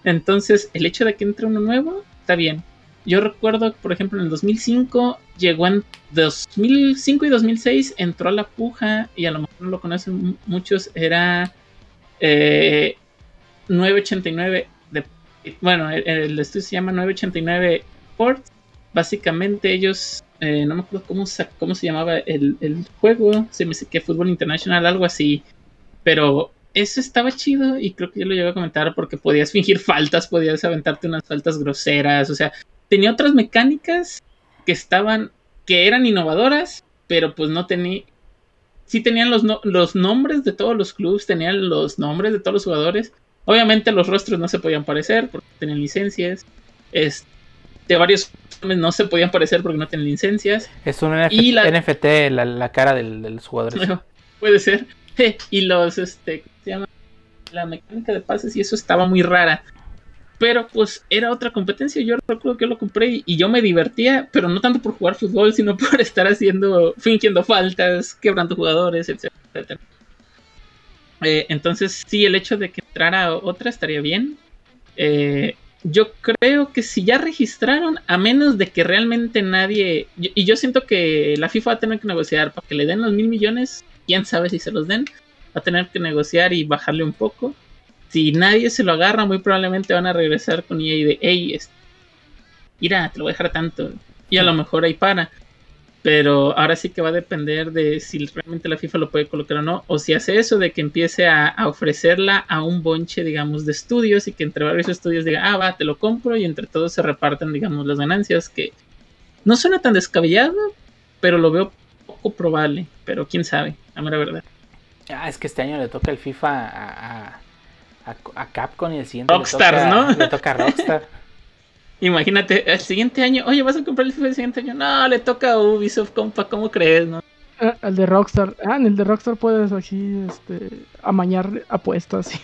Speaker 1: Entonces el hecho de que entre uno nuevo está bien. Yo recuerdo, por ejemplo, en el 2005 llegó en 2005 y 2006 entró a la puja y a lo mejor lo conocen muchos era eh, 989 de, bueno el, el estudio se llama 989 Ports básicamente ellos, eh, no me acuerdo cómo, cómo se llamaba el, el, juego, se me dice que Fútbol Internacional, algo así, pero eso estaba chido y creo que yo lo llegué a comentar porque podías fingir faltas, podías aventarte unas faltas groseras, o sea, tenía otras mecánicas que estaban, que eran innovadoras, pero pues no tenía, sí tenían los, no, los nombres de todos los clubes, tenían los nombres de todos los jugadores, obviamente los rostros no se podían parecer porque tenían licencias, este, de varios no se podían parecer porque no tienen licencias.
Speaker 2: Es un NFT, y la... NFT la, la, cara del, de los jugadores.
Speaker 1: No, puede ser. Y los, este, se llama? La mecánica de pases y eso estaba muy rara. Pero pues era otra competencia. Yo recuerdo que yo lo compré y yo me divertía, pero no tanto por jugar fútbol, sino por estar haciendo, fingiendo faltas, quebrando jugadores, etcétera. Eh, entonces, sí, el hecho de que entrara otra estaría bien. Eh, yo creo que si ya registraron, a menos de que realmente nadie. Y yo siento que la FIFA va a tener que negociar para que le den los mil millones. Quién sabe si se los den. Va a tener que negociar y bajarle un poco. Si nadie se lo agarra, muy probablemente van a regresar con EA de: Hey, mira, te lo voy a dejar tanto. Y a lo mejor ahí para. Pero ahora sí que va a depender de si realmente la FIFA lo puede colocar o no. O si hace eso de que empiece a, a, ofrecerla a un bonche, digamos, de estudios y que entre varios estudios diga, ah, va, te lo compro y entre todos se reparten, digamos, las ganancias. Que no suena tan descabellado, pero lo veo poco probable. Pero quién sabe, a mera verdad.
Speaker 2: Ah, es que este año le toca el FIFA a, a, a Capcom y el siguiente
Speaker 1: Rockstar,
Speaker 2: le toca,
Speaker 1: ¿no?
Speaker 2: Le toca a Rockstar.
Speaker 1: Imagínate, el siguiente año, oye, ¿vas a comprar el FIFA el siguiente año? No, le toca a Ubisoft, compa, ¿cómo crees, no?
Speaker 3: Ah, el de Rockstar. Ah, en el de Rockstar puedes aquí, este, amañar apuestas.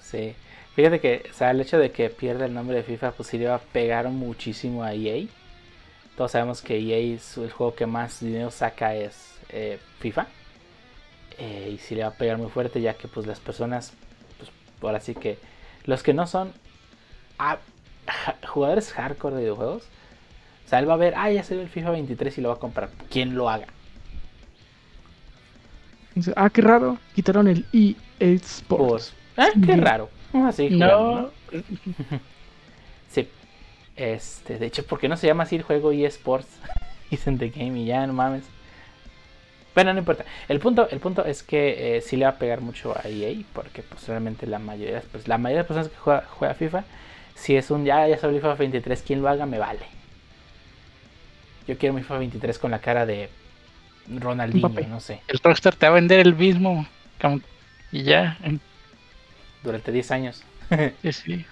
Speaker 2: sí. Fíjate que, o sea, el hecho de que pierda el nombre de FIFA, pues sí le va a pegar muchísimo a EA. Todos sabemos que EA es el juego que más dinero saca es eh, FIFA. Eh, y sí le va a pegar muy fuerte, ya que pues las personas, pues ahora sí que los que no son a jugadores hardcore de videojuegos. O sea, él va a ver, ah, ya salió el FIFA 23 y lo va a comprar. Quien lo haga.
Speaker 3: Ah, qué raro. Quitaron el EA Sports.
Speaker 2: Ah, qué raro. Así
Speaker 3: no.
Speaker 2: sí. Este, de hecho, ¿por qué no se llama así el juego EA Sports? Dicen The Game y ya, no mames. Bueno, no importa. El punto, el punto es que eh, sí le va a pegar mucho a EA. Porque pues realmente la mayoría, pues, la mayoría de personas que juega, juega FIFA si es un ya, ya salió FIFA 23, quien lo haga me vale. Yo quiero mi FIFA 23 con la cara de Ronaldinho, no sé.
Speaker 4: El Rockstar te va a vender el mismo. Y ya.
Speaker 2: Durante 10 años.
Speaker 4: Sí, sí.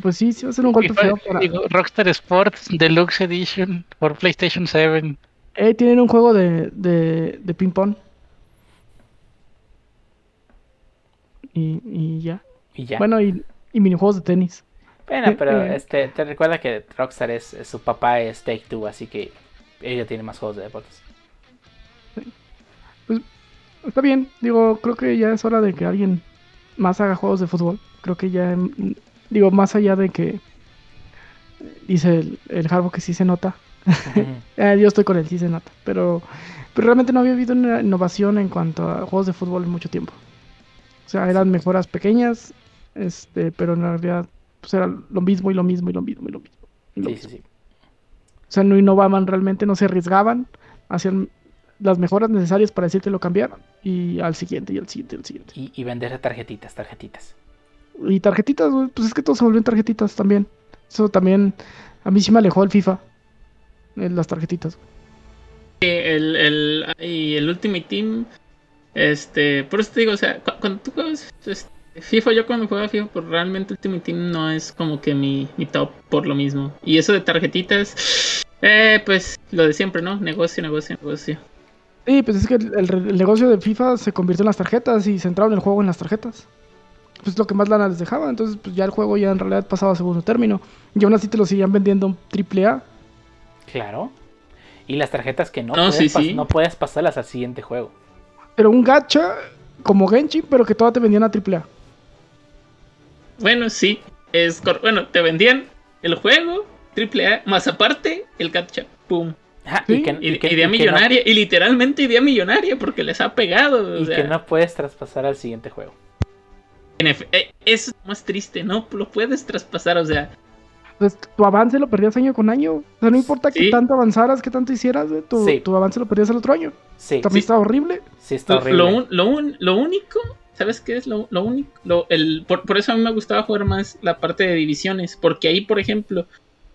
Speaker 3: Pues sí, sí va a ser un golpe feo para...
Speaker 4: digo, Rockstar Sports Deluxe Edition por PlayStation 7.
Speaker 3: Eh, tienen un juego de, de, de ping pong. Y, y ya.
Speaker 2: y ya.
Speaker 3: Bueno, y, y minijuegos de tenis.
Speaker 2: Bueno, pero
Speaker 3: eh.
Speaker 2: este, te recuerda que Rockstar es, es- su papá es Take Two, así que ella tiene más juegos de deportes.
Speaker 3: Está bien, digo, creo que ya es hora de que alguien más haga juegos de fútbol. Creo que ya, mm, digo, más allá de que dice el, el Harbo que sí se nota. Eh, yo estoy con él, sí se nota. Pero, pero realmente no había habido una innovación en cuanto a juegos de fútbol en mucho tiempo. O sea, eran mejoras pequeñas, este, pero en realidad pues era lo mismo y lo mismo y lo mismo y lo mismo. y lo
Speaker 2: sí,
Speaker 3: mismo.
Speaker 2: sí, sí.
Speaker 3: O sea, no innovaban realmente, no se arriesgaban, hacían las mejoras necesarias para decirte lo cambiaron y al siguiente y al siguiente y al siguiente.
Speaker 2: Y, y vender tarjetitas, tarjetitas.
Speaker 3: Y tarjetitas, güey, pues es que todo se volvió en tarjetitas también. Eso también, a mí sí me alejó el FIFA. eh, Las tarjetitas.
Speaker 1: El, el, y el Ultimate Team, este, por eso te digo, o sea, cu- cuando tú juegas este, FIFA, yo cuando juego FIFA, pues realmente Ultimate Team no es como que mi, mi top por lo mismo. Y eso de tarjetitas, eh, pues lo de siempre, ¿no? Negocio, negocio, negocio.
Speaker 3: Sí, pues es que el, negocio de FIFA se convirtió en las tarjetas y centraron el juego en las tarjetas. Pues lo que más lana les dejaba. Entonces, pues ya el juego ya en realidad pasaba a segundo término. Y aún así te lo seguían vendiendo triple A.
Speaker 2: Claro. Y las tarjetas que no,
Speaker 1: No,
Speaker 2: puedes,
Speaker 1: sí,
Speaker 2: pas-
Speaker 1: sí.
Speaker 2: no puedes pasarlas al siguiente juego.
Speaker 3: Pero un gacha como Genshin, pero que todavía te vendían a triple A.
Speaker 1: Bueno, sí, es cor- bueno, te vendían el juego, AAA, más aparte el gacha, pum.
Speaker 2: Ajá,
Speaker 3: Sí.
Speaker 2: y que,
Speaker 1: Y,
Speaker 2: y que-
Speaker 1: idea
Speaker 2: y que no-
Speaker 1: millonaria, y literalmente idea millonaria porque les ha pegado. o
Speaker 2: y
Speaker 1: sea,
Speaker 2: que no puedes traspasar al siguiente juego.
Speaker 1: eh, eso es lo más triste, no lo puedes traspasar, o sea,
Speaker 3: Entonces, tu avance lo perdías año con año. O sea, no importa que
Speaker 1: Sí.
Speaker 3: tanto avanzaras, que tanto hicieras, tu,
Speaker 2: Sí.
Speaker 3: tu avance lo perdías el otro año.
Speaker 2: Sí,
Speaker 3: También
Speaker 1: Sí.
Speaker 3: está horrible.
Speaker 2: sí está horrible.
Speaker 1: lo, lo, lo único, ¿sabes qué es lo, lo único? El, por, por eso a mí me gustaba jugar más la parte de divisiones, porque ahí, por ejemplo,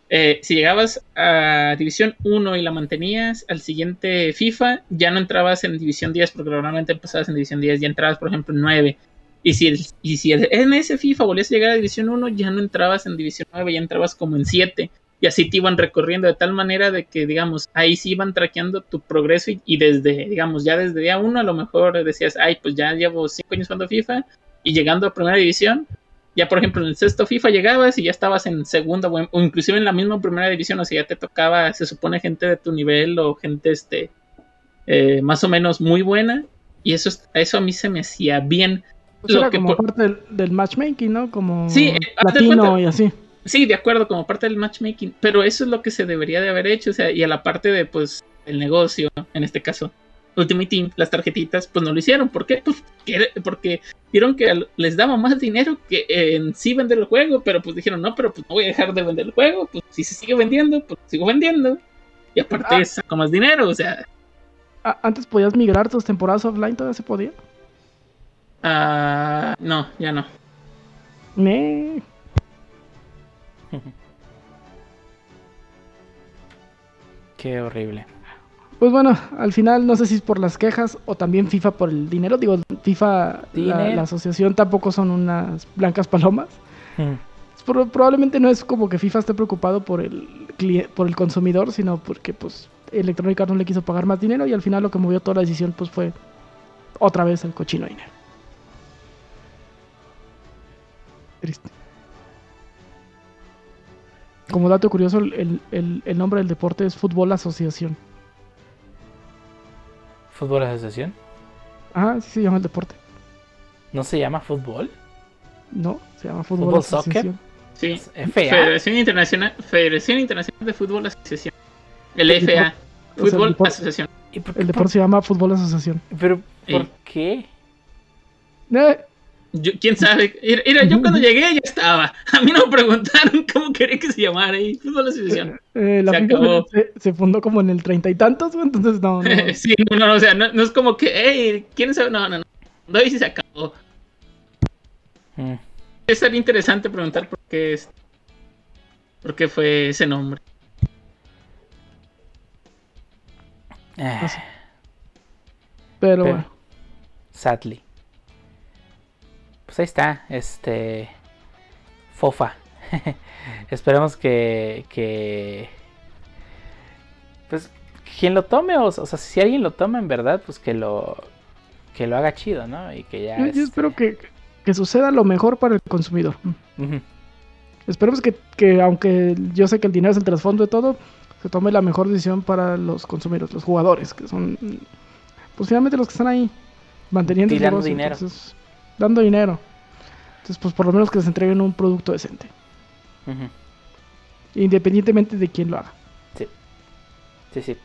Speaker 1: eh, si llegabas a División 1 y la mantenías, al siguiente FIFA ya no entrabas en División 10, porque normalmente empezabas en División 10, ya entrabas, por ejemplo, en 9. Y si, el- y si el- en ese FIFA volvías a llegar a División 1, ya no entrabas en División 9, ya entrabas como en 7. Y así te iban recorriendo de tal manera de que, digamos, ahí sí iban traqueando tu progreso y, y desde, digamos, ya desde día 1 a lo mejor decías, ay, pues ya llevo 5 años jugando FIFA y llegando a primera división, ya por ejemplo en el sexto FIFA llegabas y ya estabas en segunda o, en- o inclusive en la misma primera división, o sea, ya te tocaba, se supone, gente de tu nivel o gente este eh, más o menos muy buena y eso, es- eso a mí se me hacía bien.
Speaker 3: Pues
Speaker 1: Lo
Speaker 3: era
Speaker 1: que
Speaker 3: como
Speaker 1: por-
Speaker 3: parte del, del matchmaking, ¿no? Como
Speaker 1: Sí, eh,
Speaker 3: latino y así.
Speaker 1: Sí, de acuerdo, como parte del matchmaking, pero eso es lo que se debería de haber hecho, o sea, y a la parte de, pues, el negocio, en este caso, Ultimate Team, las tarjetitas, pues no lo hicieron, ¿por qué? Pues que- porque vieron que les daba más dinero que en sí vender el juego, pero pues dijeron, no, pero pues no voy a dejar de vender el juego, pues si se sigue vendiendo, pues sigo vendiendo, y aparte
Speaker 3: Ah.
Speaker 1: saco más dinero, o sea,
Speaker 3: A- antes podías migrar tus temporadas offline, todavía se podía.
Speaker 1: ah, no, ya no.
Speaker 3: Me...
Speaker 2: Qué horrible.
Speaker 3: Pues bueno, al final no sé si es por las quejas o también FIFA por el dinero. Digo, FIFA, la, la asociación tampoco son unas blancas palomas.
Speaker 2: Mm.
Speaker 3: Pro- probablemente no es como que FIFA esté preocupado por el por el consumidor, sino porque pues Electronic Arts no le quiso pagar más dinero y al final lo que movió toda la decisión pues fue otra vez el cochino dinero. Triste. Como dato curioso, el, el- el- nombre del deporte es Fútbol Asociación.
Speaker 2: ¿Fútbol Asociación?
Speaker 3: Ah, sí se llama el deporte.
Speaker 2: ¿No se llama fútbol?
Speaker 3: No, se llama Fútbol,
Speaker 2: ¿Fútbol soccer?
Speaker 3: Asociación.
Speaker 1: Sí,
Speaker 2: Es FA.
Speaker 1: Federación Internacional, Federación Internacional de Fútbol Asociación, el
Speaker 3: El
Speaker 1: FA,
Speaker 3: depor- o sea, el
Speaker 1: Fútbol Asociación.
Speaker 2: ¿Y por qué?
Speaker 3: El deporte se llama Fútbol Asociación.
Speaker 2: ¿Pero por
Speaker 1: Sí.
Speaker 2: qué?
Speaker 3: Eh,
Speaker 1: Yo- ¿Quién sabe? Mira, yo cuando llegué ya estaba. A mí no me preguntaron cómo quería que se llamara ahí. Fútbol Asociación.
Speaker 3: Eh, la
Speaker 1: Se acabó.
Speaker 3: se, se fundó como en el treinta y tantos, entonces no, no.
Speaker 1: sí, no, no, o sea, no, no es como que, hey, ¿quién sabe? No, no, no. No, y si se acabó.
Speaker 2: Mm.
Speaker 1: Es interesante preguntar por qué es. ¿Por qué fue ese nombre?
Speaker 3: Pero
Speaker 2: Pero-
Speaker 3: bueno,
Speaker 2: sadly. Pues ahí está, este. Fofa. Esperemos que. que. Pues quien lo tome, o, o sea, si alguien lo toma en verdad, pues que lo. que lo haga chido, ¿no? Y que ya.
Speaker 3: yo, yo
Speaker 2: este,
Speaker 3: espero que, que suceda lo mejor para el consumidor.
Speaker 2: ujú.
Speaker 3: Esperemos que, que, aunque yo sé que el dinero es el trasfondo de todo, se tome la mejor decisión para los consumidores, los jugadores, que son, pues finalmente los que están ahí manteniendo el
Speaker 2: Tirando
Speaker 3: negocio,
Speaker 2: dinero.
Speaker 3: entonces, dando dinero. Entonces, pues por lo menos que les entreguen un producto decente, independientemente de quién lo haga.
Speaker 2: Sí, sí.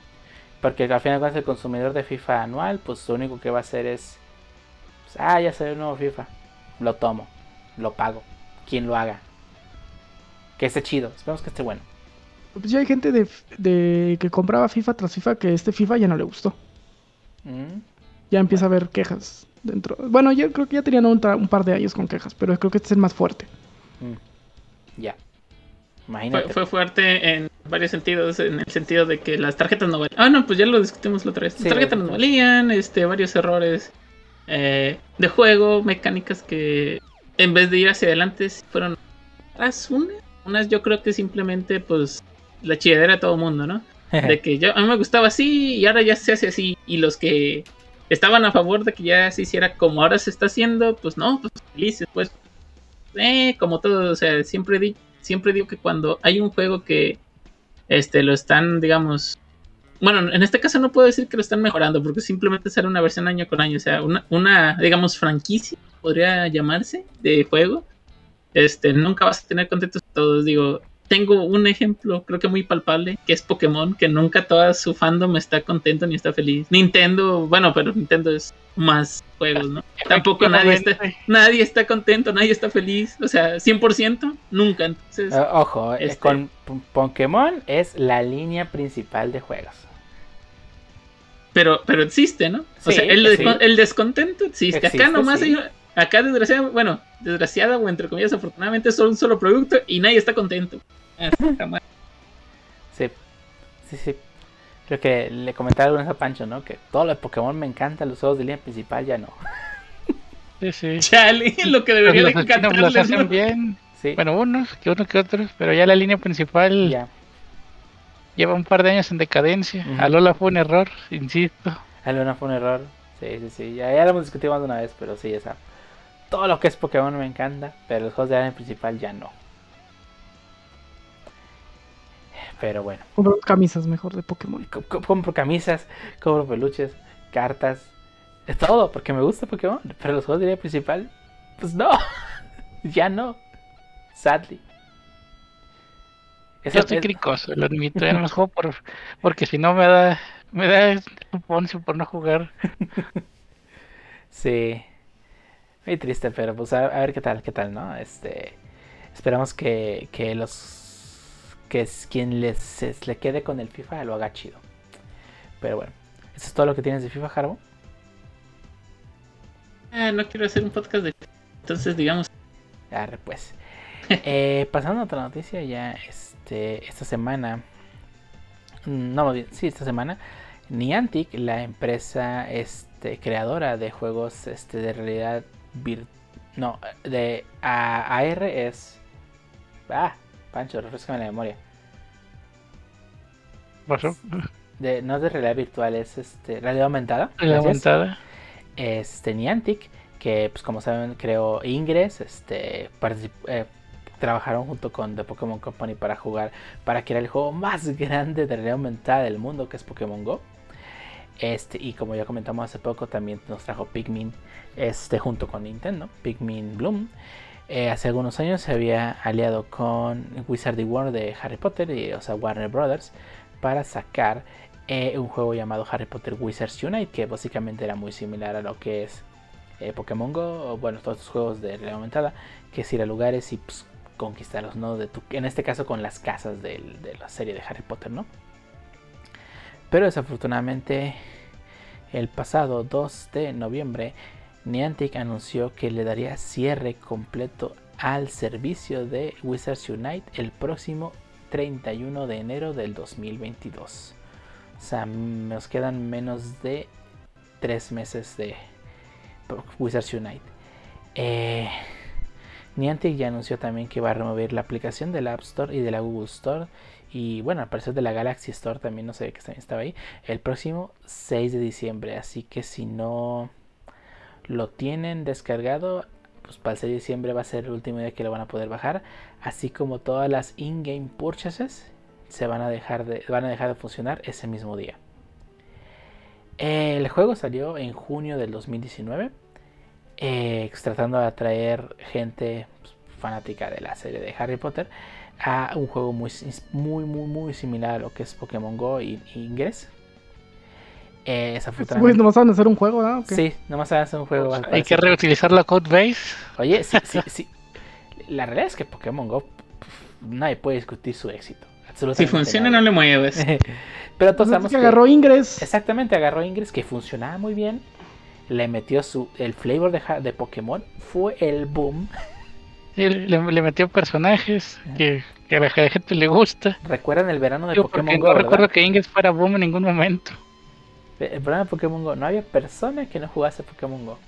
Speaker 2: Porque al final cuentas el consumidor de FIFA anual, pues lo único que va a hacer es. pues, ah, ya salió el nuevo FIFA. Lo tomo. Lo pago. Quien lo haga. Que esté chido. Esperemos que esté bueno.
Speaker 3: Pues ya hay gente de, de que compraba FIFA tras FIFA que este FIFA ya no le gustó.
Speaker 2: Mm.
Speaker 3: Ya empieza a haber quejas dentro. Bueno, yo creo que ya tenían un, par de años con quejas, pero creo que este es el más fuerte.
Speaker 2: Mm. Ya.
Speaker 1: Fue,
Speaker 2: Imagínate.
Speaker 1: fue fuerte en varios sentidos, en el sentido de que las tarjetas no valían. Ah, no, pues ya lo discutimos la otra vez. Las
Speaker 2: Sí,
Speaker 1: tarjetas no valían, este, varios errores eh, de juego, mecánicas que en vez de ir hacia adelante fueron atrás unas. Unas yo creo que simplemente pues la chilladera de todo el mundo, ¿no? De que yo, a mí me gustaba así y ahora ya se hace así. Y los que estaban a favor de que ya se hiciera como ahora se está haciendo, pues no, pues felices, pues. Eh, como todo, o sea, siempre, di, siempre digo que cuando hay un juego que este lo están, digamos. Bueno, en este caso no puedo decir que lo están mejorando, porque simplemente sale una versión año con año. O sea, una, una digamos, franquicia, podría llamarse, de juego. Este, nunca vas a tener contentos todos. Digo, tengo un ejemplo, creo que muy palpable, que es Pokémon, que nunca toda su fandom está contento ni está feliz. Nintendo, bueno, pero Nintendo es más juegos, ¿no? Tampoco nadie está, nadie está contento, nadie está feliz. O sea, 100%, nunca. Entonces,
Speaker 2: Eh, ojo, eh,
Speaker 1: Este-
Speaker 2: con Pokémon es la línea principal de juegos.
Speaker 1: pero, pero existe, ¿no? O
Speaker 2: Sí,
Speaker 1: sea, el,
Speaker 2: sí.
Speaker 1: descon- el descontento existe.
Speaker 2: Existe,
Speaker 1: acá nomás
Speaker 2: sí.
Speaker 1: hay, acá desgraciada, bueno, desgraciada o entre comillas, afortunadamente es solo un solo producto y nadie está contento. Ah, jamás.
Speaker 2: Sí, sí, sí. Creo que le comentaba alguna vez a Pancho, ¿no? Que todo lo de Pokémon me encanta, los juegos de línea principal ya no.
Speaker 4: Sí, sí.
Speaker 1: Chale, lo que debería de
Speaker 4: Los los
Speaker 1: encantarles,
Speaker 4: hacen
Speaker 1: ¿no?
Speaker 4: bien.
Speaker 2: Sí,
Speaker 4: Bueno, unos que unos que otros, pero ya la línea principal
Speaker 2: ya.
Speaker 4: lleva un par de años en decadencia. Alola fue un error, insisto.
Speaker 2: Alguna fue un error. Sí, sí, sí. Ya, ya lo hemos discutido más de una vez, pero sí, esa. Todo lo que es Pokémon me encanta, pero los juegos de línea principal ya no. Pero bueno.
Speaker 3: Compro camisas mejor de Pokémon.
Speaker 2: Co- co- compro camisas, compro peluches, cartas, es todo, porque me gusta Pokémon. Pero los juegos de línea principal, pues no, ya no. Sadly. Eso
Speaker 4: Yo estoy
Speaker 2: es-
Speaker 4: cricoso, lo admito. Ya no los juego por, porque si no me da, me da suponcio por no jugar.
Speaker 2: Sí. Muy triste, pero pues a, a ver qué tal, qué tal, ¿no? Este. Esperamos que, que los. Que es quien les, se- le quede con el FIFA lo haga chido. Pero bueno. ¿Eso es todo lo que tienes de FIFA, Harbo?
Speaker 1: Ah, no quiero hacer un podcast de... Entonces, digamos,
Speaker 2: Arre, pues. Eh, pasando a otra noticia, ya este, esta semana, no, bien, sí, esta semana, Niantic, la empresa este, creadora de juegos este, de realidad vir- no, de A- AR es, ah, Pancho, refrescame la memoria,
Speaker 4: Pasó.
Speaker 2: de, no es de realidad virtual, es este, realidad aumentada. Gracias.
Speaker 4: aumentada.
Speaker 2: este Niantic, que pues como saben creó Ingress, este eh, trabajaron junto con The Pokémon Company para jugar, para crear el juego más grande de realidad aumentada del mundo, que es Pokémon Go. Este, y como ya comentamos hace poco, también nos trajo Pikmin, este, junto con Nintendo, Pikmin Bloom. Eh, hace algunos años se había aliado con Wizarding World de Harry Potter, y, o sea, Warner Brothers, para sacar eh, un juego llamado Harry Potter Wizards Unite, que básicamente era muy similar a lo que es eh, Pokémon Go, o bueno, todos estos juegos de realidad aumentada, que es ir a lugares y pues, conquistarlos, ¿no? De tu, en este caso con las casas de la serie de Harry Potter, ¿no? Pero desafortunadamente, el pasado 2 de noviembre, Niantic anunció que le daría cierre completo al servicio de Wizards Unite el próximo 31 de enero del 2022. O sea, nos quedan menos de 3 meses de Wizards Unite. Eh, Niantic ya anunció también que va a remover la aplicación de la App Store y de la Google Store. Y bueno, al parecer de la Galaxy Store también, no sé que también estaba ahí. El próximo 6 de diciembre. Así que si no lo tienen descargado, pues para el 6 de diciembre va a ser el último día que lo van a poder bajar. Así como todas las in-game purchases se van a dejar de, van a dejar de funcionar ese mismo día. El juego salió en junio del 2019, eh, tratando de atraer gente pues, fanática de la serie de Harry Potter a un juego muy, muy, muy, muy similar a lo que es Pokémon Go y, y Ingress. Eh,
Speaker 3: Pues
Speaker 2: desafortunadamente,
Speaker 3: nomás van a hacer un juego, ¿no?
Speaker 2: Sí, nomás hace un juego. al
Speaker 4: Hay que reutilizar la code base.
Speaker 2: Oye, sí, sí, sí. La realidad es que Pokémon Go nadie puede discutir su éxito.
Speaker 1: si funciona, no le mueves.
Speaker 2: Pero todos
Speaker 3: Pues es
Speaker 2: sabemos
Speaker 3: que
Speaker 2: que
Speaker 3: agarró Ingress.
Speaker 2: exactamente agarró Ingress que funcionaba muy bien. le metió su el flavor de, de Pokémon, fue el boom.
Speaker 4: le, metió personajes que, a la gente le gusta.
Speaker 2: ¿Recuerdan el verano de Pokémon Go?
Speaker 4: No recuerdo que Ingress fuera boom en ningún momento.
Speaker 2: El verano de Pokémon Go, no había persona que no jugase Pokémon Go.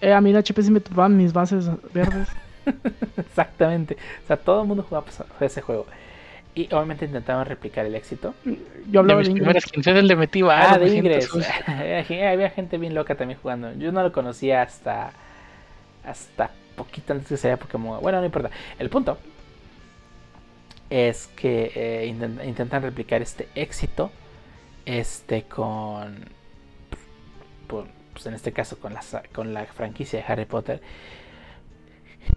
Speaker 3: Eh, a mí en HP sí me topaban mis bases verdes.
Speaker 2: Exactamente. O sea, todo el mundo jugaba ese juego. Y obviamente intentaban replicar el éxito.
Speaker 3: Yo hablaba de, de
Speaker 4: le metí
Speaker 2: Ah, de Ingress. Había gente bien loca también jugando. Yo no lo conocía hasta. Hasta poquito antes que se Pokémon. Bueno, no importa. El punto es que eh, intentan, replicar este éxito. Este con. Pues en este caso con la, con la franquicia de Harry Potter.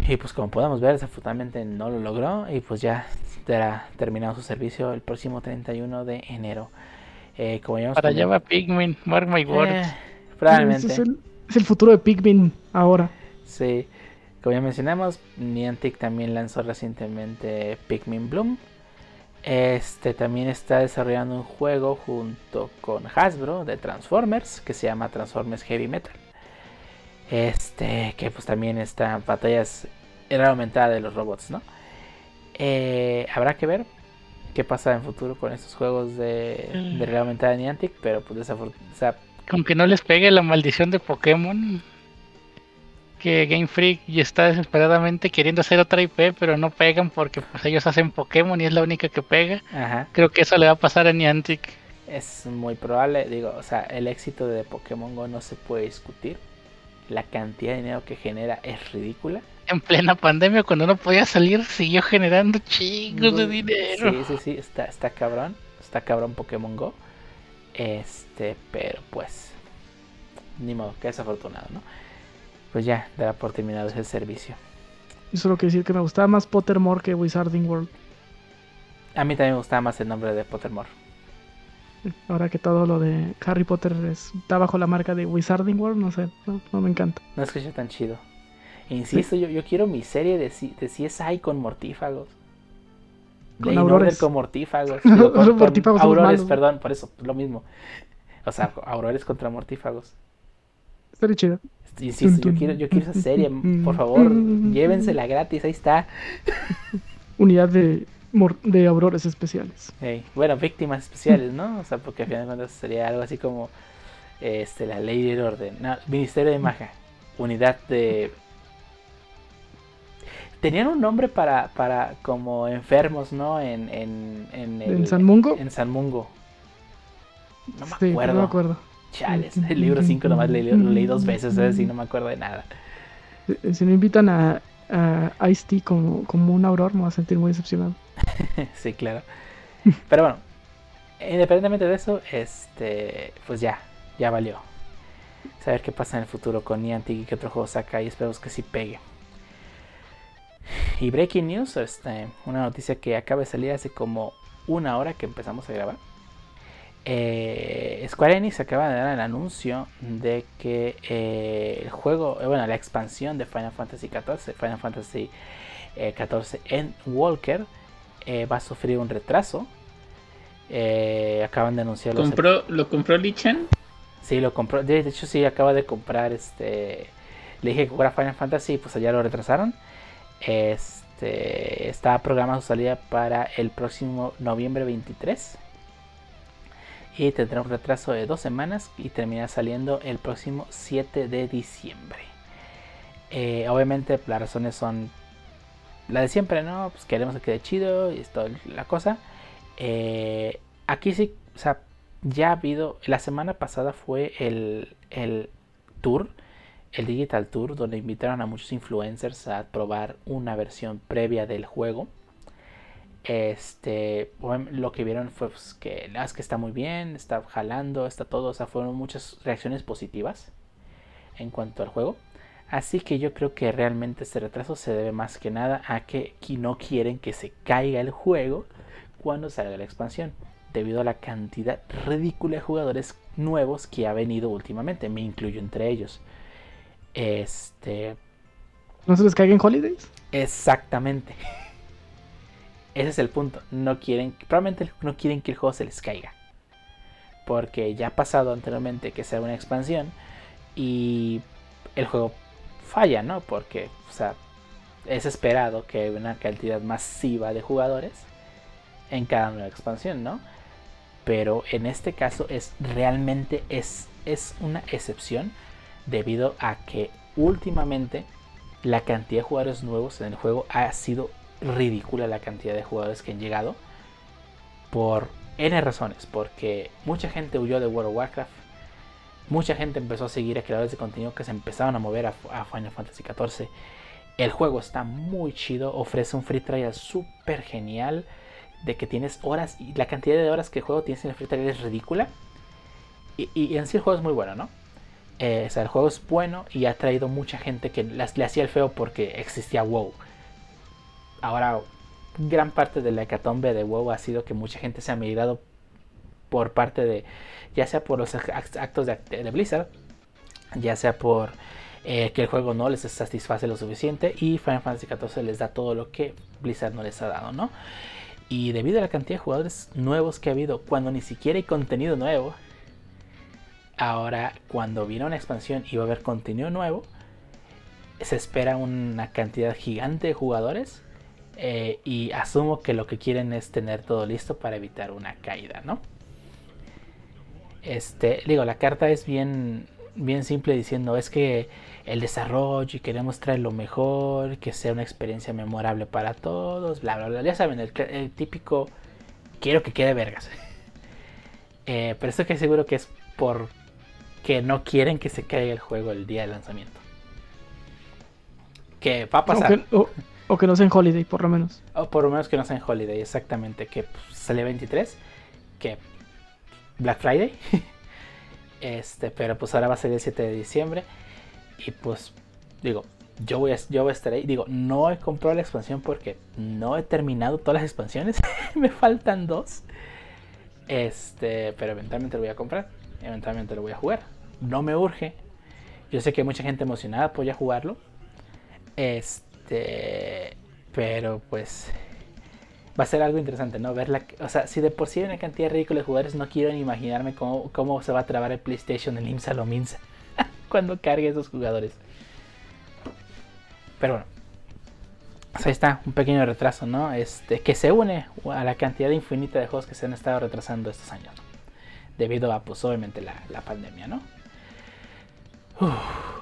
Speaker 2: Y pues como podemos ver, desafortunadamente no lo logró. Y pues ya estará terminado su servicio el próximo 31 de enero. Eh, como
Speaker 4: Para allá va Pikmin, mark my words. Eh,
Speaker 2: probablemente.
Speaker 3: Es el, es el, futuro de Pikmin ahora.
Speaker 2: Sí. Como ya mencionamos, Niantic también lanzó recientemente Pikmin Bloom. Este también está desarrollando un juego junto con Hasbro de Transformers que se llama Transformers Heavy Metal. Este, que pues también está en batallas era aumentada de los robots, ¿no? Eh, habrá que ver qué pasa en futuro con estos juegos de, de aumentada de Niantic, pero pues desafortunadamente. O sea,
Speaker 4: con que no les pegue la maldición de Pokémon. Que Game Freak y está desesperadamente queriendo hacer otra IP, pero no pegan porque pues ellos hacen Pokémon y es la única que pega. Creo que eso le va a pasar a Niantic.
Speaker 2: Es muy probable, digo, o sea, el éxito de Pokémon Go no se puede discutir la cantidad de dinero que genera es ridícula.
Speaker 4: En plena pandemia, cuando no podía salir, siguió generando chingos de dinero.
Speaker 2: Sí, sí, sí, está, está cabrón. Está cabrón Pokémon Go. Este, pero pues. Ni modo, que desafortunado, ¿no? Pues ya, dará por terminado ese servicio.
Speaker 3: Yo solo quiero decir que me gustaba más Pottermore que Wizarding World.
Speaker 2: A mí también me gustaba más el nombre de Pottermore.
Speaker 3: Ahora que todo lo de Harry Potter está bajo la marca de Wizarding World, no sé, no, me encanta.
Speaker 2: No es que sea tan chido. Insisto, yo, yo quiero mi serie de, de CSI con mortífagos.
Speaker 3: Con aurores.
Speaker 2: con mortífagos.
Speaker 3: con, mortífagos
Speaker 2: aurores, perdón, por eso, lo mismo. O sea, aurores contra mortífagos.
Speaker 3: Estaría chido.
Speaker 2: Insisto, yo quiero, yo quiero esa serie, por favor, llévensela gratis, ahí está.
Speaker 3: Unidad de de aurores especiales.
Speaker 2: bueno, víctimas especiales, ¿no? O sea, porque al final de cuentas sería algo así como este, la ley del orden. No, Ministerio de Magia. Unidad de... Tenían un nombre para, para como enfermos, ¿no? En, en, en,
Speaker 3: el, ¿En San Mungo?
Speaker 2: En San Mungo.
Speaker 3: No me acuerdo. No me acuerdo.
Speaker 2: Chales, el libro 5 nomás lo leí, dos veces. Y no me acuerdo de nada.
Speaker 3: Eh, si me invitan a, a Ice-T como, como un auror, me voy a sentir muy decepcionado.
Speaker 2: sí, claro. Pero bueno, independientemente de eso, este, pues ya, ya valió. Saber qué pasa en el futuro con Niantic y qué otro juego saca y esperemos que sí pegue. Y breaking news, este, una noticia que acaba de salir hace como una hora que empezamos a grabar. Eh, Square Enix acaba de dar el anuncio de que eh, el juego, eh, bueno, la expansión de Final Fantasy XIV, Final Fantasy XIV en Walker, va a sufrir un retraso. Acaban de anunciar
Speaker 1: ¿Compró, ¿Lo compró Lichan?
Speaker 2: Sí, lo compró. De, hecho, sí, acaba de comprar este. Le dije que fuera Final Fantasy, pues allá lo retrasaron. Este está programada su salida para el próximo noviembre 23. Y tendrá un retraso de dos semanas y termina saliendo el próximo 7 de diciembre. Eh, obviamente las razones son la de siempre, ¿no? Pues queremos que quede chido y esto la cosa. Eh, aquí sí, o sea, ya ha habido, la semana pasada fue el, el tour, el Digital Tour, donde invitaron a muchos influencers a probar una versión previa del juego. Este, lo que vieron fue pues, que la que está muy bien, está jalando, está todo, o sea, fueron muchas reacciones positivas en cuanto al juego. Así que yo creo que realmente este retraso se debe más que nada a que no quieren que se caiga el juego cuando salga la expansión, debido a la cantidad ridícula de jugadores nuevos que ha venido últimamente, me incluyo entre ellos. Este.
Speaker 3: ¿No se les caiga en Holidays?
Speaker 2: Exactamente. Ese es el punto. No quieren, probablemente no quieren que el juego se les caiga. Porque ya ha pasado anteriormente que sea una expansión Y el juego falla, ¿no? Porque, o sea, es esperado que haya una cantidad masiva de jugadores en cada nueva expansión, ¿no? Pero en este caso es realmente es, es una excepción debido a que últimamente la cantidad de jugadores nuevos en el juego ha sido ridícula la cantidad de jugadores que han llegado por N razones, porque mucha gente huyó de World of Warcraft, mucha gente empezó a seguir a creadores de contenido que se empezaron a mover a, Final Fantasy XIV. El juego está muy chido, ofrece un free trial súper genial, de que tienes horas, y la cantidad de horas que el juego tienes en el free trial es ridícula. Y, en sí el juego es muy bueno, ¿no? Eh, o sea, el juego es bueno y ha traído mucha gente que le hacía el feo porque existía WoW. Ahora, gran parte de la hecatombe de WoW ha sido que mucha gente se ha migrado por parte de, ya sea por los actos de, Blizzard, ya sea por eh, que el juego no les satisface lo suficiente y Final Fantasy XIV les da todo lo que Blizzard no les ha dado, ¿no? Y debido a la cantidad de jugadores nuevos que ha habido, cuando ni siquiera hay contenido nuevo, ahora cuando viene una expansión y va a haber contenido nuevo, se espera una cantidad gigante de jugadores eh, y asumo que lo que quieren es tener todo listo para evitar una caída, ¿no? Este, digo, la carta es bien, bien simple diciendo es que el desarrollo y queremos traer lo mejor, que sea una experiencia memorable para todos, bla, bla, bla. Ya saben, el, típico quiero que quede vergas. Eh, pero esto que seguro que es porque no quieren que se caiga el juego el día de lanzamiento. Que va a pasar.
Speaker 3: O que no sea en Holiday, por lo menos.
Speaker 2: O por lo menos que no sea en Holiday, exactamente. Que pues, sale 23. Que Black Friday. este, pero pues ahora va a ser el 7 de diciembre. Y pues, digo, yo voy, a, yo voy estar ahí. Digo, no he comprado la expansión porque no he terminado todas las expansiones. Me faltan dos. Este, pero eventualmente lo voy a comprar. Eventualmente lo voy a jugar. No me urge. Yo sé que hay mucha gente emocionada por ya jugarlo. Este este, pero pues va a ser algo interesante, ¿no? Ver o sea, si de por sí hay una cantidad ridícula de jugadores, no quiero ni imaginarme cómo, se va a trabar el PlayStation, el IMSA o MINSA cuando cargue esos jugadores. Pero bueno, pues ahí está, un pequeño retraso, ¿no? Este, que se une a la cantidad infinita de juegos que se han estado retrasando estos años, debido a, pues obviamente, la, pandemia, ¿no?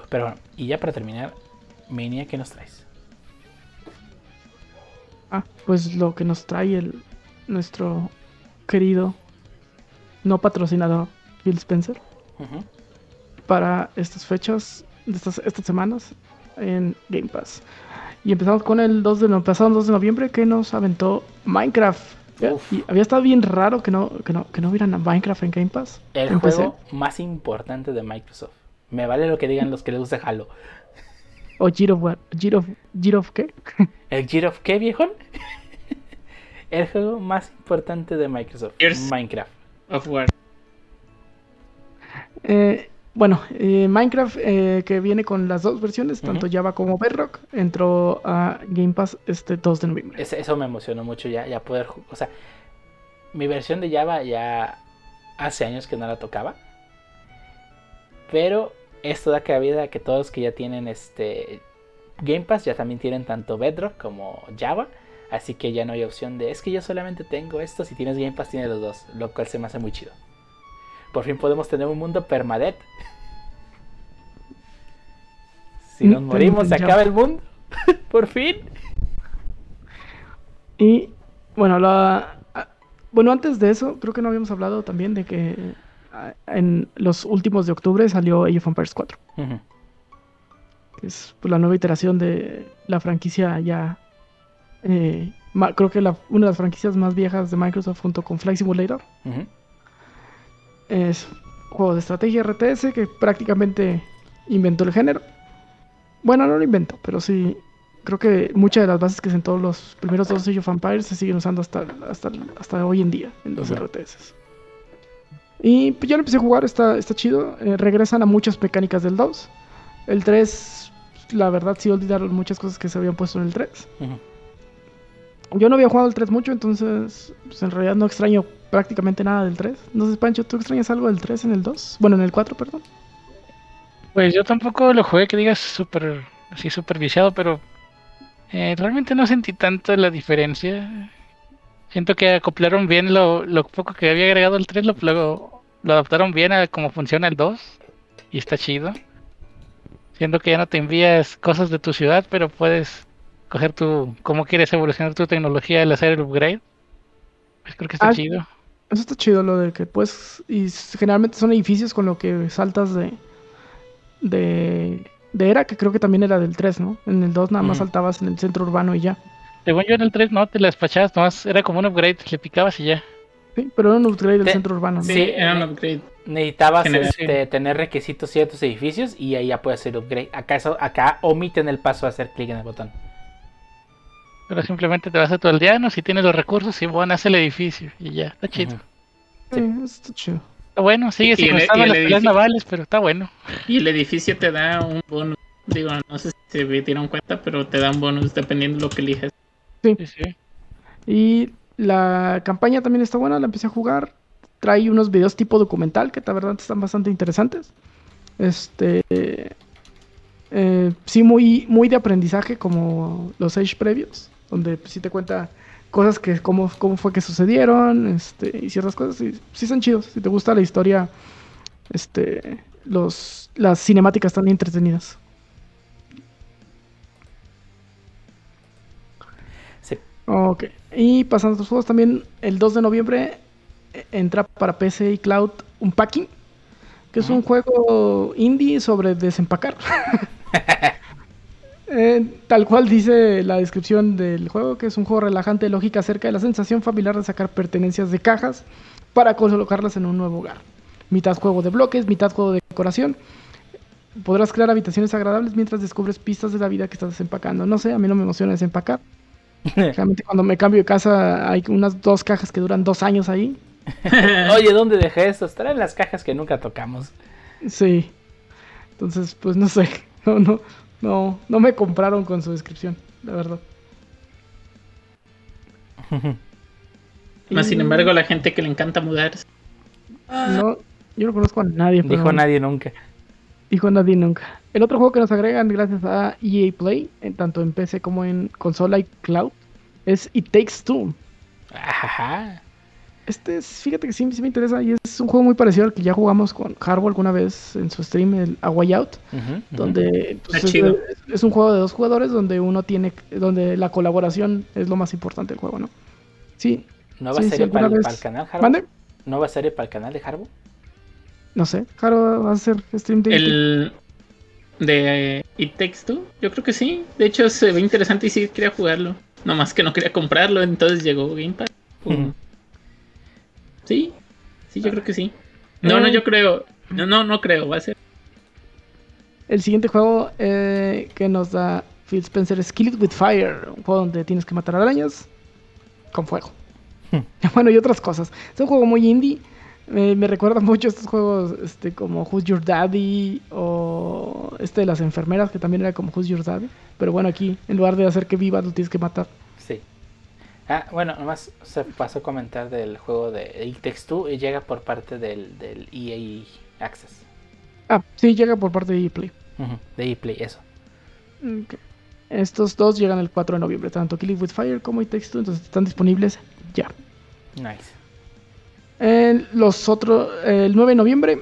Speaker 2: pero bueno, y ya para terminar, Mania, ¿qué nos traes?
Speaker 3: Ah, pues lo que nos trae el nuestro querido no patrocinador Bill Spencer para estas fechas, estas, estas semanas en Game Pass. Y empezamos con el 2 de, pasado 2 de noviembre que nos aventó Minecraft. Y había estado bien raro que no, que no, que no hubieran Minecraft en Game Pass.
Speaker 2: El juego más importante de Microsoft. Me vale lo que digan los que les gusta Halo.
Speaker 3: ¿O Gear of, Gear of, qué?
Speaker 2: ¿El Gear of qué, viejo? El juego más importante de Microsoft. Minecraft.
Speaker 1: Of War.
Speaker 3: Eh, bueno, eh, Minecraft eh, que viene con las dos versiones, tanto Java como Bedrock, entró a Game Pass este 2 de noviembre.
Speaker 2: eso me emocionó mucho ya, ya poder, o sea, mi versión de Java ya hace años que no la tocaba, pero esto da cabida a que todos que ya tienen este Game Pass ya también tienen tanto Bedrock como Java. Así que ya no hay opción de es que yo solamente tengo esto. Si tienes Game Pass, tienes los dos. Lo cual se me hace muy chido. Por fin podemos tener un mundo permadet. Si nos mm, morimos, se acaba el mundo. Por fin.
Speaker 3: Y bueno, la, bueno, antes de eso, creo que no habíamos hablado también de que en los últimos de octubre salió Age of Empires 4. es pues, la nueva iteración de la franquicia ya. Eh, creo que una de las franquicias más viejas de Microsoft junto con Flight Simulator. Es un juego de estrategia RTS que prácticamente inventó el género. Bueno, no lo inventó, pero sí. Creo que muchas de las bases que sentó los primeros dos Age of Empires se siguen usando hasta, hasta, hasta hoy en día en los RTS. Y pues ya lo empecé a jugar, está, está chido. Eh, regresan a muchas mecánicas del 2. El 3, la verdad, sí olvidaron muchas cosas que se habían puesto en el 3. Yo no había jugado el 3 mucho, entonces pues en realidad no extraño prácticamente nada del 3. No sé, Pancho, ¿tú extrañas algo del 3 en el 2? Bueno, en el 4, perdón.
Speaker 4: Pues yo tampoco lo jugué que digas súper así súper viciado, pero eh, realmente no sentí tanto la diferencia. Siento que acoplaron bien lo, lo poco que había agregado el 3, lo, lo, lo adaptaron bien a cómo funciona el 2 y está chido. Siento que ya no te envías cosas de tu ciudad, pero puedes coger tu cómo quieres evolucionar tu tecnología al hacer el upgrade. Pues creo que está
Speaker 3: Ah,
Speaker 4: chido.
Speaker 3: Eso está chido, lo de que pues. Y generalmente son edificios con lo que saltas de. de. de era, que creo que también era del 3, ¿no? En el 2 nada más
Speaker 2: Ujú.
Speaker 3: saltabas en el centro urbano y ya.
Speaker 4: Según yo en el 3 no te la despachabas, nomás era como un upgrade, le picabas y ya.
Speaker 3: Sí, pero era un upgrade del
Speaker 2: Te-
Speaker 3: centro urbano. ¿no?
Speaker 1: Sí,
Speaker 2: Sí,
Speaker 1: era un
Speaker 2: eh,
Speaker 1: upgrade.
Speaker 2: Necesitabas este, tener requisitos ciertos edificios y ahí ya puedes hacer upgrade. Acá, eso, acá omiten el paso de hacer clic en el botón.
Speaker 4: Pero simplemente te vas a tu aldeano, si tienes los recursos y van a hacer el edificio y ya, está chido.
Speaker 3: Sí, está chido.
Speaker 4: Está bueno, sigue sin las peleas navales, pero está bueno.
Speaker 1: Y el edificio te da un bonus. Digo, no sé si se dieron cuenta, pero te da un bonus dependiendo de lo que elijas.
Speaker 4: Sí, sí.
Speaker 3: Y la campaña también está buena, la empecé a jugar. Trae unos videos tipo documental que la verdad están bastante interesantes. Este. eh, sí, muy, muy de aprendizaje como los Age previos, donde pues, sí te cuenta cosas que cómo, cómo fue que sucedieron este, y ciertas cosas. Y, sí son chidos. Si te gusta la historia, este, los, las cinemáticas están entretenidas. Ok. Y pasando a otros juegos también, el 2 de noviembre eh, entra para PC y Cloud Unpacking, que es un juego indie sobre desempacar. Eh, tal cual dice la descripción del juego, que es un juego relajante de lógica acerca de la sensación familiar de sacar pertenencias de cajas para colocarlas en un nuevo hogar. Mitad juego de bloques, mitad juego de decoración. Podrás crear habitaciones agradables mientras descubres pistas de la vida que estás desempacando. No sé, a mí no me emociona desempacar. Realmente cuando me cambio de casa hay unas dos cajas que duran dos años ahí.
Speaker 2: Oye, ¿dónde dejé esto? Estará en las cajas que nunca tocamos.
Speaker 3: Sí. Entonces, pues no sé. No, no, no, no me compraron con su descripción, la verdad.
Speaker 1: Más sin embargo, la gente que le encanta mudarse.
Speaker 3: No, yo no conozco a nadie.
Speaker 2: Dijo nadie nunca.
Speaker 3: Dijo nadie nunca. El otro juego que nos agregan gracias a EA Play, en, tanto en PC como en consola y cloud, es It Takes Two.
Speaker 2: Ajá.
Speaker 3: Este es, fíjate que sí, sí me interesa y es un juego muy parecido al que ya jugamos con Harbo alguna vez en su stream, el A Way Out,
Speaker 2: ujú.
Speaker 3: donde pues, es, un juego de dos jugadores donde uno tiene, donde la colaboración es lo más importante del juego, ¿no? Sí,
Speaker 2: ¿Nueva
Speaker 3: sí, sí,
Speaker 2: serie para, el, para canal, Harbo?
Speaker 3: ¿Mande?
Speaker 2: ¿Nueva serie para el canal de Harbo?
Speaker 3: No sé, Jaro va a hacer stream de
Speaker 1: El de eh, It Takes Two, yo creo que sí. De hecho, se ve interesante y sí quería jugarlo. Nomás que no quería comprarlo, entonces llegó Game Pass. Sí, sí, yo creo que sí. No, no, yo creo. No, no, no creo, va a ser.
Speaker 3: El siguiente juego eh, que nos da Phil Spencer es Kill It With Fire, un juego donde tienes que matar arañas con fuego. bueno, y otras cosas. Es un juego muy indie. Eh, me recuerda mucho a estos juegos este, como Who's Your Daddy o este de las enfermeras que también era como Who's Your Daddy. Pero bueno, aquí en lugar de hacer que vivas lo tienes que matar.
Speaker 2: Sí. Ah, bueno, nomás se pasó a comentar del juego de It Takes Two y llega por parte del, del EA Access.
Speaker 3: Ah, sí, llega por parte de Play.
Speaker 2: Ujú, De ePlay, eso.
Speaker 3: Estos dos llegan el 4 de noviembre, tanto Kill It With Fire como It Takes Two, entonces están disponibles ya.
Speaker 2: Nice.
Speaker 3: El, los otros, el 9 de noviembre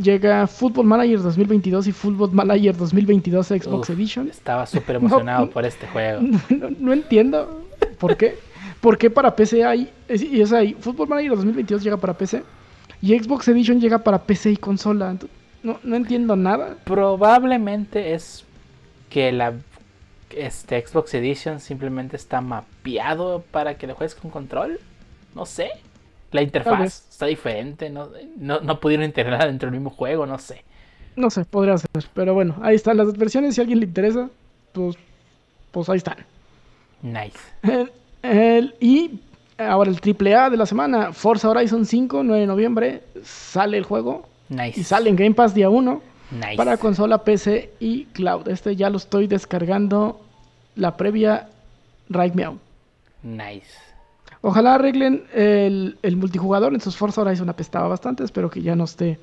Speaker 3: llega Football Manager 2022 y Football Manager 2022 Xbox
Speaker 2: Uf,
Speaker 3: Edition.
Speaker 2: Estaba súper emocionado
Speaker 3: No.
Speaker 2: por este juego.
Speaker 3: No, no entiendo por qué. ¿Por qué para PC hay? es- y, o sea, y Football Manager 2022 llega para PC y Xbox Edition llega para PC y consola. No, no entiendo nada.
Speaker 2: Probablemente es que la este Xbox Edition simplemente está mapeado para que lo juegues con control. No sé. La interfaz está diferente. No, no, no pudieron integrarla dentro del mismo juego. No sé.
Speaker 3: No sé, podría ser. Pero bueno, ahí están las versiones. Si a alguien le interesa, pues, pues ahí están.
Speaker 2: Nice.
Speaker 3: El- el- y ahora el AAA de la semana, Forza Horizon 5, 9 de noviembre, sale el juego
Speaker 2: Nice.
Speaker 3: y sale en Game Pass día 1
Speaker 2: Nice.
Speaker 3: para consola, PC y cloud. Este ya lo estoy descargando la previa Right Meow.
Speaker 2: Nice.
Speaker 3: Ojalá arreglen el, el multijugador. En sus Forza Horizon apestaba bastante. Espero que ya no esté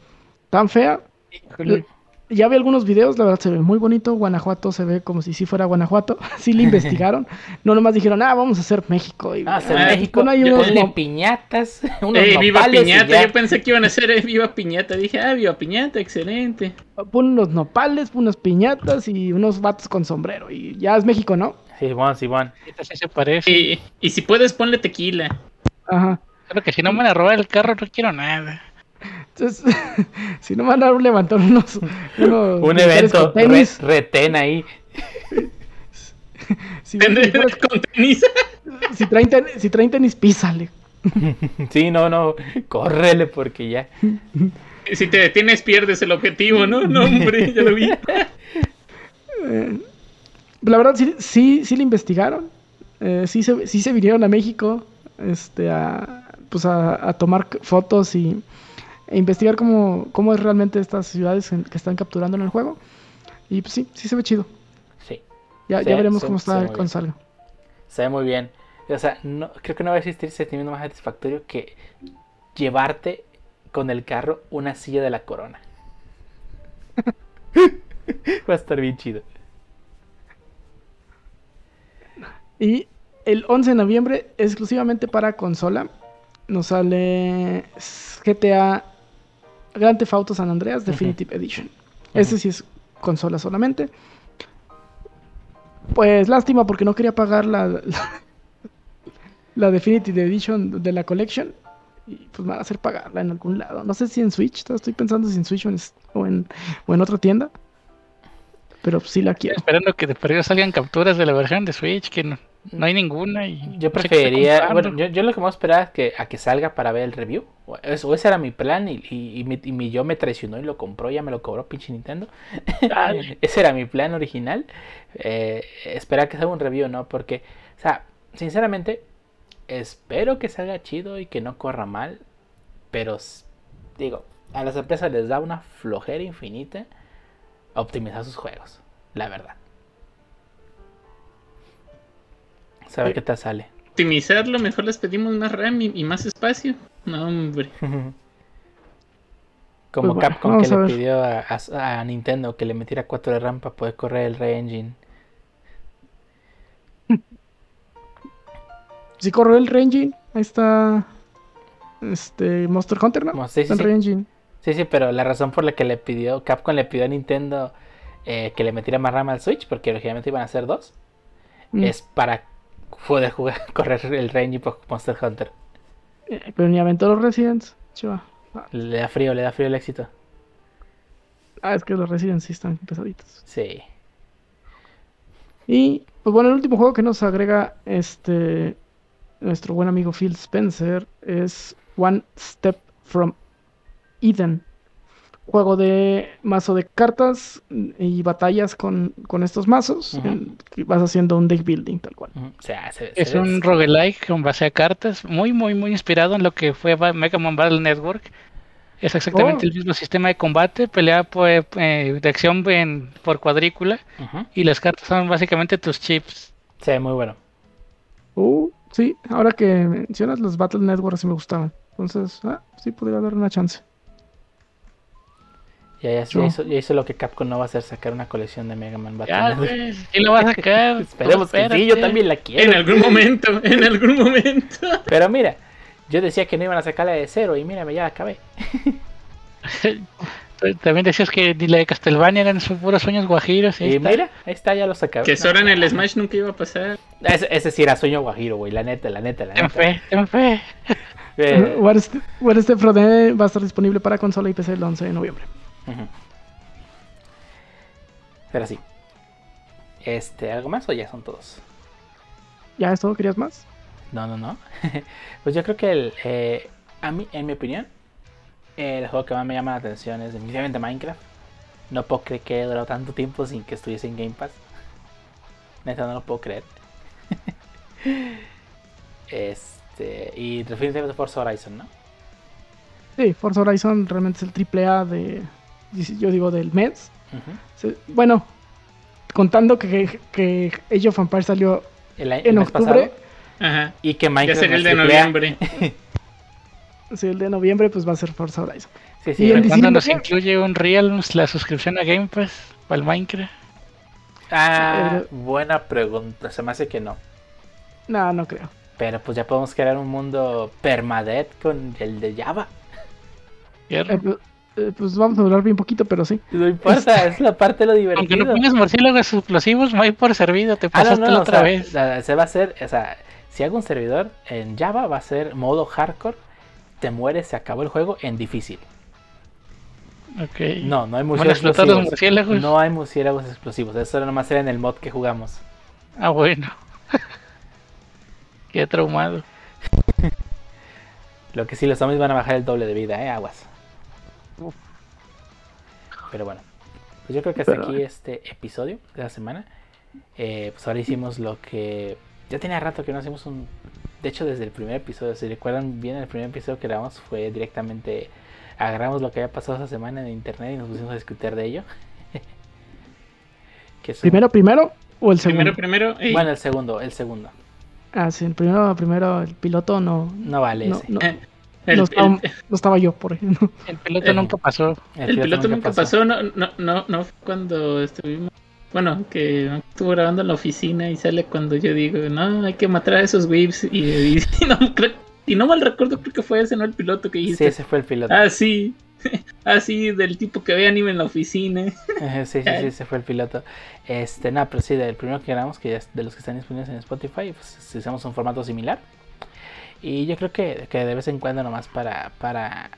Speaker 3: tan fea.
Speaker 4: Híjole.
Speaker 3: ya vi algunos videos, la verdad se ve muy bonito. Guanajuato se ve como si sí fuera Guanajuato. sí le investigaron. no nomás dijeron, ah, vamos a hacer México. Y,
Speaker 2: Ah, hacer
Speaker 1: Ah,
Speaker 2: México.
Speaker 3: no hay unos no-
Speaker 2: piñatas. Unos
Speaker 1: Eh, viva
Speaker 2: nopales y
Speaker 1: piñata,
Speaker 2: ya.
Speaker 1: yo pensé que iban a hacer eh, viva piñata. Dije, ah, viva piñata, excelente.
Speaker 3: Pon unos nopales, pon unas piñatas y unos vatos con sombrero. Y ya es México, ¿no?
Speaker 2: Simón, Simón.
Speaker 4: Sí se parece.
Speaker 1: Y, y si puedes, ponle tequila.
Speaker 3: Ajá.
Speaker 4: Creo que si no me van a robar el carro, no quiero nada.
Speaker 3: Entonces, si no van a levantar unos, unos
Speaker 2: Un evento, re- retén ahí.
Speaker 3: si, si-
Speaker 1: Con tenis.
Speaker 3: si traen ten- si traen tenis, písale.
Speaker 2: Sí, no, no, córrele porque ya.
Speaker 1: Si te detienes, pierdes el objetivo, ¿no? No, hombre, ya lo vi.
Speaker 3: La verdad, sí, sí, sí le investigaron. Eh, sí, se, sí se vinieron a México este, a, pues a, a tomar fotos y e investigar cómo, cómo es realmente estas ciudades en- que están capturando en el juego. Y pues sí, sí se ve chido.
Speaker 2: Sí,
Speaker 3: Ya,
Speaker 2: Sí,
Speaker 3: ya veremos cómo está salga.
Speaker 2: se ve muy bien. O sea, no, creo que no va a existir sentimiento más satisfactorio que llevarte con el carro una silla de la corona. va a estar bien chido.
Speaker 3: Y el 11 de noviembre, exclusivamente para consola, nos sale GTA Grand Theft Auto San Andreas Definitive Edition. Este sí es consola solamente. Pues lástima porque no quería pagar la, la, la Definitive Edition de la Collection. Y pues me van a hacer pagarla en algún lado. No sé si en Switch, estoy pensando si en Switch o en, o en, o en otra tienda. Pero sí la quiero.
Speaker 4: Esperando que de perdido salgan capturas de la versión de Switch, que no, no hay ninguna. Y
Speaker 2: Yo preferiría, bueno, yo, yo lo que voy a esperar es que, a que salga para ver el review. O, es- o ese era mi plan y, y, y mi, y mi yo me traicionó y lo compró, ya me lo cobró pinche Nintendo. Ese era mi plan original. Eh, esperar que salga un review, ¿no? Porque, o sea, sinceramente, espero que salga chido y que no corra mal. Pero, digo, a las empresas les da una flojera infinita optimizar sus juegos, la verdad. Saber qué tal sale.
Speaker 1: Optimizarlo, mejor les pedimos más RAM y, y más espacio. No, hombre.
Speaker 2: Como
Speaker 3: Pues bueno,
Speaker 2: Capcom que le
Speaker 3: ver.
Speaker 2: pidió a, a- a Nintendo que le metiera 4 de RAM para poder correr el Re-Engine.
Speaker 3: Si corre el Re-Engine, ahí está este Monster Hunter, ¿no?
Speaker 2: Como- sí, sí,
Speaker 3: el
Speaker 2: sí.
Speaker 3: Re-Engine.
Speaker 2: Sí, sí, pero la razón por la que le pidió, Capcom le pidió a Nintendo eh, que le metiera más RAM al Switch, porque originalmente iban a ser dos,
Speaker 3: Mm.
Speaker 2: es para poder jugar, correr el por Monster Hunter.
Speaker 3: Eh, Pero ni aventó los Residents. Chiva.
Speaker 2: Le da frío, le da frío el éxito.
Speaker 3: Ah, es que los Residents sí están pesaditos.
Speaker 2: Sí.
Speaker 3: Y pues bueno, el último juego que nos agrega este nuestro buen amigo Phil Spencer es One Step from Eden. Juego de mazo de cartas y batallas con, con estos mazos. Que vas haciendo un deck building tal cual.
Speaker 2: Ujú. O sea, se-
Speaker 4: Es
Speaker 2: se
Speaker 4: un roguelike con base a cartas, muy, muy, muy inspirado en lo que fue Mega Man Battle Network. Es exactamente
Speaker 3: Oh.
Speaker 4: el mismo sistema de combate, pelea pues, eh, de acción en- por cuadrícula y las cartas son básicamente tus chips.
Speaker 2: Ve muy bueno.
Speaker 3: Uh, sí, ahora que mencionas los Battle Network sí me gustaban. Entonces, ah, sí podría dar una chance.
Speaker 2: Ya, ya, ya hizo, ya hizo lo que Capcom no va a hacer, sacar una colección de Mega Man Battle
Speaker 4: sí lo vas a sacar.
Speaker 2: Esperemos que sí, yo también la quiero.
Speaker 1: En algún momento, en algún momento.
Speaker 2: Pero mira, yo decía que no iban a sacarla de cero y mírame, ya acabé.
Speaker 4: También decías que la de Castlevania eran sus puros sueños guajiros.
Speaker 2: Y
Speaker 4: está.
Speaker 2: mira, ahí está, ya lo sacaron.
Speaker 1: Que Sora en el Smash nunca iba a pasar.
Speaker 2: Ese, ese sí era sueño guajiro, güey, la neta, la neta, la
Speaker 4: Ten
Speaker 2: neta.
Speaker 4: fe, ten fe.
Speaker 2: Eh,
Speaker 3: What Step va a estar disponible para consola y PC el 11 de noviembre.
Speaker 2: Pero sí. Este, ¿algo más o ya son todos?
Speaker 3: ¿Ya es todo? ¿Querías más?
Speaker 2: No, no, no. pues yo creo que el, eh, a mí, en mi opinión, el juego que más me llama la atención es definitivamente Minecraft. No puedo creer que he durado tanto tiempo sin que estuviese en Game Pass. Neta, no lo puedo creer. este, y definitivamente Forza Horizon, ¿no?
Speaker 3: Sí, Forza Horizon realmente es el triple A de, yo digo, del mes.
Speaker 2: Ujú.
Speaker 3: Se- Bueno, contando que, que Age of Empires salió
Speaker 2: El, el
Speaker 3: en
Speaker 2: mes
Speaker 3: octubre,
Speaker 2: pasado.
Speaker 1: Ajá.
Speaker 2: Y que
Speaker 1: Ya
Speaker 2: Minecraft
Speaker 1: sería el de noviembre.
Speaker 3: Sí, el de noviembre pues va a ser Forza Horizon.
Speaker 2: Sí, sí.
Speaker 3: en
Speaker 4: ¿Cuándo nos incluye un Real la suscripción a Game Pass o al Minecraft?
Speaker 2: Ah,
Speaker 3: Eh,
Speaker 2: buena pregunta. Se me hace que no.
Speaker 3: No, no creo.
Speaker 2: Pero pues ya podemos crear un mundo permadeath con el de Java.
Speaker 3: Eh, pues, pues vamos a hablar bien poquito, pero sí.
Speaker 2: No importa, es la parte de lo
Speaker 4: Aunque
Speaker 2: divertido.
Speaker 4: no pongas murciélagos explosivos, muy por servido, te
Speaker 2: Ah, no,
Speaker 4: pasaste
Speaker 2: no,
Speaker 4: la
Speaker 2: o
Speaker 4: otra
Speaker 2: sea,
Speaker 4: vez.
Speaker 2: se va a hacer, o sea, si hago un servidor en Java va a ser modo hardcore, te mueres, se acabó el juego en difícil.
Speaker 4: Ok.
Speaker 2: No, no hay
Speaker 4: ¿Van a
Speaker 2: murciélagos explosivos.
Speaker 4: murciélagos?
Speaker 2: No hay murciélagos explosivos, eso nomás era en el mod que jugamos.
Speaker 4: Ah, bueno. Qué traumado.
Speaker 2: Lo que sí, los zombies van a bajar el doble de vida, eh, aguas. Pero bueno, pues yo creo que hasta
Speaker 3: Pero-
Speaker 2: aquí este episodio de la semana. Eh, pues ahora hicimos lo que ya tenía rato que no hacíamos un. De hecho, desde el primer episodio, si recuerdan bien, el primer episodio que grabamos fue directamente. Agarramos lo que había pasado esa semana en internet y nos pusimos a discutir de ello. Que
Speaker 3: ¿Primero, primero o el segundo?
Speaker 1: Primero, primero.
Speaker 2: Bueno, el segundo, el segundo.
Speaker 3: Ah, sí, el primero, primero, el piloto no.
Speaker 2: No vale
Speaker 3: No,
Speaker 2: ese.
Speaker 3: no, no
Speaker 1: el,
Speaker 3: estaba,
Speaker 1: el-
Speaker 3: no estaba yo, por ejemplo.
Speaker 4: El piloto nunca pasó.
Speaker 1: el piloto nunca pasó, no, no, no, no fue cuando estuvimos. Bueno, que estuvo grabando en la oficina y sale cuando yo digo, no, hay que matar a esos whips. Y, y, y no, creo- y no mal recuerdo, creo que fue ese, ¿no? El piloto que
Speaker 2: Sí,
Speaker 1: dijiste.
Speaker 2: ese fue el piloto.
Speaker 1: Ah, sí. Ah, sí, del tipo que ve anime en la oficina.
Speaker 2: Sí, sí, sí, ese fue el piloto. Este, no, pero sí, del primero que grabamos, que ya es de los que están disponibles en Spotify, pues hicimos un formato similar. Y yo creo que, que de vez en cuando nomás para, para,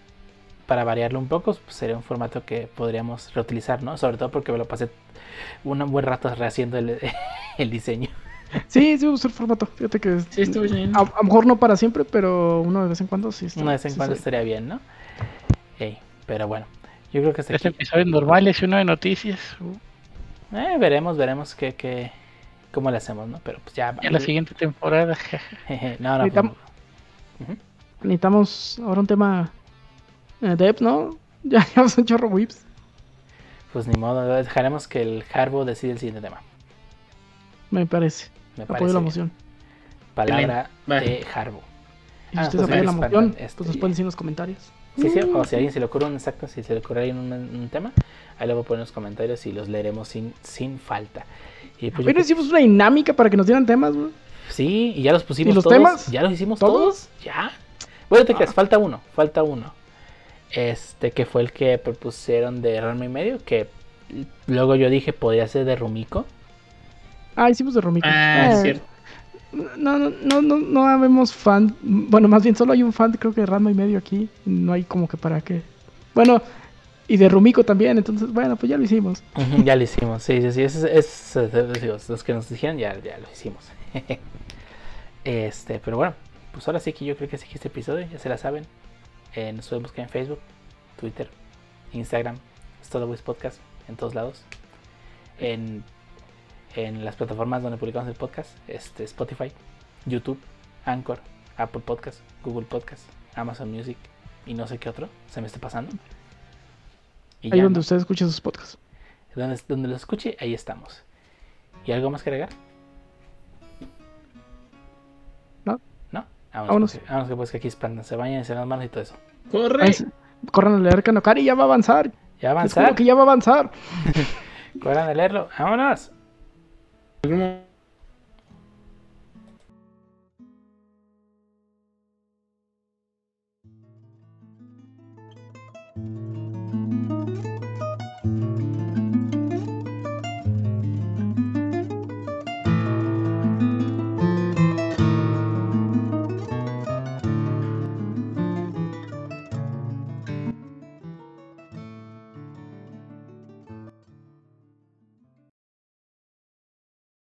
Speaker 2: para variarlo un poco, pues sería un formato que podríamos reutilizar, ¿no? Sobre todo porque me lo pasé un buen rato rehaciendo el, el diseño.
Speaker 3: Sí, sí, el formato. Fíjate que
Speaker 1: Sí, estuvo bien.
Speaker 3: a, a lo mejor no para siempre, pero uno de vez en cuando sí. está-
Speaker 2: Una vez en
Speaker 3: sí
Speaker 2: cuando
Speaker 3: se-
Speaker 2: estaría bien, ¿no? Pero bueno, yo creo que aquí.
Speaker 4: episodios normales y uno de noticias. Uh,
Speaker 2: Eh, veremos, veremos qué, qué, cómo le hacemos, ¿no? Pero pues ya.
Speaker 4: ya la siguiente temporada.
Speaker 2: No, no,
Speaker 3: Necesitamos-
Speaker 2: pues.
Speaker 3: Necesitamos ahora un tema eh, dev, ¿no? Ya llevamos un chorro whips.
Speaker 2: Pues ni modo, dejaremos que el Harbo decida el siguiente tema.
Speaker 3: Me parece.
Speaker 2: Me
Speaker 3: Apoyo
Speaker 2: parece
Speaker 3: la moción.
Speaker 2: Palabra de Harbo.
Speaker 3: Y si
Speaker 2: Ah,
Speaker 3: ustedes
Speaker 2: pues
Speaker 3: apoyan la
Speaker 2: me
Speaker 3: moción,
Speaker 2: este,
Speaker 3: pues nos pueden decir en los comentarios.
Speaker 2: Sí, sí, o si a alguien se le ocurre un exacto, si se le ocurre a alguien un, un tema, ahí lo voy a poner en los comentarios y los leeremos sin, sin falta. Y pues creo-
Speaker 3: hicimos una dinámica para que nos dieran temas, güey.
Speaker 2: Sí, y ya los pusimos
Speaker 3: ¿Y los
Speaker 2: todos.
Speaker 3: temas?
Speaker 2: Ya los hicimos todos.
Speaker 3: ¿Todos?
Speaker 2: Ya. Bueno, te creas,
Speaker 3: Ah.
Speaker 2: falta uno, falta uno. Este que fue el que propusieron de Ranma y medio, que luego yo dije podría ser de Rumiko.
Speaker 3: Ah, hicimos de Romito.
Speaker 1: Ah,
Speaker 3: Eh,
Speaker 1: es cierto.
Speaker 3: No, no, no, no, no habemos fan. Bueno, más bien solo hay un fan, creo que de Ranma y medio aquí. No hay como que para qué. Bueno, y de Rumiko también, entonces, bueno, pues ya lo hicimos.
Speaker 2: Ya lo hicimos, sí, sí, sí. Es, es- es- los que nos dijeron ya, ya lo hicimos. este, pero bueno, pues ahora sí que yo creo que sí que este episodio, ya se la saben. Eh, nos pueden buscar en Facebook, Twitter, Instagram, Stolowis Podcast, en todos lados. En, en las plataformas donde publicamos el podcast, este, Spotify, YouTube, Anchor, Apple Podcast, Google Podcast, Amazon Music y no sé qué otro se me está pasando. Y
Speaker 3: Ahí donde
Speaker 2: ¿no?
Speaker 3: usted escuche sus podcasts.
Speaker 2: Donde, donde lo escuche, ahí estamos. ¿Y algo más que agregar?
Speaker 3: ¿No?
Speaker 2: Vámonos,
Speaker 3: Vámonos.
Speaker 2: porque- vámonos que pues que aquí se bañan, se dan las manos y todo eso.
Speaker 1: Corre.
Speaker 3: Ay. Corran a leer Kanokari, ya va a avanzar.
Speaker 2: Ya
Speaker 3: Les juro
Speaker 2: avanzar,
Speaker 3: que ya va a avanzar.
Speaker 2: corran a leerlo, vámonos.